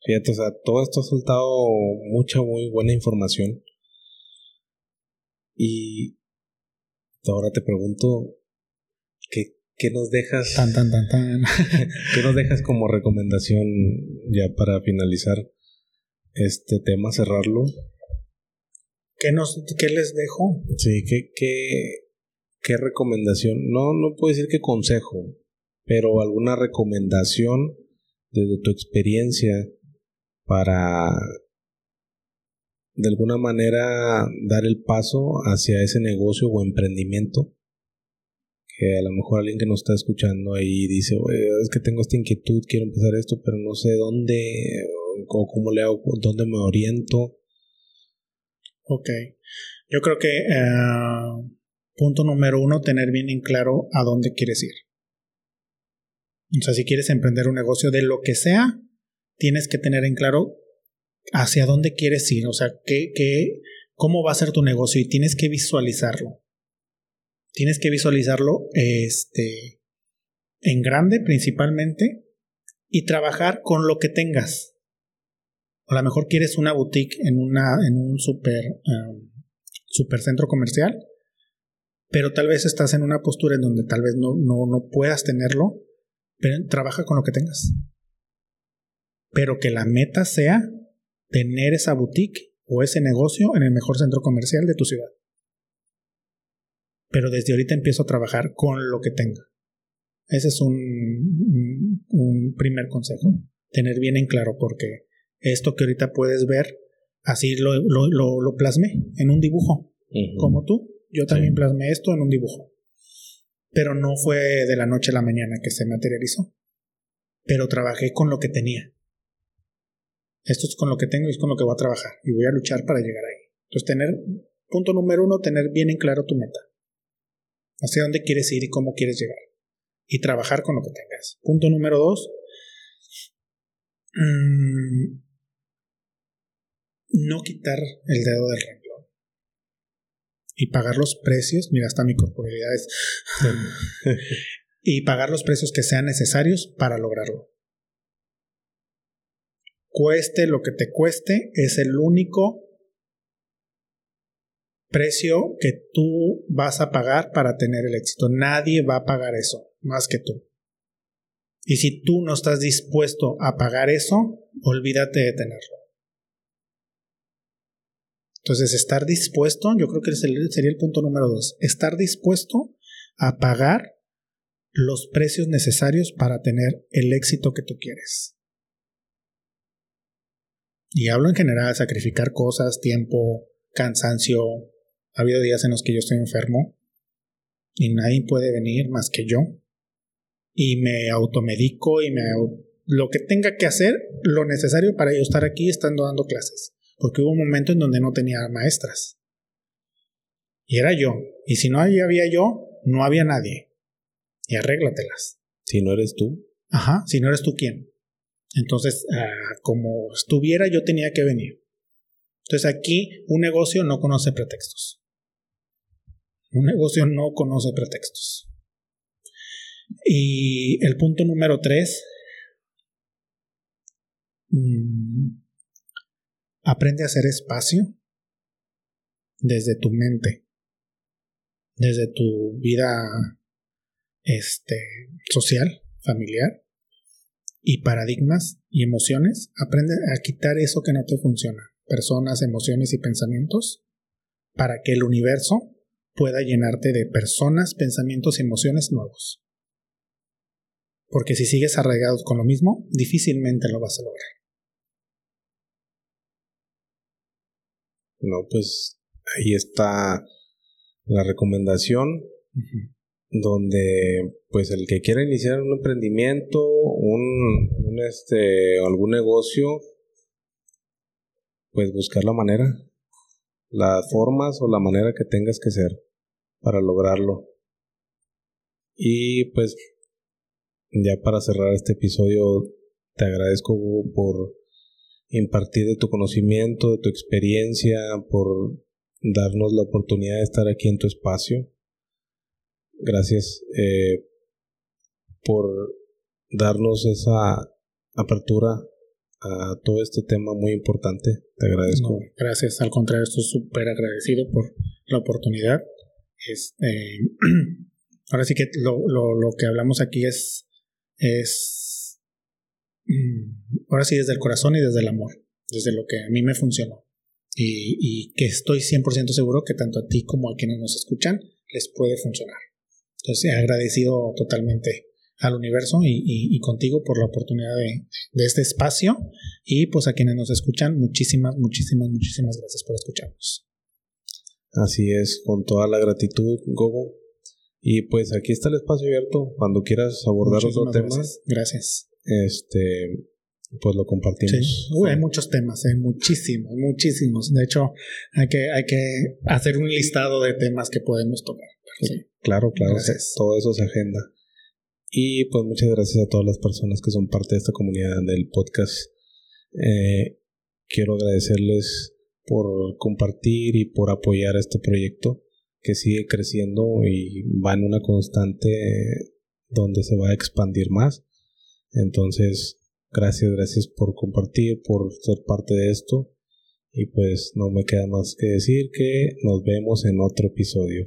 Fíjate, o sea, todo esto ha soltado mucha, muy buena información. Y ahora te pregunto, ¿qué, qué nos dejas? Tan, tan, tan, tan. ¿Qué nos dejas como recomendación ya para finalizar este tema, cerrarlo? ¿Qué, nos, qué les dejo? Sí, ¿qué, qué, qué recomendación? No, no puedo decir qué consejo, pero alguna recomendación desde tu experiencia para de alguna manera dar el paso hacia ese negocio o emprendimiento que a lo mejor alguien que nos está escuchando ahí dice, es que tengo esta inquietud, quiero empezar esto, pero no sé dónde o cómo le hago, dónde me oriento. Ok, yo creo que eh, punto número uno, tener bien en claro a dónde quieres ir. O sea, si quieres emprender un negocio de lo que sea, tienes que tener en claro hacia dónde quieres ir, o sea, qué, qué, cómo va a ser tu negocio y tienes que visualizarlo. Tienes que visualizarlo este, en grande principalmente y trabajar con lo que tengas. A lo mejor quieres una boutique en, una, en un super, um, super centro comercial, pero tal vez estás en una postura en donde tal vez no, no, no puedas tenerlo, pero trabaja con lo que tengas. Pero que la meta sea tener esa boutique o ese negocio en el mejor centro comercial de tu ciudad. Pero desde ahorita empiezo a trabajar con lo que tenga. Ese es un, un primer consejo. Tener bien en claro porque esto que ahorita puedes ver, así lo, lo, lo, plasmé en un dibujo. Como tú, yo también plasmé esto en un dibujo. Pero no fue de la noche a la mañana que se materializó. Pero trabajé con lo que tenía. Esto es con lo que tengo y es con lo que voy a trabajar. Y voy a luchar para llegar ahí. Entonces, tener, punto número uno, tener bien en claro tu meta. Hacia dónde quieres ir y cómo quieres llegar. Y trabajar con lo que tengas. Punto número dos. Mm, no quitar el dedo del renglón. Y pagar los precios. Mira, hasta mi corporalidad es. y pagar los precios que sean necesarios para lograrlo cueste lo que te cueste, es el único precio que tú vas a pagar para tener el éxito. Nadie va a pagar eso más que tú. Y si tú no estás dispuesto a pagar eso, olvídate de tenerlo. Entonces, estar dispuesto, yo creo que sería el punto número dos, estar dispuesto a pagar los precios necesarios para tener el éxito que tú quieres. Y hablo en general, sacrificar cosas, tiempo, cansancio. Ha habido días en los que yo estoy enfermo y nadie puede venir más que yo. Y me automedico y me... Lo que tenga que hacer, lo necesario para yo estar aquí estando dando clases. Porque hubo un momento en donde no tenía maestras. Y era yo. Y si no había yo, no había nadie. Y arréglatelas. Si no eres tú. Ajá, si no eres tú, ¿quién? Entonces, ah, como estuviera, yo tenía que venir. Entonces aquí un negocio no conoce pretextos. Un negocio no conoce pretextos. Y el punto número tres, mm, aprende a hacer espacio desde tu mente, desde tu vida este, social, familiar, y paradigmas y emociones, aprende a quitar eso que no te funciona, personas, emociones y pensamientos, para que el universo pueda llenarte de personas, pensamientos y emociones nuevos. Porque si sigues arraigado con lo mismo, difícilmente lo vas a lograr. No, pues ahí está la recomendación donde pues el que quiera iniciar un emprendimiento, un, este, algún negocio, pues buscar la manera, las formas o la manera que tengas que ser para lograrlo. Y pues ya para cerrar este episodio, te agradezco por impartir de tu conocimiento, de tu experiencia, por darnos la oportunidad de estar aquí en tu espacio gracias eh, por darnos esa apertura a todo este tema muy importante. Te agradezco. gracias, al contrario, estoy súper agradecido por la oportunidad. Este, ahora sí que lo, que hablamos aquí es, es, mm, ahora sí desde el corazón y desde el amor, desde lo que a mí me funcionó. Y, y que estoy 100% seguro que tanto a ti como a quienes nos escuchan les puede funcionar. Entonces, agradecido totalmente al universo y, contigo por la oportunidad de, de, este espacio. Y pues a quienes nos escuchan, muchísimas, muchísimas, muchísimas gracias por escucharnos. Así es, con toda la gratitud, Gogo. Y pues aquí está el espacio abierto. Cuando quieras abordar otro tema. Gracias. Este, pues lo compartimos. Uy, hay muchos temas, hay muchísimos, muchísimos. De hecho, hay que, hay que hacer un listado de temas que podemos tocar. Claro, claro. Todo eso se agenda. Y pues muchas gracias a todas las personas que son parte de esta comunidad del podcast. Eh, quiero agradecerles por compartir y por apoyar este proyecto que sigue creciendo y va en una constante donde se va a expandir más. Entonces, gracias, gracias por compartir, por ser parte de esto. Y pues no me queda más que decir que nos vemos en otro episodio.